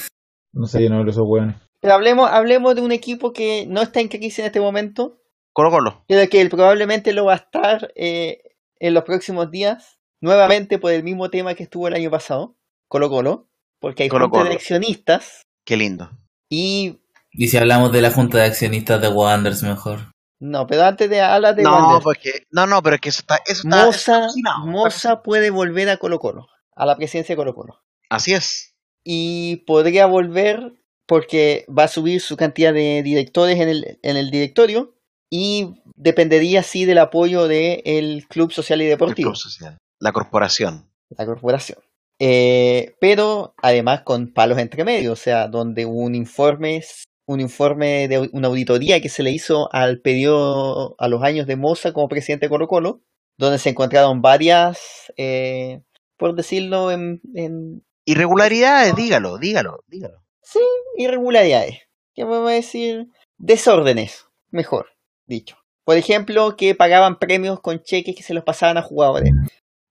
Speaker 6: No sé, yo no veo esos hueones.
Speaker 1: Pero hablemos, hablemos de un equipo que no está en crisis en este momento,
Speaker 5: Colo Colo.
Speaker 1: pero que él probablemente lo va a estar eh, en los próximos días, nuevamente por el mismo tema que estuvo el año pasado, Colo Colo, porque hay
Speaker 5: Colo
Speaker 1: junta de accionistas
Speaker 5: Qué lindo.
Speaker 1: y...
Speaker 2: Y si hablamos de la junta de accionistas de Wanderers, mejor.
Speaker 1: No, pero antes de hablar de
Speaker 5: No,
Speaker 1: Wander,
Speaker 5: porque, no, no, pero es que eso está, eso está,
Speaker 1: Moza,
Speaker 5: está
Speaker 1: Moza puede volver a Colo Colo, a la presidencia de Colo Colo.
Speaker 5: Así es.
Speaker 1: y podría volver porque va a subir su cantidad de directores en el, en el directorio y dependería sí del apoyo del Club Social y
Speaker 5: El
Speaker 1: Deportivo,
Speaker 5: Club Social. La corporación.
Speaker 1: la corporación. Eh, pero además con palos entre medio, o sea, donde un informe, un informe de una auditoría que se le hizo al periodo, a los años de Moza como presidente de Colo Colo, donde se encontraron varias, eh, por decirlo en, en
Speaker 5: Irregularidades, dígalo, dígalo, dígalo.
Speaker 1: Sí, irregularidades. ¿Qué podemos decir? Desórdenes, mejor dicho. Por ejemplo, que pagaban premios con cheques que se los pasaban a jugadores.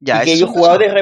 Speaker 5: Ya,
Speaker 1: y que ellos jugadores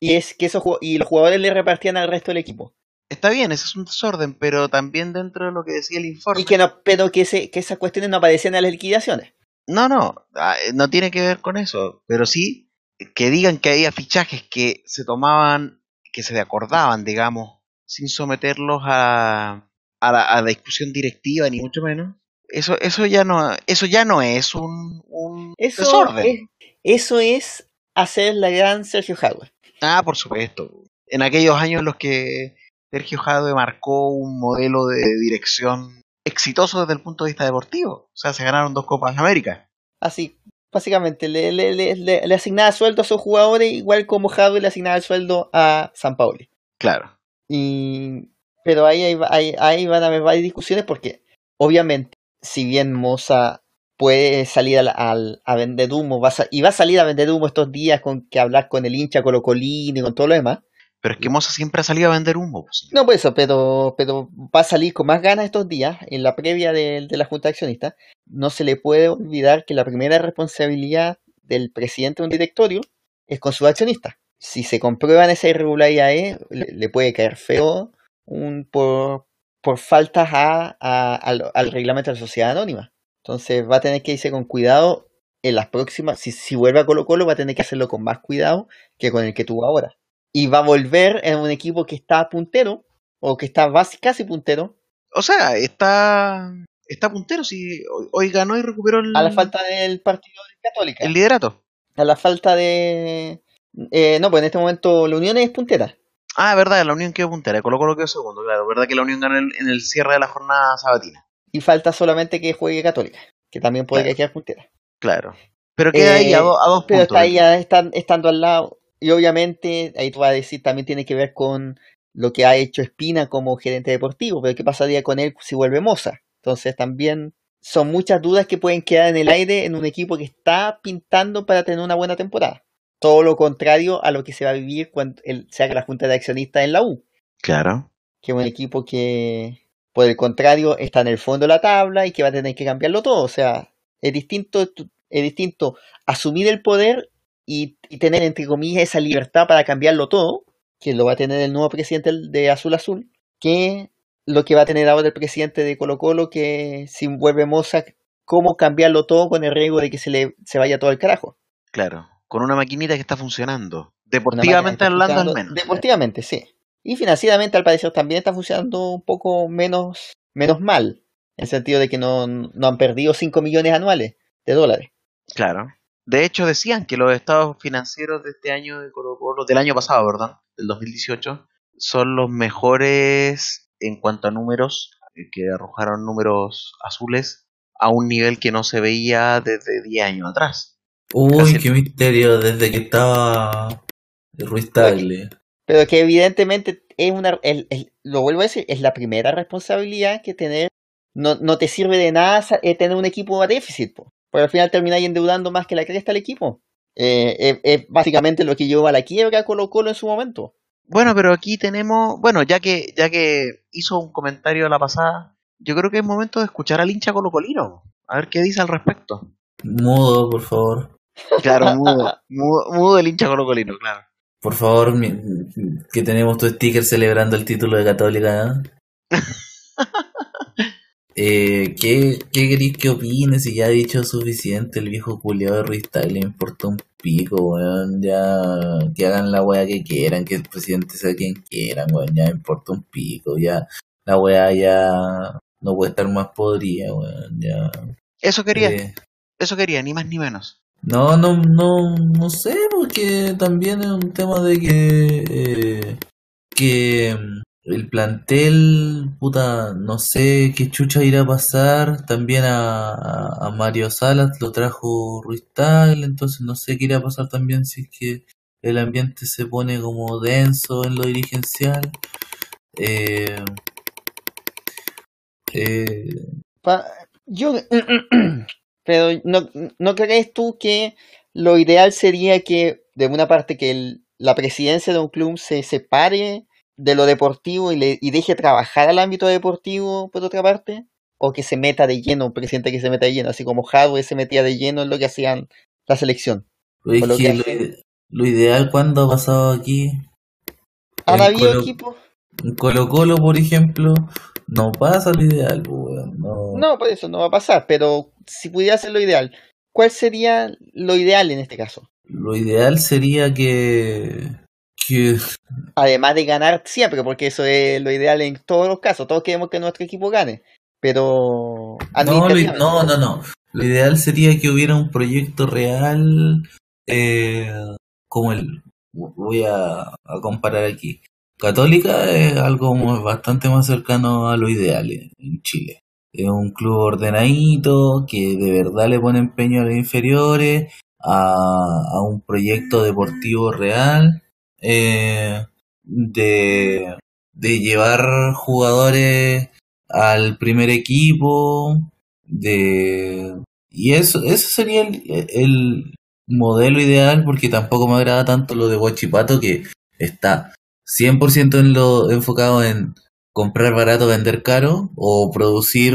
Speaker 1: y es que esos y los jugadores le repartían al resto del equipo.
Speaker 5: Está bien, ese es un desorden, pero también dentro de lo que decía el informe.
Speaker 1: Y que no, pero que ese, que esas cuestiones no aparecían en las liquidaciones.
Speaker 5: No, no, ah, eh, no tiene que ver con eso, pero sí que digan que había fichajes que se tomaban, que se acordaban, digamos, sin someterlos a, a, la, a la discusión directiva, ni mucho menos. Eso, eso ya no, eso ya no es un, un
Speaker 1: Eso
Speaker 5: desorden.
Speaker 1: es, eso es hacer la gran Sergio Jadwe.
Speaker 5: Ah, por supuesto. En aquellos años en los que Sergio Jadwe marcó un modelo de dirección exitoso desde el punto de vista deportivo. O sea, se ganaron dos Copas América.
Speaker 1: Así, básicamente, le, le, le, le- le asignaba sueldo a sus jugadores, igual como Jadwe le asignaba el sueldo a San Pauli.
Speaker 5: Claro.
Speaker 1: Y, pero ahí, ahí, ahí, van a haber varias discusiones porque obviamente si bien Moza puede salir al, al- a vender humo va a y va a salir a vender humo estos días con que hablar con el hincha colocolino y con todo lo demás.
Speaker 5: Pero es que Moza siempre ha salido a vender humo. pues.
Speaker 1: No, pues eso, pero, pero va a salir con más ganas estos días en la previa de, de la Junta de Accionistas. No se le puede olvidar que la primera responsabilidad del presidente de un directorio es con sus accionistas. Si se comprueban esas irregularidades, le, le puede caer feo un, por, por faltas a, a- al, al reglamento de la sociedad anónima. Entonces va a tener que irse con cuidado en las próximas. Si, si vuelve a Colo Colo, va a tener que hacerlo con más cuidado que con el que tuvo ahora. Y va a volver en un equipo que está puntero, o que está casi puntero,
Speaker 5: O sea, está, está puntero. Si hoy, hoy ganó y recuperó el,
Speaker 1: a la falta del partido de Católica.
Speaker 5: el liderato.
Speaker 1: A la falta de. Eh, no, pues en este momento la Unión es puntera.
Speaker 5: Ah, verdad, la Unión quedó puntera. Colo Colo quedó segundo, claro. Verdad que la Unión ganó en el, cierre de la jornada sabatina.
Speaker 1: Y falta solamente que juegue Católica, que también podría
Speaker 5: Claro.
Speaker 1: quedar puntera.
Speaker 5: Claro. Pero queda ahí a,
Speaker 1: Eh,
Speaker 5: do- a dos
Speaker 1: Pero
Speaker 5: puntos.
Speaker 1: está ahí estando al lado. Y obviamente, ahí tú vas a decir, también tiene que ver con lo que ha hecho Espina como gerente deportivo. Pero ¿qué pasaría con él si vuelve Moza? Entonces también son muchas dudas que pueden quedar en el aire en un equipo que está pintando para tener una buena temporada. Todo lo contrario a lo que se va a vivir cuando el- se haga la junta de accionistas en la U.
Speaker 5: Claro.
Speaker 1: Que es un equipo que, por el contrario, está en el fondo de la tabla y que va a tener que cambiarlo todo. O sea, es distinto, es distinto asumir el poder y, y tener, entre comillas, esa libertad para cambiarlo todo, que lo va a tener el nuevo presidente de Azul Azul, que lo que va a tener ahora el presidente de Colo Colo, que si vuelve Moza, cómo cambiarlo todo con el riesgo de que se le se vaya todo el carajo.
Speaker 5: Claro. Con una maquinita que está funcionando. Deportivamente
Speaker 1: está
Speaker 5: hablando al menos.
Speaker 1: Deportivamente, sí. Y financieramente, al parecer, también está funcionando un poco menos, menos mal. En el sentido de que no, no han perdido 5 millones anuales de dólares.
Speaker 5: Claro. De hecho, decían que los estados financieros de este año de Colo Colo, del año pasado, ¿verdad? Del 2018, son los mejores en cuanto a números, eh, que arrojaron números azules a un nivel que no se veía desde 10 años atrás.
Speaker 2: Uy,
Speaker 5: Casi-
Speaker 2: qué misterio, desde que estaba Ruiz Tagle.
Speaker 1: Pero que evidentemente es una, el- el- lo vuelvo a decir, es la primera responsabilidad que tener. No, no te sirve de nada eh, tener un equipo a déficit, po, porque al final termináis endeudando más que la cresta el equipo. Eh, es, es básicamente lo que llevó a la quiebra Colo Colo en su momento.
Speaker 5: Bueno, pero aquí tenemos, bueno, ya que ya que hizo un comentario la pasada, yo creo que es momento de escuchar al hincha colocolino. A ver qué dice al respecto.
Speaker 2: Mudo, por favor.
Speaker 5: Claro, mudo, mudo, mudo el hincha colocolino, claro.
Speaker 2: Por favor, mi- que tenemos tu sticker celebrando el título de Católica. ¿eh? Eh, ¿qué, ¿Qué que opine? Si ya ha dicho suficiente el viejo culiado de Ruistag, le importa un pico, weón. Ya que hagan la weá que quieran, que el presidente sea quien quieran, weón. Ya me importa un pico, ya la weá ya no puede estar más podrida, weón. Ya.
Speaker 5: Eso quería,
Speaker 2: Eh,
Speaker 5: eso quería, ni más ni menos.
Speaker 2: No, no, no, no sé, porque también es un tema de que, eh, que mm, el plantel, puta, no sé qué chucha irá a pasar. También a, a, Mario Salas lo trajo Ruiz Tagle, entonces no sé qué irá a pasar también si es que el ambiente se pone como denso en lo dirigencial. Eh, eh,
Speaker 1: Pa- yo, pero no, ¿no crees tú que lo ideal sería que, de una parte, que el- la presidencia de un club se separe de lo deportivo y, le, y deje trabajar al ámbito deportivo, por otra parte? ¿O que se meta de lleno, un presidente que se meta de lleno, así como Hadwe se metía de lleno en lo que hacían la selección? lo
Speaker 2: que
Speaker 1: que
Speaker 2: lo,
Speaker 1: hace-
Speaker 2: ide- lo ideal cuando ha pasado aquí
Speaker 1: ¿Han habido
Speaker 2: Colo-
Speaker 1: equipos?
Speaker 2: En Colo Colo, por ejemplo, no pasa lo ideal, pues, no.
Speaker 1: No, por eso no va a pasar, pero si pudiera ser lo ideal, ¿cuál sería lo ideal en este caso?
Speaker 2: Lo ideal sería que, que
Speaker 1: Además de ganar siempre, porque eso es lo ideal en todos los casos. Todos queremos que nuestro equipo gane. Pero
Speaker 2: no, lo no, no, no. Lo ideal sería que hubiera un proyecto real, eh, como el, voy a, a comparar aquí. Católica es algo muy- bastante más cercano a lo ideal en Chile. Es un club ordenadito, que de verdad le pone empeño a los inferiores, a, a un proyecto deportivo real, eh, de, de llevar jugadores al primer equipo, de y eso, eso sería el, el modelo ideal, porque tampoco me agrada tanto lo de Guachipato, que está 100% en lo enfocado en comprar barato, vender caro, o producir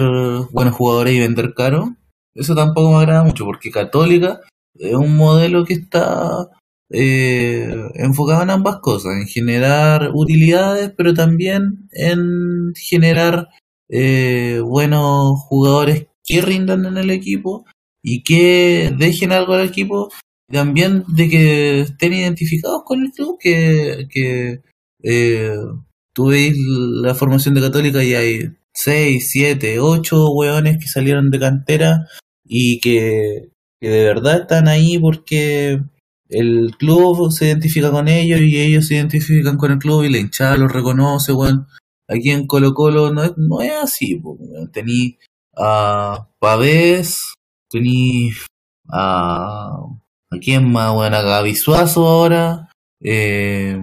Speaker 2: buenos jugadores y vender caro. Eso tampoco me agrada mucho, porque Católica es un modelo que está eh, enfocado en ambas cosas, en generar utilidades, pero también en generar eh, buenos jugadores que rindan en el equipo y que dejen algo al equipo, también de que estén identificados con el club, que, que eh, tú veis la formación de Católica y hay 6, 7, 8 hueones que salieron de cantera y que, de verdad están ahí porque el club se identifica con ellos y ellos se identifican con el club y la hinchada los reconoce, weón. Aquí en Colo Colo no es, no es así, weón. Tení a Pavés, tení a... ¿A quién más, weón? A Gaby Suazo ahora, eh,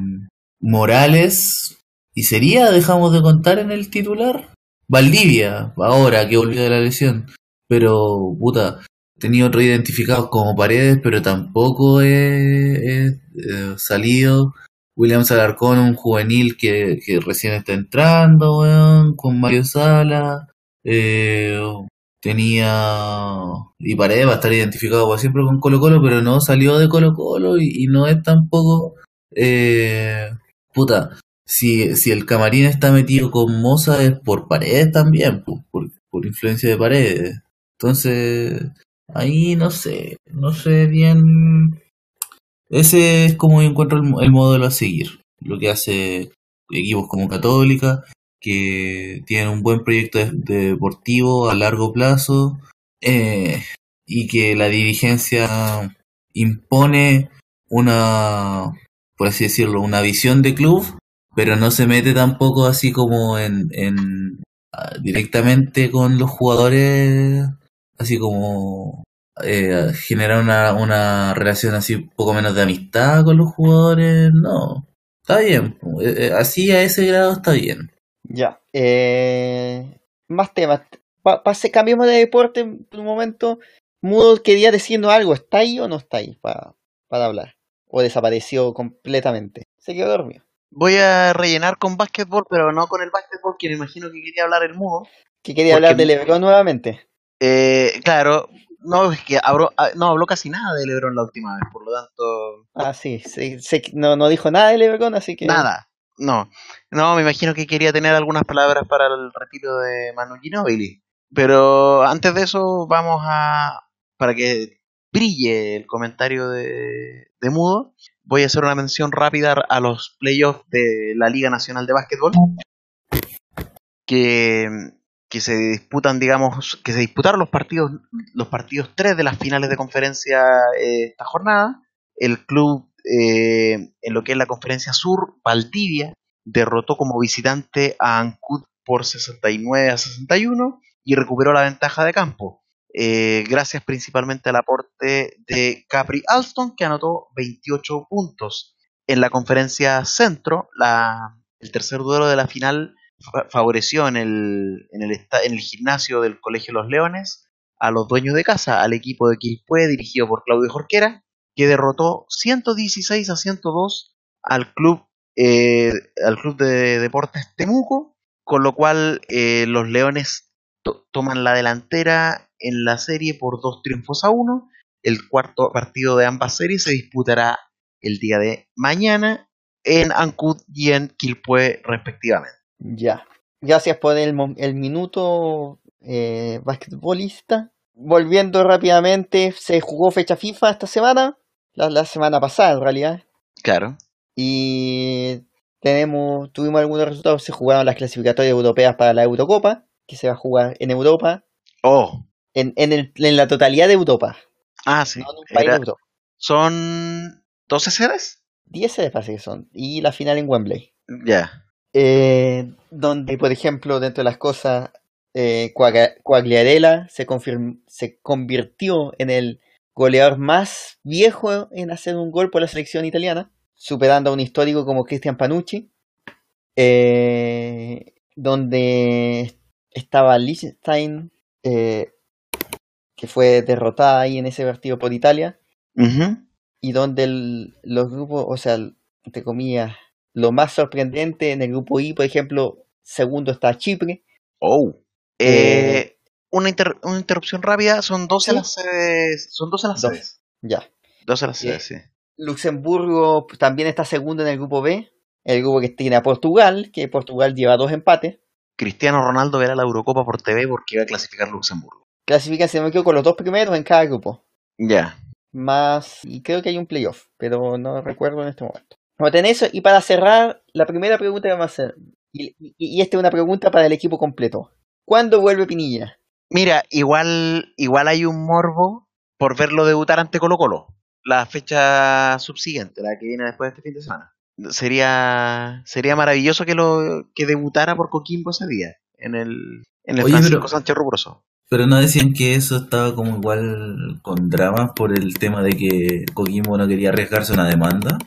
Speaker 2: Morales, y sería, dejamos de contar en el titular, Valdivia, ahora que volvió de la lesión, pero, puta, tenía otro identificados como Paredes, pero tampoco he, salido. William Alarcón, un juvenil que, que recién está entrando, weón, con Mario Sala. Eh, tenía. Y Paredes va a estar identificado por siempre con Colo Colo, pero no salió de Colo Colo y, y no es tampoco. Eh, puta, si, si el camarín está metido con Moza es por Paredes también, por, por, influencia de Paredes. Entonces, ahí no sé, no sé bien. Ese es como encuentro el, el modelo a seguir. Lo que hace equipos como Católica, que tienen un buen proyecto de, de deportivo a largo plazo eh, y que la dirigencia impone una, por así decirlo, una visión de club, pero no se mete tampoco así como en, en directamente con los jugadores, así como eh, generar una, una relación así poco menos de amistad con los jugadores, no. Está bien, eh, así a ese grado está bien.
Speaker 1: Ya. Eh, más temas. Pa, pase, cambiemos de deporte por un momento. Mudo quería diciendo algo. ¿Está ahí o no está ahí para, para hablar? ¿O desapareció completamente? Se quedó dormido.
Speaker 5: Voy a rellenar con básquetbol, pero no con el básquetbol, que me imagino que quería hablar el mudo.
Speaker 1: Que quería hablar de Lebron nuevamente.
Speaker 5: Eh, claro, no, es que habló, ah, no habló casi nada de LeBron la última vez, por lo tanto,
Speaker 1: Ah, sí, sí, sí, no, no dijo nada de LeBron, así que...
Speaker 5: nada. No, no, me imagino que quería tener algunas palabras para el retiro de Manu Ginóbili. Pero antes de eso, vamos a. Para que brille el comentario de, de Mudo, voy a hacer una mención rápida a los playoffs de la Liga Nacional de Básquetbol. Que, se disputan, digamos, que se disputaron los partidos, los partidos 3 de las finales de conferencia eh, esta jornada. El club, eh, en lo que es la conferencia sur, Valdivia, derrotó como visitante a Ancud por 69 a 61 y recuperó la ventaja de campo. Eh, gracias principalmente al aporte de Capri Alston, que anotó 28 puntos. En la conferencia centro, la, el tercer duelo de la final fa- favoreció en el, en, el en el gimnasio del Colegio Los Leones a los dueños de casa, al equipo de Quilpué dirigido por Claudio Jorquera, que derrotó 116 a 102 al club, eh, al club de deportes Temuco, con lo cual eh, los Leones to- toman la delantera en la serie por dos triunfos a uno. El cuarto partido de ambas series se disputará el día de mañana en Ancud y en Quilpué respectivamente.
Speaker 1: Ya. Gracias por el minuto eh, basquetbolista. Volviendo rápidamente, se jugó fecha FIFA esta semana, la, la semana pasada en realidad,
Speaker 5: Claro.
Speaker 1: y tenemos, tuvimos algunos resultados. Se jugaron las clasificatorias europeas para la Eurocopa, que se va a jugar en Europa,
Speaker 5: Oh,
Speaker 1: en, en, el- en la totalidad de Europa,
Speaker 5: ah, sí.
Speaker 1: no en un país
Speaker 5: Era-
Speaker 1: de Europa.
Speaker 5: ¿Son 12 sedes?
Speaker 1: 10 se parece que son, y la final en Wembley.
Speaker 5: Ya.
Speaker 1: eh, donde, por ejemplo, dentro de las cosas, eh, Quagliarella se, se convirtió en el goleador más viejo en hacer un gol por la selección italiana, superando a un histórico como Cristian Panucci, eh, donde estaba Liechtenstein, eh, que fue derrotada ahí en ese partido por Italia, y donde el- los grupos, o sea, entre comillas, lo más sorprendente en el grupo I, por ejemplo, segundo está Chipre.
Speaker 5: Oh.
Speaker 1: Eh,
Speaker 5: Eh, una, inter- una interrupción rápida. Son 12
Speaker 1: ¿Sí?
Speaker 5: las sedes. Son 12 las
Speaker 1: Doce.
Speaker 5: sedes.
Speaker 1: Ya.
Speaker 5: 12 las
Speaker 1: Bien.
Speaker 5: sedes, sí.
Speaker 1: Luxemburgo también está segundo en el grupo B, el grupo que tiene a Portugal, que Portugal lleva dos empates.
Speaker 5: Cristiano Ronaldo verá la Eurocopa por TV porque va a clasificar Luxemburgo.
Speaker 1: Clasifican, si no me equivoco, los dos primeros en cada grupo.
Speaker 5: Ya.
Speaker 1: Más, y creo que hay un playoff, pero no recuerdo en este momento. Vamos a tener eso, y para cerrar, la primera pregunta que vamos a hacer, y, y- y esta es una pregunta para el equipo completo. ¿Cuándo vuelve Pinilla?
Speaker 5: Mira, igual, igual hay un morbo por verlo debutar ante Colo Colo. La fecha subsiguiente, la que viene después de este fin de semana. Sería, sería maravilloso que lo que debutara por Coquimbo ese día, en el, en el
Speaker 2: Oye,
Speaker 5: Francisco
Speaker 2: pero-
Speaker 5: Sánchez Rubroso.
Speaker 2: Pero no decían que eso estaba como igual con dramas por el tema de que Coquimbo no quería arriesgarse a una demanda.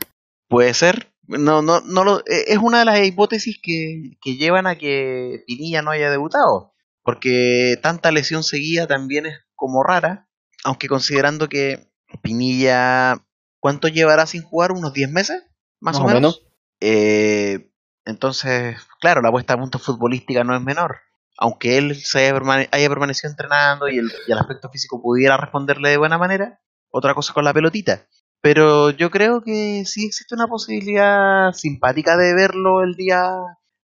Speaker 5: Puede ser. No, no, no lo, eh, es una de las hipótesis que, que llevan a que Pinilla no haya debutado. Porque tanta lesión seguida también es como rara. Aunque considerando que Pinilla, ¿cuánto llevará sin jugar? ¿Unos 10 meses? Más, o menos. Eh, entonces, claro, la puesta a punto futbolística no es menor. Aunque él se haya, haya permanecido entrenando y el, y el aspecto físico pudiera responderle de buena manera, otra cosa con la pelotita. Pero yo creo que sí existe una posibilidad simpática de verlo el día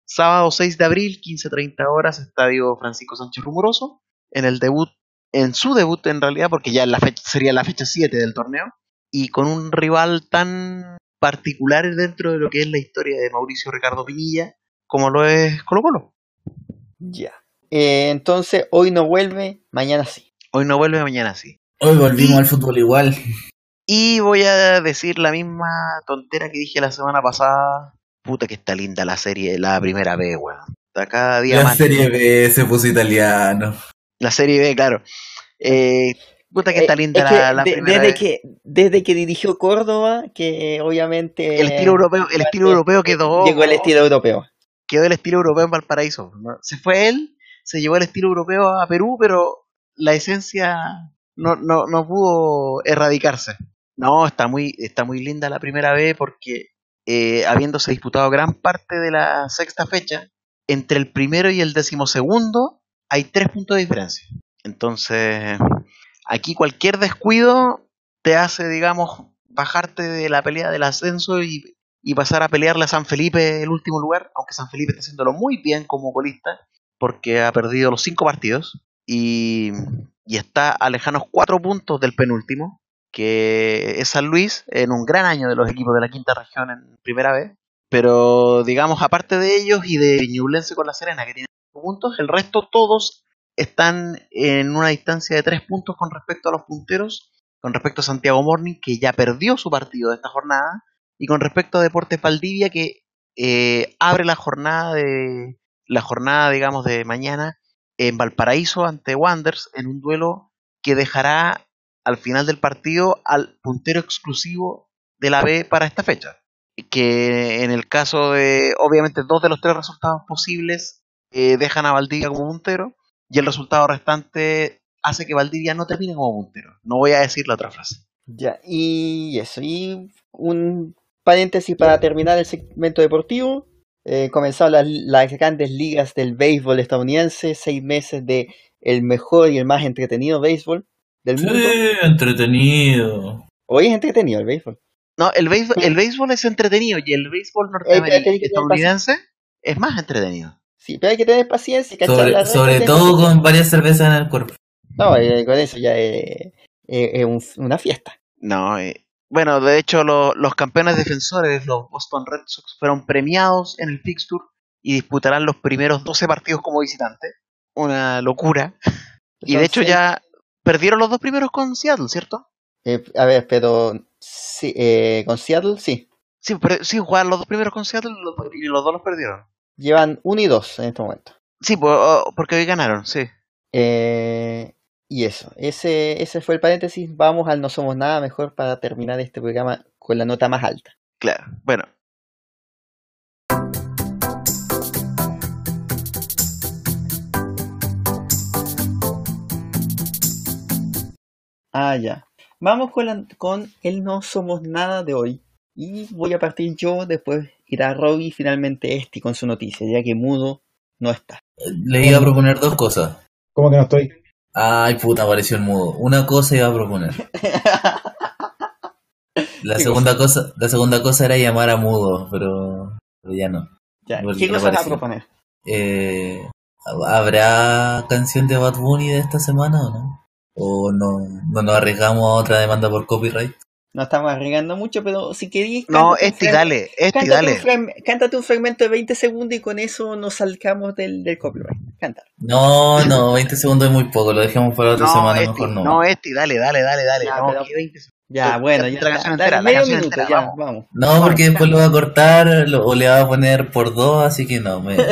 Speaker 5: sábado 6 de abril, 15.30 horas, Estadio Francisco Sánchez Rumoroso, en el debut, en su debut en realidad, porque ya la fecha, sería la fecha 7 del torneo, y con un rival tan particular dentro de lo que es la historia de Mauricio Ricardo Pinilla, como lo es Colo Colo.
Speaker 1: Ya. Eh, entonces, hoy no vuelve, mañana sí.
Speaker 5: Hoy no vuelve, mañana sí.
Speaker 2: Hoy volvimos al fútbol igual.
Speaker 5: Y voy a decir la misma tontera que dije la semana pasada. Puta que está linda la serie, la primera vez, weón. Está cada día
Speaker 2: La
Speaker 5: más.
Speaker 2: serie B se puso italiano.
Speaker 5: La serie B, claro. Eh, puta que
Speaker 1: Eh,
Speaker 5: está linda
Speaker 1: es que
Speaker 5: la, la
Speaker 1: de-
Speaker 5: primera
Speaker 1: desde
Speaker 5: vez.
Speaker 1: que desde que dirigió Córdoba, que obviamente
Speaker 5: El estilo europeo, el estilo europeo quedó.
Speaker 1: llegó el estilo europeo.
Speaker 5: Quedó el estilo europeo en Valparaíso. ¿no? Se fue él, se llevó el estilo europeo a Perú, pero la esencia no, no, no pudo erradicarse. No, está muy, está muy linda la primera vez porque eh, habiéndose disputado gran parte de la sexta fecha, entre el primero y el decimosegundo hay tres puntos de diferencia. Entonces, aquí cualquier descuido te hace, digamos, bajarte de la pelea del ascenso y, y pasar a pelearle a San Felipe el último lugar, aunque San Felipe está haciéndolo muy bien como colista, porque ha perdido los cinco partidos y, y está a lejanos cuatro puntos del penúltimo, que es San Luis, en un gran año de los equipos de la quinta región en primera vez. Pero digamos, aparte de ellos y de Ñublense con la Serena, que tiene cinco puntos, el resto todos están en una distancia de tres puntos con respecto a los punteros, con respecto a Santiago Morning, que ya perdió su partido de esta jornada, y con respecto a Deportes Valdivia, que eh, abre la jornada de la jornada, digamos, de mañana en Valparaíso ante Wanders en un duelo que dejará al final del partido al puntero exclusivo de la B para esta fecha. Que en el caso de, obviamente, dos de los tres resultados posibles eh, dejan a Valdivia como puntero y el resultado restante hace que Valdivia no termine como puntero. No voy a decir la otra frase.
Speaker 1: Ya, y eso, y un paréntesis para terminar el segmento deportivo. Eh, comenzaron las, las grandes ligas del béisbol estadounidense, seis meses de el mejor y el más entretenido béisbol del mundo.
Speaker 2: Sí, entretenido.
Speaker 1: Hoy es entretenido el béisbol.
Speaker 5: No, el béisbol, el béisbol es entretenido y el béisbol norteamericano estadounidense es más entretenido.
Speaker 1: Sí, pero hay que tener paciencia
Speaker 2: Sobre, sobre todo con varias cervezas en el cuerpo.
Speaker 1: No, eh, con eso ya es, es- es un- una fiesta.
Speaker 5: No, eh, bueno, de hecho lo- los campeones defensores, los Boston Red Sox, fueron premiados en el fixture y disputarán los primeros 12 partidos como visitantes. Una locura. Y de hecho ya perdieron los dos primeros con Seattle, ¿cierto?
Speaker 1: eh, a ver, pero sí, eh, con Seattle sí.
Speaker 5: Sí, pero, sí, jugaron los dos primeros con Seattle y los, y los dos los perdieron.
Speaker 1: Llevan 1 y 2 en este momento.
Speaker 5: Sí, porque hoy ganaron, sí.
Speaker 1: Eh, y eso, ese, ese fue el paréntesis. Vamos al No Somos Nada mejor para terminar este programa con la nota más alta.
Speaker 5: Claro. Bueno,
Speaker 1: Ah, ya. Vamos con, la- con el No Somos Nada de hoy. Y voy a partir yo, después irá Robbie y finalmente Esti con su noticia, ya que Mudo no está.
Speaker 2: Le iba a proponer dos cosas.
Speaker 6: ¿Cómo que no estoy?
Speaker 2: Ay, puta, apareció el mudo. Una cosa iba a proponer. La
Speaker 1: ¿Qué
Speaker 2: segunda cosa, la segunda cosa era llamar a mudo, pero, pero ya no.
Speaker 1: Ya, ¿Qué cosa vas a proponer?
Speaker 2: Eh, ¿Habrá canción de Bad Bunny de esta semana o no? ¿O no, no nos arriesgamos a otra demanda por copyright?
Speaker 1: No estamos arriesgando mucho, pero si queréis.
Speaker 5: no, este dale, este
Speaker 1: Cántate
Speaker 5: dale.
Speaker 1: un, cántate un fragmento de 20 segundos y con eso nos salgamos del, del copyright. Cántalo.
Speaker 2: No, no, 20 segundos es muy poco, lo dejemos para otra
Speaker 5: No,
Speaker 2: semana,
Speaker 5: este,
Speaker 2: mejor no.
Speaker 5: no, este, dale, dale, dale, dale.
Speaker 1: Ya,
Speaker 5: no,
Speaker 1: pero-
Speaker 5: que 20 segundos.
Speaker 1: Ya,
Speaker 5: Sí,
Speaker 1: bueno, ya.
Speaker 5: la canción
Speaker 1: dale,
Speaker 5: entera, la canción
Speaker 1: minuto,
Speaker 5: entera,
Speaker 1: ya,
Speaker 5: vamos.
Speaker 1: vamos.
Speaker 2: No, porque después lo va a cortar lo- o le va a poner por dos, así que no. me-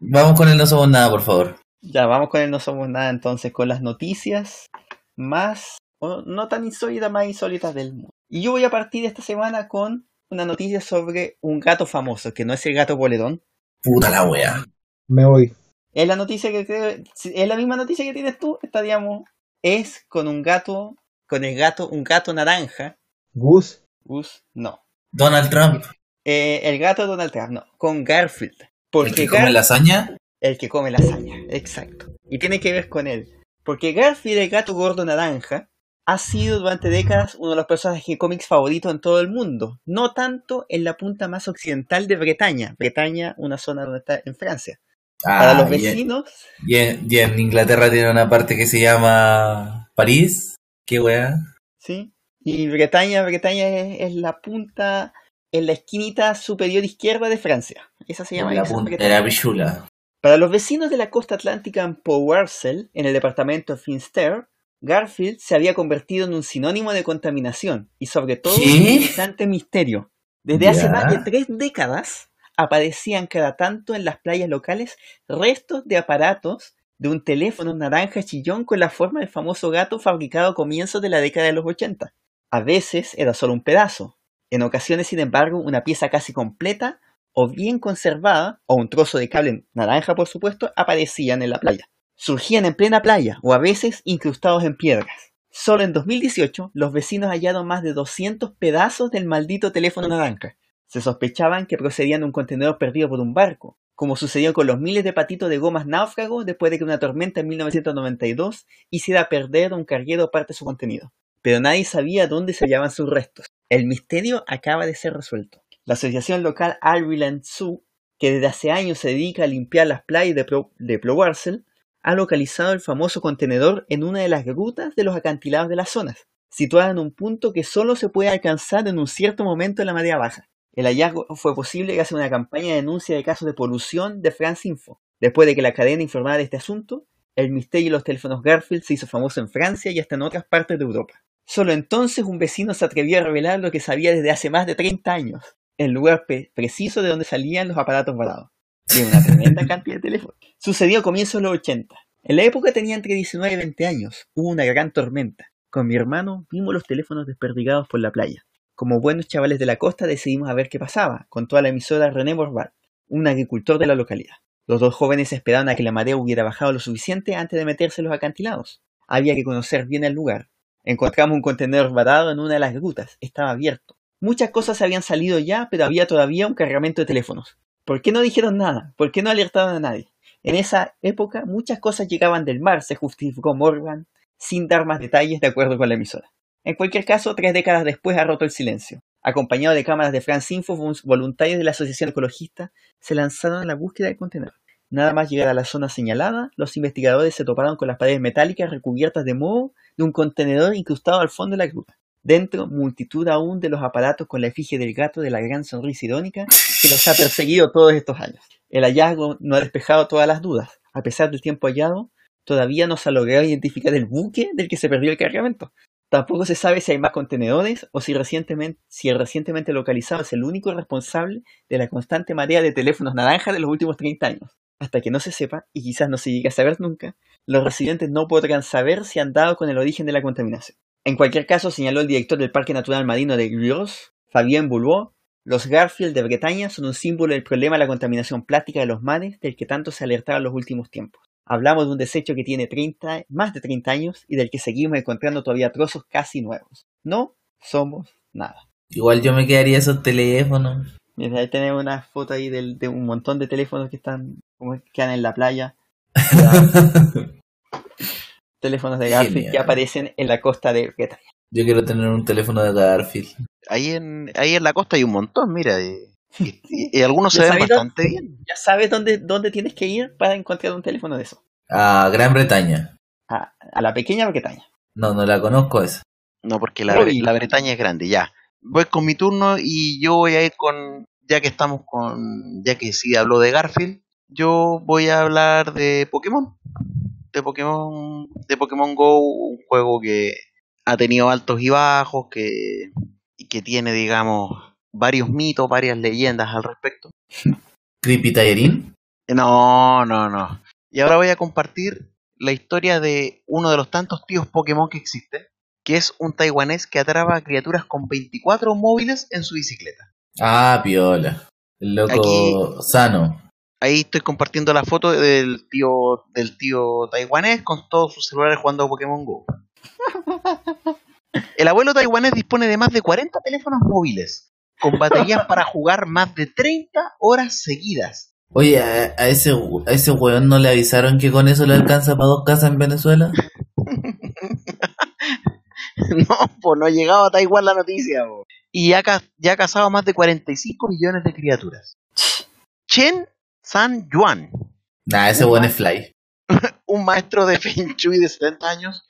Speaker 2: Vamos con el No Somos Nada, por favor.
Speaker 1: Ya, vamos con el No Somos Nada entonces, con las noticias más, o no tan insólitas, más insólitas del mundo. Y yo voy a partir esta semana con una noticia sobre un gato famoso, que no es el gato boledón.
Speaker 2: Puta la wea.
Speaker 6: Me voy.
Speaker 1: Es la noticia que creo, es la misma noticia que tienes tú, estaríamos, es con un gato, con el gato, un gato naranja.
Speaker 6: Gus.
Speaker 1: Gus, no.
Speaker 2: Donald Trump,
Speaker 1: Eh, el gato de Donald Trump, no, con Garfield.
Speaker 2: el
Speaker 1: Porque
Speaker 2: que come
Speaker 1: Gar-
Speaker 2: lasaña.
Speaker 1: El que come lasaña, exacto. Y tiene que ver con él. Porque Garfield, el gato gordo naranja, ha sido durante décadas uno de los personajes de cómics favoritos en todo el mundo. No tanto en la punta más occidental de Bretaña. Bretaña, una zona donde está en Francia. Para
Speaker 2: Ah,
Speaker 1: los
Speaker 2: y en-
Speaker 1: vecinos,
Speaker 2: Y en, y en Inglaterra tiene una parte que se llama París. ¿Qué wea?
Speaker 1: ¿sí? Y Bretaña, Bretaña es, es la punta, en la esquinita superior izquierda de Francia. Esa se llama
Speaker 2: la
Speaker 1: esa
Speaker 2: punta de la pichula.
Speaker 1: Para los vecinos de la costa atlántica en Powersel, en el departamento de Finster, Garfield se había convertido en un sinónimo de contaminación y sobre todo
Speaker 2: ¿Qué?
Speaker 1: un inquietante misterio. Desde hace más de tres décadas aparecían cada tanto en las playas locales restos de aparatos de un teléfono naranja chillón con la forma del famoso gato fabricado a comienzos de la década de los 80. A veces era solo un pedazo, en ocasiones, sin embargo, una pieza casi completa o bien conservada, o un trozo de cable naranja, por supuesto, aparecían en la playa. Surgían en plena playa, o a veces incrustados en piedras. Solo en 2018, los vecinos hallaron más de 200 pedazos del maldito teléfono naranja. Se sospechaban que procedían de un contenedor perdido por un barco, como sucedió con los miles de patitos de gomas náufragos después de que una tormenta en 1992 hiciera perder un carguero parte de su contenido. Pero nadie sabía dónde se hallaban sus restos. El misterio acaba de ser resuelto. La asociación local Ireland Zoo, que desde hace años se dedica a limpiar las playas de, de Plowarcel, ha localizado el famoso contenedor en una de las grutas de los acantilados de las zonas, situada en un punto que solo se puede alcanzar en un cierto momento en la marea baja. El hallazgo fue posible gracias a una campaña de denuncia de casos de polución de France Info. Después de que la cadena informara de este asunto, el misterio de los teléfonos Garfield se hizo famoso en Francia y hasta en otras partes de Europa. Solo entonces un vecino se atrevió a revelar lo que sabía desde hace más de 30 años, el lugar preciso de donde salían los aparatos varados. De una tremenda cantidad de teléfonos. Sucedió a comienzos de los 80. En la época tenía entre 19 y 20 años. Hubo una gran tormenta. Con mi hermano vimos los teléfonos desperdigados por la playa. Como buenos chavales de la costa decidimos a ver qué pasaba, con toda la emisora René Borval, un agricultor de la localidad. Los dos jóvenes esperaban a que la marea hubiera bajado lo suficiente antes de meterse en los acantilados. Había que conocer bien el lugar. Encontramos un contenedor varado en una de las grutas. Estaba abierto. Muchas cosas habían salido ya, pero había todavía un cargamento de teléfonos. ¿Por qué no dijeron nada? ¿Por qué no alertaron a nadie? En esa época muchas cosas llegaban del mar, se justificó Morgan, sin dar más detalles de acuerdo con la emisora. En cualquier caso, tres décadas después ha roto el silencio. Acompañado de cámaras de France Info, voluntarios de la Asociación Ecologista se lanzaron a la búsqueda del contenedor. Nada más llegar a la zona señalada, los investigadores se toparon con las paredes metálicas recubiertas de moho de un contenedor incrustado al fondo de la gruta. Dentro, multitud aún de los aparatos con la efigie del gato de la gran sonrisa irónica que los ha perseguido todos estos años. El hallazgo no ha despejado todas las dudas. A pesar del tiempo hallado, todavía no se ha logrado identificar el buque del que se perdió el cargamento. Tampoco se sabe si hay más contenedores o si, recientemente, si el recientemente localizado es el único responsable de la constante marea de teléfonos naranja de los últimos 30 años. Hasta que no se sepa, y quizás no se llegue a saber nunca, los residentes no podrán saber si han dado con el origen de la contaminación. En cualquier caso, señaló el director del Parque Natural Marino de Gros, Fabien Boulot, los Garfield de Bretaña son un símbolo del problema de la contaminación plástica de los mares del que tanto se alertaba en los últimos tiempos. Hablamos de un desecho que tiene 30, más de 30 años y del que seguimos encontrando todavía trozos casi nuevos. No somos nada.
Speaker 2: Igual yo me quedaría esos teléfonos.
Speaker 1: Mira, ahí tenemos una foto ahí de, de un montón de teléfonos que están como que quedan en la playa. teléfonos de Garfield
Speaker 2: Genial.
Speaker 1: que aparecen en la costa de Bretaña.
Speaker 2: Yo quiero tener un teléfono de Garfield.
Speaker 5: Ahí en, ahí en la costa hay un montón, mira. Y, y- y algunos se
Speaker 1: ¿Ya
Speaker 5: ven bastante
Speaker 1: dónde-
Speaker 5: bien.
Speaker 1: Ya sabes dónde, dónde tienes que ir para encontrar un teléfono de eso.
Speaker 2: A Gran Bretaña.
Speaker 1: A, a la pequeña Bretaña.
Speaker 2: No, no la conozco esa.
Speaker 5: No, porque la,
Speaker 1: Uy.
Speaker 5: la Bretaña es grande, ya. Voy con mi turno y yo voy a ir con, ya que estamos con, ya que sí habló de Garfield, yo voy a hablar de Pokémon. De Pokémon, de Pokémon Go, un juego que ha tenido altos y bajos, que, y que tiene, digamos, varios mitos, varias leyendas al respecto.
Speaker 2: Creepy Tallerín.
Speaker 5: No, no, no. Y ahora voy a compartir la historia de uno de los tantos tíos Pokémon que existe, que es un taiwanés que atrapa a criaturas con 24 móviles en su bicicleta.
Speaker 2: Ah, piola. El loco
Speaker 5: Aquí-
Speaker 2: sano.
Speaker 5: Ahí estoy compartiendo la foto del tío del tío taiwanés con todos sus celulares jugando a Pokémon Go. El abuelo taiwanés dispone de más de 40 teléfonos móviles, con baterías para jugar más de 30 horas seguidas.
Speaker 2: Oye, a, a ese, a ese weón no le avisaron que con eso le alcanza para dos casas en Venezuela.
Speaker 5: No, pues no ha llegado a Taiwán la noticia. po. Y ya, ya ha cazado más de 45 millones de criaturas. Chen San Yuan,
Speaker 2: Nah, ese es fly.
Speaker 5: un maestro de Feng Shui de 70 años,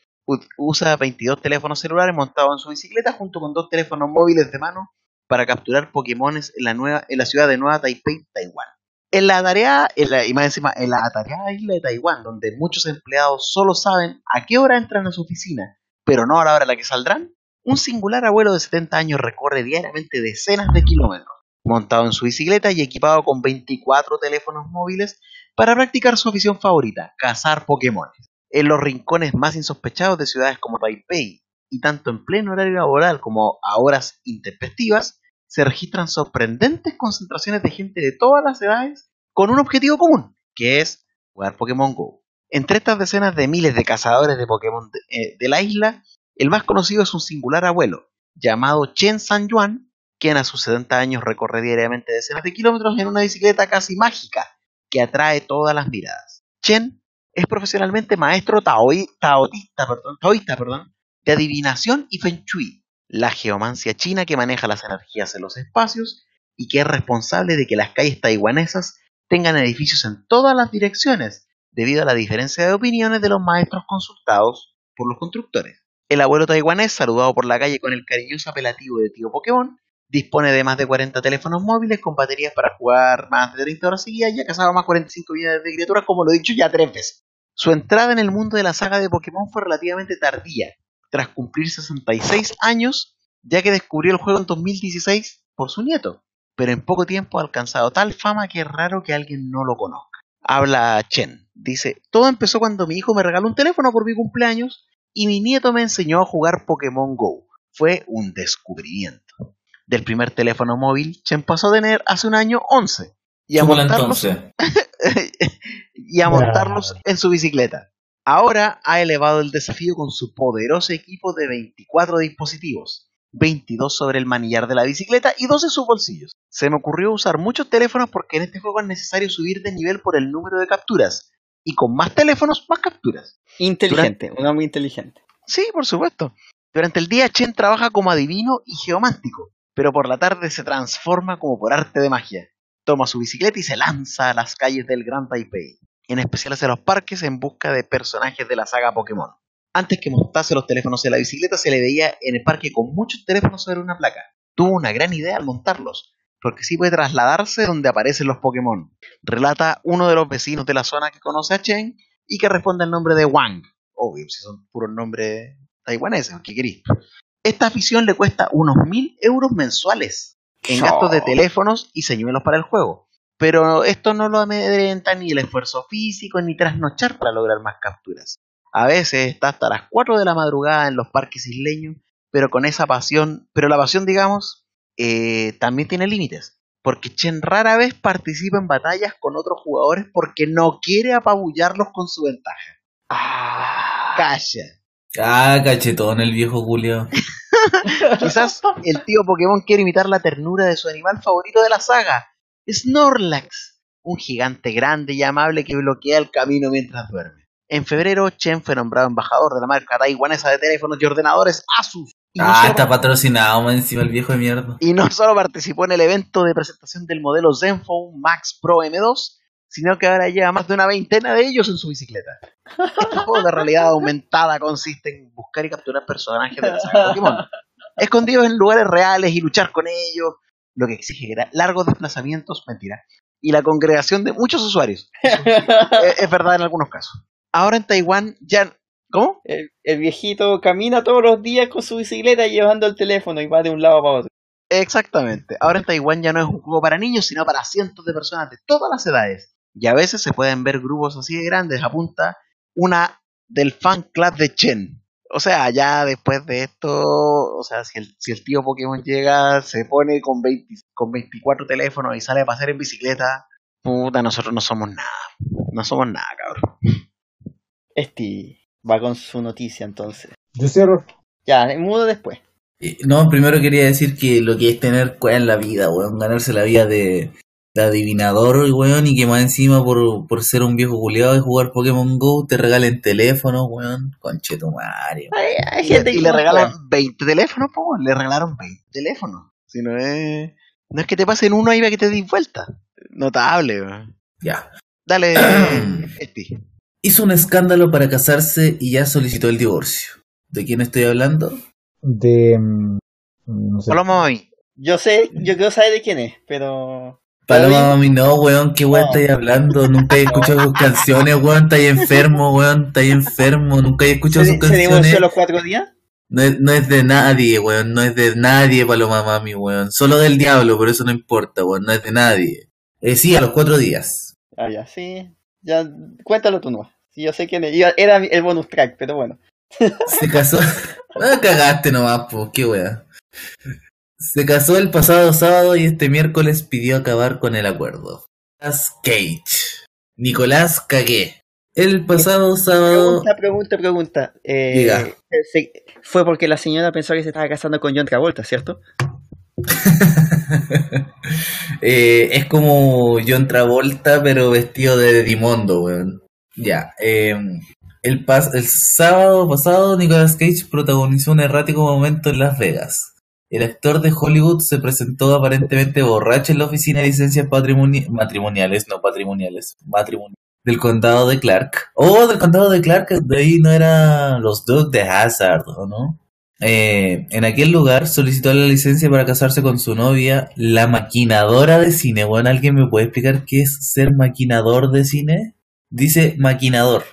Speaker 5: usa 22 teléfonos celulares montados en su bicicleta junto con dos teléfonos móviles de mano para capturar Pokémones en la, nueva, en la ciudad de Nueva Taipei, Taiwán. En la tarea, en la, y más encima, en la atareada isla de Taiwán, donde muchos empleados solo saben a qué hora entran a su oficina, pero no a la hora a la que saldrán, un singular abuelo de 70 años recorre diariamente decenas de kilómetros, montado en su bicicleta y equipado con 24 teléfonos móviles para practicar su afición favorita, cazar Pokémon. En los rincones más insospechados de ciudades como Taipei, y tanto en pleno horario laboral como a horas intempestivas, se registran sorprendentes concentraciones de gente de todas las edades con un objetivo común, que es jugar Pokémon Go. Entre estas decenas de miles de cazadores de Pokémon de, eh, de la isla, el más conocido es un singular abuelo, llamado Chen San Yuan, quien a sus 70 años recorre diariamente decenas de kilómetros en una bicicleta casi mágica, que atrae todas las miradas. Chen es profesionalmente maestro taoi- taoísta, de adivinación y feng shui, la geomancia china que maneja las energías en los espacios y que es responsable de que las calles taiwanesas tengan edificios en todas las direcciones, debido a la diferencia de opiniones de los maestros consultados por los constructores. El abuelo taiwanés, saludado por la calle con el cariñoso apelativo de tío Pokémon, dispone de más de 40 teléfonos móviles con baterías para jugar más de 30 horas seguidas y ha cazado más 45 millones de criaturas, como lo he dicho ya tres veces. Su entrada en el mundo de la saga de Pokémon fue relativamente tardía, tras cumplir 66 años, ya que descubrió el juego en 2016 por su nieto, pero en poco tiempo ha alcanzado tal fama que es raro que alguien no lo conozca. Habla Chen, dice, todo empezó cuando mi hijo me regaló un teléfono por mi cumpleaños y mi nieto me enseñó a jugar Pokémon Go. Fue un descubrimiento. Del primer teléfono móvil, Chen pasó a tener hace un año 11 y a montarlos
Speaker 2: entonces.
Speaker 5: y a montarlos en su bicicleta. Ahora ha elevado el desafío con su poderoso equipo de 24 dispositivos, 22 sobre el manillar de la bicicleta y 2 en sus bolsillos. Se me ocurrió usar muchos teléfonos porque en este juego es necesario subir de nivel por el número de capturas. Y con más teléfonos, más capturas.
Speaker 1: Inteligente, un hombre inteligente.
Speaker 5: Sí, por supuesto. Durante el día Chen trabaja como adivino y geomántico, pero por la tarde se transforma como por arte de magia. Toma su bicicleta y se lanza a las calles del Gran Taipei, en especial hacia los parques en busca de personajes de la saga Pokémon. Antes que montase los teléfonos en la bicicleta se le veía en el parque con muchos teléfonos sobre una placa. Tuvo una gran idea al montarlos, porque sí puede trasladarse donde aparecen los Pokémon. Relata uno de los vecinos de la zona que conoce a Chen y que responde al nombre de Wang. Obvio, si son puros nombres taiwaneses, ¿qué querís? Esta afición le cuesta unos mil euros mensuales en gastos de teléfonos y señuelos para el juego. Pero esto no lo amedrenta ni el esfuerzo físico ni trasnochar para lograr más capturas. A veces está hasta las 4 de la madrugada en los parques isleños, pero con esa pasión, pero la pasión, digamos, eh, también tiene límites. Porque Chen rara vez participa en batallas con otros jugadores porque no quiere apabullarlos con su ventaja.
Speaker 1: Ah,
Speaker 5: Calla.
Speaker 2: Ah, cachetón el viejo Julio.
Speaker 5: Quizás el tío Pokémon quiere imitar la ternura de su animal favorito de la saga, Snorlax, un gigante grande y amable que bloquea el camino mientras duerme. En febrero, Chen fue nombrado embajador de la marca taiwanesa de teléfonos y ordenadores Asus. Y no
Speaker 2: Ah,
Speaker 5: solo-
Speaker 2: está patrocinado encima el viejo de mierda.
Speaker 5: y no solo participó en el evento de presentación del modelo Zenfone Max Pro M2, sino que ahora lleva más de una veintena de ellos en su bicicleta. Este juego de realidad aumentada consiste en buscar y capturar personajes de la saga Pokémon, escondidos en lugares reales y luchar con ellos, lo que exige largos desplazamientos, mentira, y la congregación de muchos usuarios. Es verdad en algunos casos. Ahora en Taiwán ya... ¿Cómo?
Speaker 1: el, el viejito camina todos los días con su bicicleta llevando el teléfono y va de un lado para otro.
Speaker 5: Exactamente. Ahora en Taiwán ya no es un juego para niños, sino para cientos de personas de todas las edades. Y a veces se pueden ver grupos así de grandes. Apunta una del fan club de Chen. O sea, ya después de esto, o sea, si el, si el tío Pokémon llega, se pone con, 20 con 24 teléfonos y sale a pasear en bicicleta, puta, nosotros no somos nada. No somos nada, cabrón.
Speaker 1: Este va con su noticia entonces.
Speaker 6: Yo cierro.
Speaker 1: Ya, mudo después.
Speaker 2: Eh, No, primero quería decir que lo que es tener cueva en la vida, weón. Ganarse la vida de, de adivinador, weón. Y que más encima por, por ser un viejo culiado y jugar Pokémon Go te regalen teléfono, weón. Conchetumario.
Speaker 1: Hay, hay
Speaker 5: Y,
Speaker 1: gente
Speaker 5: y
Speaker 1: que
Speaker 5: le regalan
Speaker 1: puede.
Speaker 5: 20 teléfonos, po, le regalaron 20 teléfonos. Si no es. No es que te pasen uno ahí para que te des vuelta. Notable, weón.
Speaker 2: Ya.
Speaker 5: Dale, Esti.
Speaker 2: Hizo un escándalo para casarse y ya solicitó el divorcio. ¿De quién estoy hablando?
Speaker 6: De. mm, No sé.
Speaker 5: Paloma Mami.
Speaker 1: Yo sé, yo quiero saber de quién es, pero.
Speaker 2: Paloma mami, no, weón, qué weón
Speaker 1: No.
Speaker 2: estáis hablando. Nunca he escuchado sus canciones, weón. Estáis enfermo, weón. Estáis enfermo. Nunca he escuchado
Speaker 1: ¿Se,
Speaker 2: sus
Speaker 1: se
Speaker 2: canciones.
Speaker 1: divorció a los cuatro días?
Speaker 2: No es, no es de nadie, weón. No es de nadie, Paloma Mami, weón. Solo del diablo, pero eso no importa, weón. No es de nadie. Eh, sí, a los cuatro días.
Speaker 1: Ah, ya, sí. Ya, cuéntalo tú no. Yo sé quién es. Yo- Era el bonus track, pero bueno.
Speaker 2: Se casó. Ah, cagaste nomás, pues, qué weá. Se casó el pasado sábado y este miércoles pidió acabar con el acuerdo. Nicolás Cage. Nicolás Cagué. El pasado sábado.
Speaker 1: Pregunta, pregunta, pregunta. Eh,
Speaker 2: Diga.
Speaker 1: se- fue porque la señora pensó que se estaba casando con John Travolta, ¿cierto?
Speaker 2: Eh, es como John Travolta, pero vestido de Dimondo, weón. Ya. eh, el, pas- el sábado pasado, Nicolas Cage protagonizó un errático momento en Las Vegas. El actor de Hollywood se presentó aparentemente borracho en la oficina de licencias matrimoniales, no patrimoniales, matrimoniales, del condado de Clark. Oh, del condado de Clark, de ahí no eran los Doug de Hazard, ¿o no? Eh, en aquel lugar solicitó la licencia para casarse con su novia, la maquinadora de cine. Bueno, ¿alguien me puede explicar qué es ser maquinador de cine? Dice maquinador.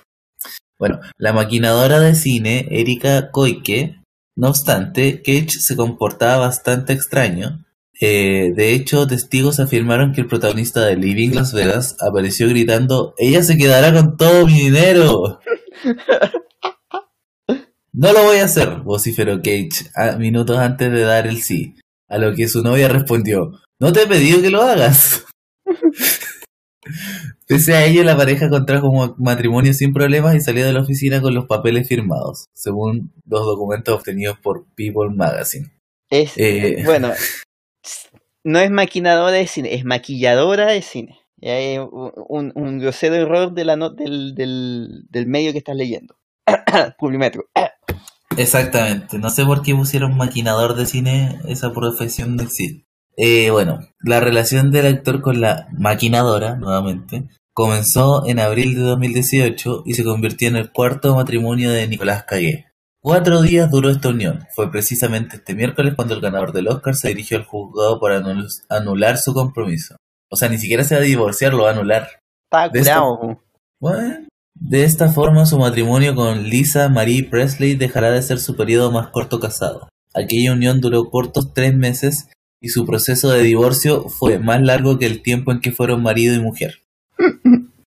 Speaker 2: Bueno, la maquinadora de cine, Erika Koike, no obstante, Cage se comportaba bastante extraño. Eh, de hecho, testigos afirmaron que el protagonista de Living Las Vegas apareció gritando, ella se quedará con todo mi dinero. No lo voy a hacer, vociferó Cage a minutos antes de dar el sí, a lo que su novia respondió, no te he pedido que lo hagas. Pese a ello, la pareja contrajo un matrimonio sin problemas y salió de la oficina con los papeles firmados, según los documentos obtenidos por People Magazine.
Speaker 1: Es,
Speaker 2: Eh.
Speaker 1: bueno, no es maquinadora de cine, es maquilladora de cine. Hay un, un- un grosero error de la no- del, del, del medio que estás leyendo. Publimetro.
Speaker 2: Exactamente, no sé por qué pusieron maquinador de cine, esa profesión no existe. Eh, bueno, la relación del actor con la maquinadora, nuevamente, comenzó en abril de 2018 y se convirtió en el cuarto matrimonio de Nicolás Cagué. Cuatro días duró esta unión. Fue precisamente este miércoles cuando el ganador del Oscar se dirigió al juzgado para anul- anular su compromiso. O sea, ni siquiera se va a divorciar, lo va a anular.
Speaker 1: Está
Speaker 2: De esta-. Bueno, de esta forma su matrimonio con Lisa Marie Presley dejará de ser su periodo más corto casado. Aquella unión duró cortos tres meses y su proceso de divorcio fue más largo que el tiempo en que fueron marido y mujer.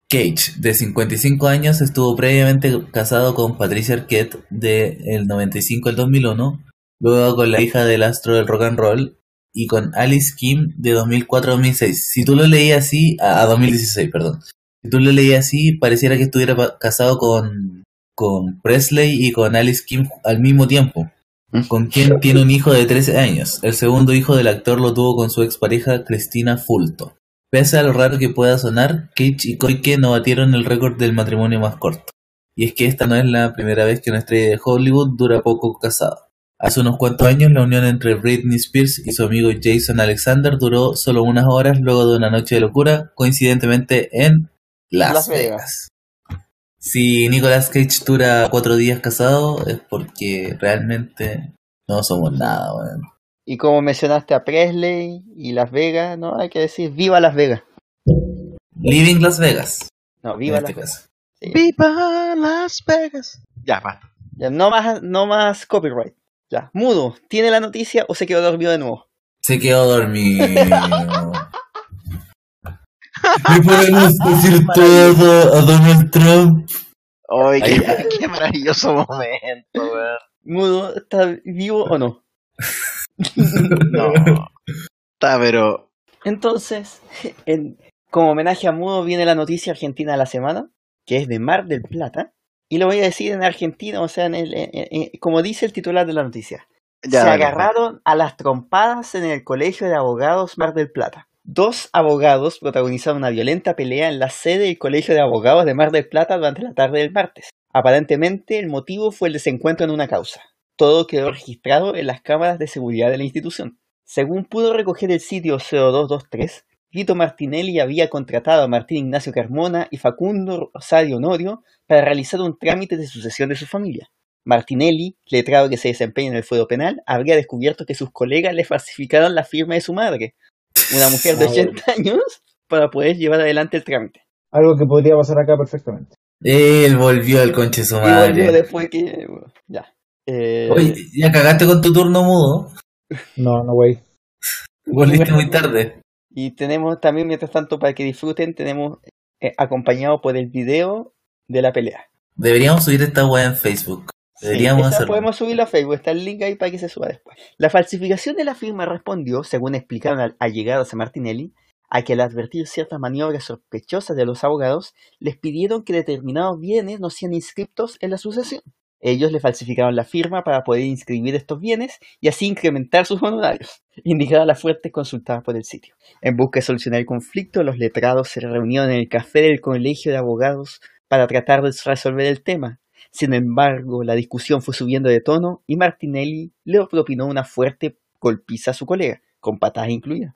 Speaker 2: Cage, de 55 años, estuvo previamente casado con Patricia Arquette de el 95 al 2001, luego con la hija del astro del rock and roll y con Alice Kim de 2004 a 2006. Si tú lo leías así, a, a 2016, perdón. Si tú lo leías así, pareciera que estuviera casado con, con Presley y con Alice Kim al mismo tiempo, con quien tiene un hijo de 13 años. El segundo hijo del actor lo tuvo con su expareja Cristina Fulto. Pese a lo raro que pueda sonar, Cage y Koike no batieron el récord del matrimonio más corto. Y es que esta no es la primera vez que una estrella de Hollywood dura poco casada. Hace unos cuantos años la unión entre Britney Spears y su amigo Jason Alexander duró solo unas horas luego de una noche de locura, coincidentemente en Las,
Speaker 1: Las Vegas.
Speaker 2: Vegas. Si Nicolas Cage dura cuatro días casado es porque realmente no somos nada, weón.
Speaker 1: Y como mencionaste a Presley y Las Vegas, no hay que decir viva Las Vegas.
Speaker 2: Living Las Vegas,
Speaker 1: No,
Speaker 2: en
Speaker 1: viva
Speaker 2: este
Speaker 1: Las Vegas. Sí.
Speaker 5: ¡Viva Las Vegas! Ya, basta.
Speaker 1: Ya, no más, no más copyright. Ya, mudo, ¿tiene la noticia o se quedó dormido de nuevo?
Speaker 2: Se quedó dormido. Le podemos decir todo a Donald Trump.
Speaker 5: ¡Ay, qué,
Speaker 2: Ay.
Speaker 5: qué maravilloso momento, weón!
Speaker 1: ¿Mudo está vivo o no?
Speaker 5: No. Está, pero.
Speaker 1: Entonces, en- como homenaje a Mudo viene la noticia argentina de la semana, que es de Mar del Plata, y lo voy a decir en Argentina, o sea, en el- en- en- como dice el titular de la noticia.
Speaker 5: Ya,
Speaker 1: se
Speaker 5: dale.
Speaker 1: agarraron a las trompadas en el Colegio de Abogados Mar del Plata. Dos abogados protagonizaron una violenta pelea en la sede del Colegio de Abogados de Mar del Plata durante la tarde del martes. Aparentemente, el motivo fue el desencuentro en una causa. Todo quedó registrado en las cámaras de seguridad de la institución. Según pudo recoger el sitio 0223, Vito Martinelli había contratado a Martín Ignacio Carmona y Facundo Rosario Honorio para realizar un trámite de sucesión de su familia. Martinelli, letrado que se desempeña en el fuero penal, habría descubierto que sus colegas le falsificaron la firma de su madre, una mujer de 80 años, para poder llevar adelante el trámite.
Speaker 6: Algo que podría pasar acá perfectamente.
Speaker 2: Él volvió al conche su
Speaker 1: Y volvió
Speaker 2: madre.
Speaker 1: después que... bueno, ya. Eh,
Speaker 2: Oye, ya cagaste con tu turno mudo.
Speaker 6: No, no, güey.
Speaker 2: Volviste muy tarde.
Speaker 1: y tenemos también, mientras tanto, para que disfruten, tenemos eh, acompañado por el video de la pelea.
Speaker 2: Deberíamos subir esta weá en Facebook. Deberíamos hacerlo.
Speaker 1: podemos subirlo a Facebook, está el link ahí para que se suba después. La falsificación de la firma respondió, según explicaron al- allegados a Martinelli, a que al advertir ciertas maniobras sospechosas de los abogados, les pidieron que determinados bienes no sean inscriptos en la sucesión. Ellos le falsificaron la firma para poder inscribir estos bienes y así incrementar sus honorarios, indicada la fuente consultada por el sitio. En busca de solucionar el conflicto, los letrados se reunieron en el café del Colegio de Abogados para tratar de resolver el tema. Sin embargo, la discusión fue subiendo de tono y Martinelli le propinó una fuerte golpiza a su colega, con patadas incluidas.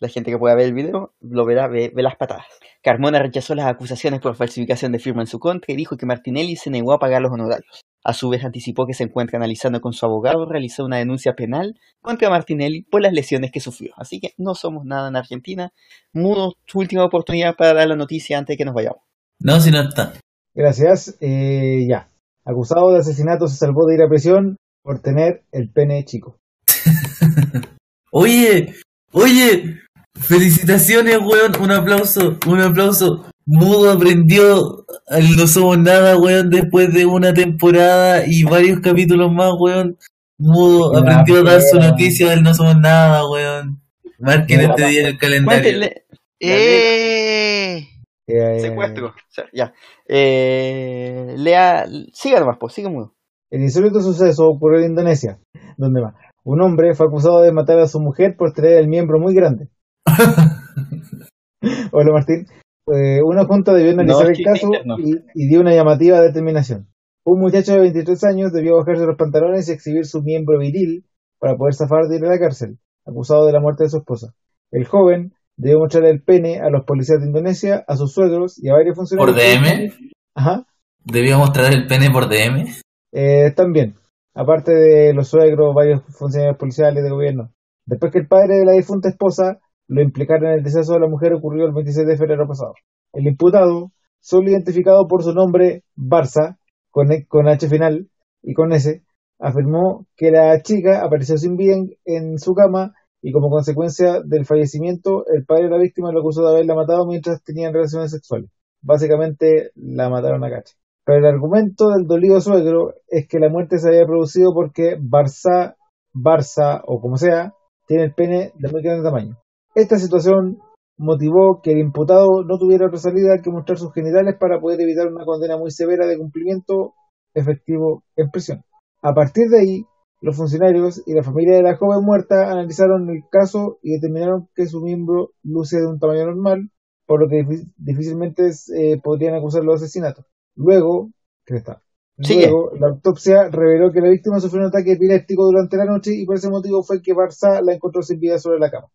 Speaker 1: La gente que pueda ver el video lo verá, ve, ve las patadas. Carmona rechazó las acusaciones por falsificación de firma en su contra y dijo que Martinelli se negó a pagar los honorarios. A su vez anticipó que se encuentra analizando con su abogado realizar una denuncia penal contra Martinelli por las lesiones que sufrió. Así que no somos nada en Argentina. Mudo, tu última oportunidad para dar la noticia antes de que nos vayamos.
Speaker 2: No, si no está.
Speaker 4: Gracias. Eh, ya. Acusado de asesinato se salvó de ir a prisión por tener el pene chico.
Speaker 2: Oye, oye, felicitaciones, weón. Un aplauso, un aplauso. Mudo aprendió el No Somos Nada, weón, después de una temporada y varios capítulos más, weón. Mudo aprendió a dar su noticia del No Somos Nada, weón. Marquen este día en el calendario.
Speaker 1: Cuéntenle.
Speaker 5: ¡Eh!
Speaker 4: Eh,
Speaker 1: Secuestro. Ya. Eh, lea. Siga nomás, pues, siga mudo.
Speaker 4: El insólito suceso ocurrió en Indonesia, donde va. Un hombre fue acusado de matar a su mujer por tener el miembro muy grande. Hola Martín. Eh, una junta debió analizar
Speaker 1: No,
Speaker 4: el caso
Speaker 1: interno.
Speaker 4: y, y dio una llamativa determinación. Un muchacho de 23 años debió bajarse los pantalones y exhibir su miembro viril para poder zafar de ir a la cárcel, acusado de la muerte de su esposa. El joven debió mostrar el pene a los policías de Indonesia, a sus suegros y a varios funcionarios.
Speaker 2: ¿Por DM?
Speaker 4: Ajá.
Speaker 2: Debía mostrar el pene por DM.
Speaker 4: Eh, también, aparte de los suegros, varios funcionarios policiales de gobierno. Después que el padre de la difunta esposa lo implicara en el deceso de la mujer ocurrió el 26 de febrero pasado. El imputado, solo identificado por su nombre Barça, con, E- con H final y con S, afirmó que la chica apareció sin vida en, en su cama y como consecuencia del fallecimiento, el padre de la víctima lo acusó de haberla matado mientras tenían relaciones sexuales. Básicamente la mataron a cacha. Pero el argumento del dolido suegro es que la muerte se había producido porque Barça, Barça o como sea, tiene el pene de muy grande tamaño. Esta situación motivó que el imputado no tuviera otra salida que mostrar sus genitales para poder evitar una condena muy severa de cumplimiento efectivo en prisión. A partir de ahí, los funcionarios y la familia de la joven muerta analizaron el caso y determinaron que su miembro luce de un tamaño normal, por lo que difí- difícilmente eh, podrían acusarlo de asesinato. Luego, ¿qué está?
Speaker 1: Sigue.
Speaker 4: Luego, la autopsia reveló que la víctima sufrió un ataque epiléptico durante la noche y por ese motivo fue que Barça la encontró sin vida sobre la cama.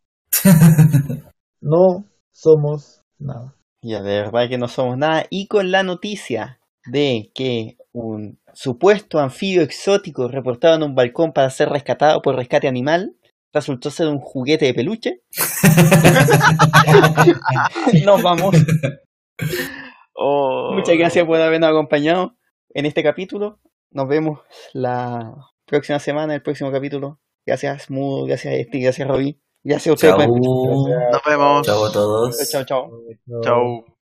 Speaker 4: No somos nada.
Speaker 1: Ya, de verdad que no somos nada. Y con la noticia de que un supuesto anfibio exótico reportado en un balcón para ser rescatado por rescate animal resultó ser un juguete de peluche. Nos vamos.
Speaker 5: Oh.
Speaker 1: Muchas gracias por habernos acompañado en este capítulo. Nos vemos la próxima semana, el próximo capítulo. Gracias, Mudo, gracias, Esti, gracias, Robbie. Gracias a ustedes.
Speaker 2: Chao.
Speaker 5: Nos vemos.
Speaker 2: Chao a todos.
Speaker 1: Chao, chao.
Speaker 5: Chao.